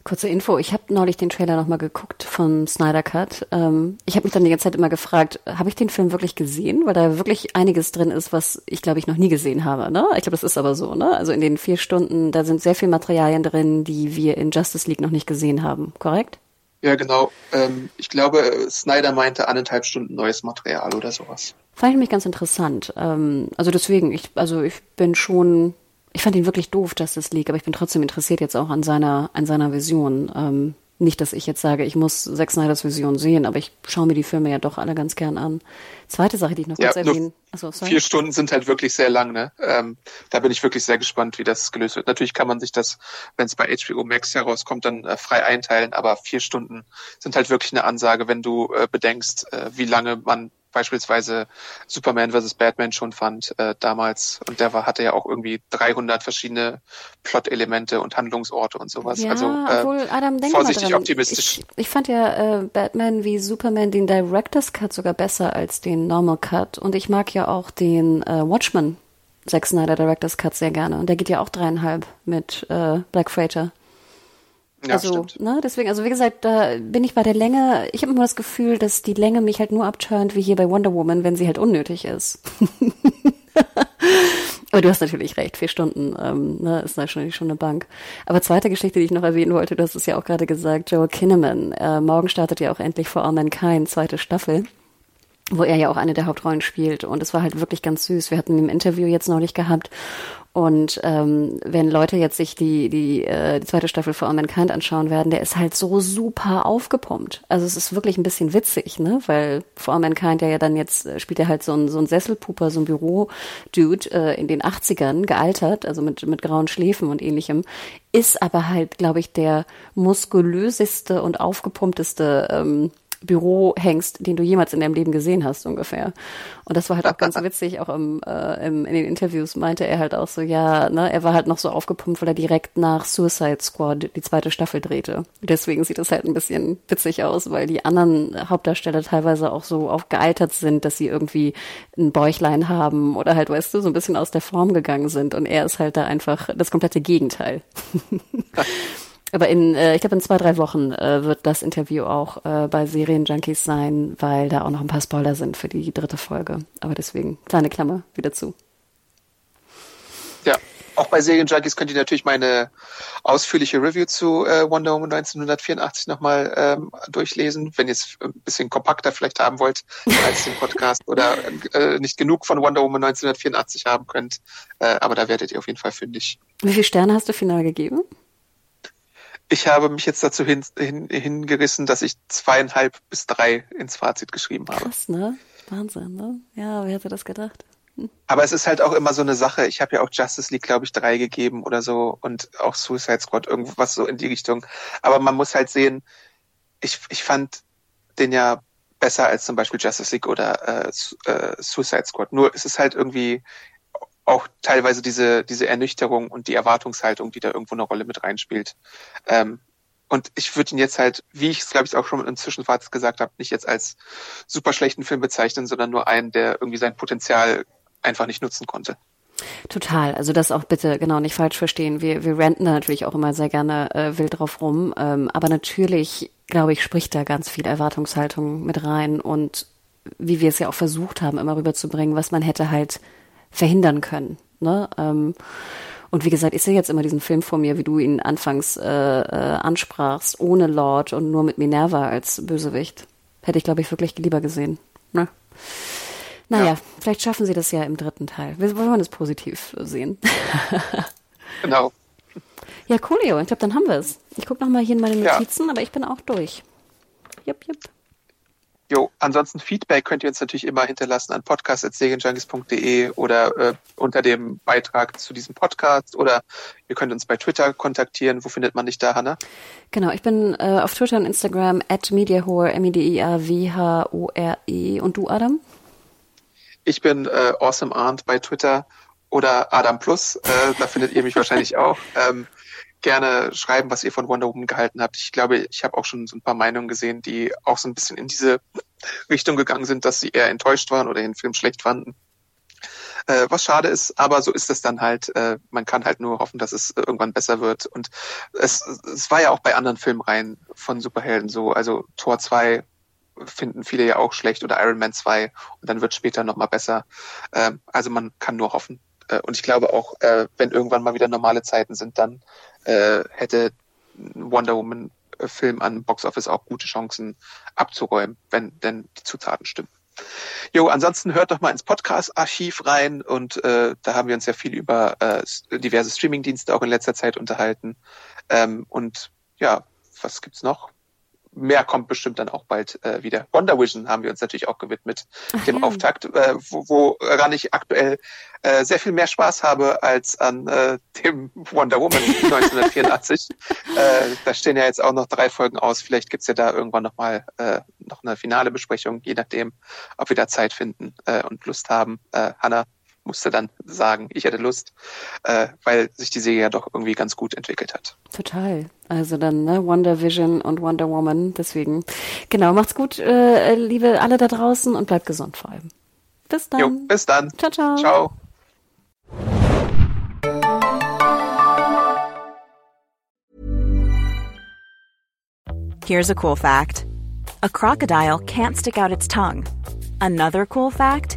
Kurze Info, ich habe neulich den Trailer nochmal geguckt von Snyder Cut. Ähm, ich habe mich dann die ganze Zeit immer gefragt, habe ich den Film wirklich gesehen? Weil da wirklich einiges drin ist, was ich glaube ich noch nie gesehen habe. Ne? Ich glaube, das ist aber so. Ne? Also in den vier Stunden, da sind sehr viele Materialien drin, die wir in Justice League noch nicht gesehen haben. Korrekt? Ja, genau. Ähm, ich glaube, Snyder meinte anderthalb Stunden neues Material oder sowas. Fand ich nämlich ganz interessant. Ähm, also deswegen, ich, also ich bin schon ich fand ihn wirklich doof, Justice League, aber ich bin trotzdem interessiert jetzt auch an seiner, an seiner Vision. Ähm, nicht, dass ich jetzt sage, ich muss Zack Snyders Vision sehen, aber ich schaue mir die Filme ja doch alle ganz gern an. Zweite Sache, die ich noch kurz ja, erwähnen. Achso, sorry. Vier Stunden sind halt wirklich sehr lang, ne? Ähm, da bin ich wirklich sehr gespannt, wie das gelöst wird. Natürlich kann man sich das, wenn es bei HBO Max herauskommt, dann äh, frei einteilen, aber vier Stunden sind halt wirklich eine Ansage, wenn du äh, bedenkst, äh, wie lange man beispielsweise Superman vs. Batman schon fand äh, damals. Und der war, hatte ja auch irgendwie 300 verschiedene Plot-Elemente und Handlungsorte und sowas. Ja, also äh, obwohl, Adam, vorsichtig optimistisch. Ich, ich, fand ja äh, Batman wie Superman den Director's Cut sogar besser als den Normal Cut. Und ich mag ja auch den äh, Watchmen Zack Snyder Director's Cut sehr gerne. Und der geht ja auch dreieinhalb mit äh, Black Freighter. Ja, also, stimmt. ne, deswegen, also wie gesagt, da bin ich bei der Länge, ich habe immer das Gefühl, dass die Länge mich halt nur abturnt, wie hier bei Wonder Woman, wenn sie halt unnötig ist. Aber du hast natürlich recht, vier Stunden ähm, ne, ist natürlich schon eine Bank. Aber zweite Geschichte, die ich noch erwähnen wollte, du hast es ja auch gerade gesagt, Joel Kinnaman. Äh, morgen startet ja auch endlich For All Mankind, zweite Staffel wo er ja auch eine der Hauptrollen spielt. Und es war halt wirklich ganz süß. Wir hatten ein Interview jetzt neulich gehabt und ähm, wenn Leute jetzt sich die, die, äh, die zweite Staffel All Mankind anschauen werden, der ist halt so super aufgepumpt. Also es ist wirklich ein bisschen witzig, ne? Weil For All Mankind ja, ja dann jetzt äh, spielt er halt so ein, so ein Sesselpuper, so ein Büro-Dude äh, in den 80ern, gealtert, also mit, mit grauen Schläfen und ähnlichem, ist aber halt, glaube ich, der muskulöseste und aufgepumpteste ähm, Büro hängst, den du jemals in deinem Leben gesehen hast, ungefähr. Und das war halt auch ganz witzig, auch im, äh, im, in den Interviews meinte er halt auch so, ja, ne, er war halt noch so aufgepumpt, weil er direkt nach Suicide Squad die zweite Staffel drehte. Deswegen sieht das halt ein bisschen witzig aus, weil die anderen Hauptdarsteller teilweise auch so aufgealtert sind, dass sie irgendwie ein Bäuchlein haben oder halt, weißt du, so ein bisschen aus der Form gegangen sind. Und er ist halt da einfach das komplette Gegenteil. Aber in, äh, ich glaube, in zwei, drei Wochen äh, wird das Interview auch äh, bei Serienjunkies sein, weil da auch noch ein paar Spoiler sind für die dritte Folge. Aber deswegen, kleine Klammer wieder zu. Ja, auch bei Serienjunkies könnt ihr natürlich meine ausführliche Review zu äh, Wonder Woman 1984 nochmal ähm, durchlesen, wenn ihr es ein bisschen kompakter vielleicht haben wollt als den Podcast oder äh, nicht genug von Wonder Woman 1984 haben könnt. Äh, aber da werdet ihr auf jeden Fall fündig. Wie viele Sterne hast du final gegeben? Ich habe mich jetzt dazu hin, hin, hingerissen, dass ich zweieinhalb bis drei ins Fazit geschrieben habe. Krass, ne? Wahnsinn, ne? Ja, wer hätte das gedacht? Aber es ist halt auch immer so eine Sache. Ich habe ja auch Justice League, glaube ich, drei gegeben oder so und auch Suicide Squad, irgendwas so in die Richtung. Aber man muss halt sehen, ich, ich fand den ja besser als zum Beispiel Justice League oder äh, äh, Suicide Squad. Nur es ist halt irgendwie auch teilweise diese, diese Ernüchterung und die Erwartungshaltung, die da irgendwo eine Rolle mit reinspielt. Ähm, und ich würde ihn jetzt halt, wie ich es glaube ich auch schon im Zwischenfazit gesagt habe, nicht jetzt als super schlechten Film bezeichnen, sondern nur einen, der irgendwie sein Potenzial einfach nicht nutzen konnte. Total. Also das auch bitte genau nicht falsch verstehen. Wir, wir renten da natürlich auch immer sehr gerne äh, wild drauf rum. Ähm, aber natürlich, glaube ich, spricht da ganz viel Erwartungshaltung mit rein und wie wir es ja auch versucht haben, immer rüberzubringen, was man hätte halt verhindern können. Ne? Ähm, und wie gesagt, ich sehe jetzt immer diesen Film vor mir, wie du ihn anfangs äh, äh, ansprachst, ohne Lord und nur mit Minerva als Bösewicht. Hätte ich, glaube ich, wirklich lieber gesehen. Ne? Naja, ja. vielleicht schaffen sie das ja im dritten Teil. Wir wollen es positiv sehen. genau. Ja, coolio. Ich glaube, dann haben wir es. Ich gucke nochmal hier in meine Notizen, ja. aber ich bin auch durch. Jupp, jupp. Jo, ansonsten Feedback könnt ihr uns natürlich immer hinterlassen an podcast.segenjunkies.de oder äh, unter dem Beitrag zu diesem Podcast oder ihr könnt uns bei Twitter kontaktieren. Wo findet man dich da, Hanna? Genau, ich bin äh, auf Twitter und Instagram at mediahore, M-E-D-I-A-W-H-O-R-E. -E. Und du, Adam? Ich bin äh, Awesome Arndt bei Twitter oder Adam Plus. Äh, da findet ihr mich wahrscheinlich auch. Ähm, gerne schreiben, was ihr von Wonder Woman gehalten habt. Ich glaube, ich habe auch schon so ein paar Meinungen gesehen, die auch so ein bisschen in diese Richtung gegangen sind, dass sie eher enttäuscht waren oder den Film schlecht fanden. Äh, was schade ist, aber so ist es dann halt. Äh, man kann halt nur hoffen, dass es irgendwann besser wird. Und es, es war ja auch bei anderen Filmreihen von Superhelden so. Also Tor 2 finden viele ja auch schlecht oder Iron Man 2 und dann wird später nochmal besser. Ähm, also man kann nur hoffen. Äh, und ich glaube auch, äh, wenn irgendwann mal wieder normale Zeiten sind, dann äh, hätte Wonder Woman Film an Box Office auch gute Chancen abzuräumen, wenn denn die Zutaten stimmen. Jo, ansonsten hört doch mal ins Podcast-Archiv rein und äh, da haben wir uns ja viel über äh, diverse Streaming-Dienste auch in letzter Zeit unterhalten. Ähm, und ja, was gibt's noch? Mehr kommt bestimmt dann auch bald äh, wieder. Wonder Vision haben wir uns natürlich auch gewidmet, Ach, dem ja. Auftakt, äh, wo, woran ich aktuell äh, sehr viel mehr Spaß habe als an äh, dem Wonder Woman 1984. äh, da stehen ja jetzt auch noch drei Folgen aus. Vielleicht gibt's ja da irgendwann nochmal äh, noch eine finale Besprechung, je nachdem, ob wir da Zeit finden äh, und Lust haben. Äh, Hanna, musste dann sagen, ich hätte Lust, äh, weil sich die Serie ja doch irgendwie ganz gut entwickelt hat. Total. Also dann ne, Wonder Vision und Wonder Woman. Deswegen, genau, macht's gut, äh, liebe alle da draußen und bleibt gesund vor allem. Bis dann. Jo, bis dann. Ciao, ciao. Ciao. Here's a cool fact. A crocodile can't stick out its tongue. Another cool fact.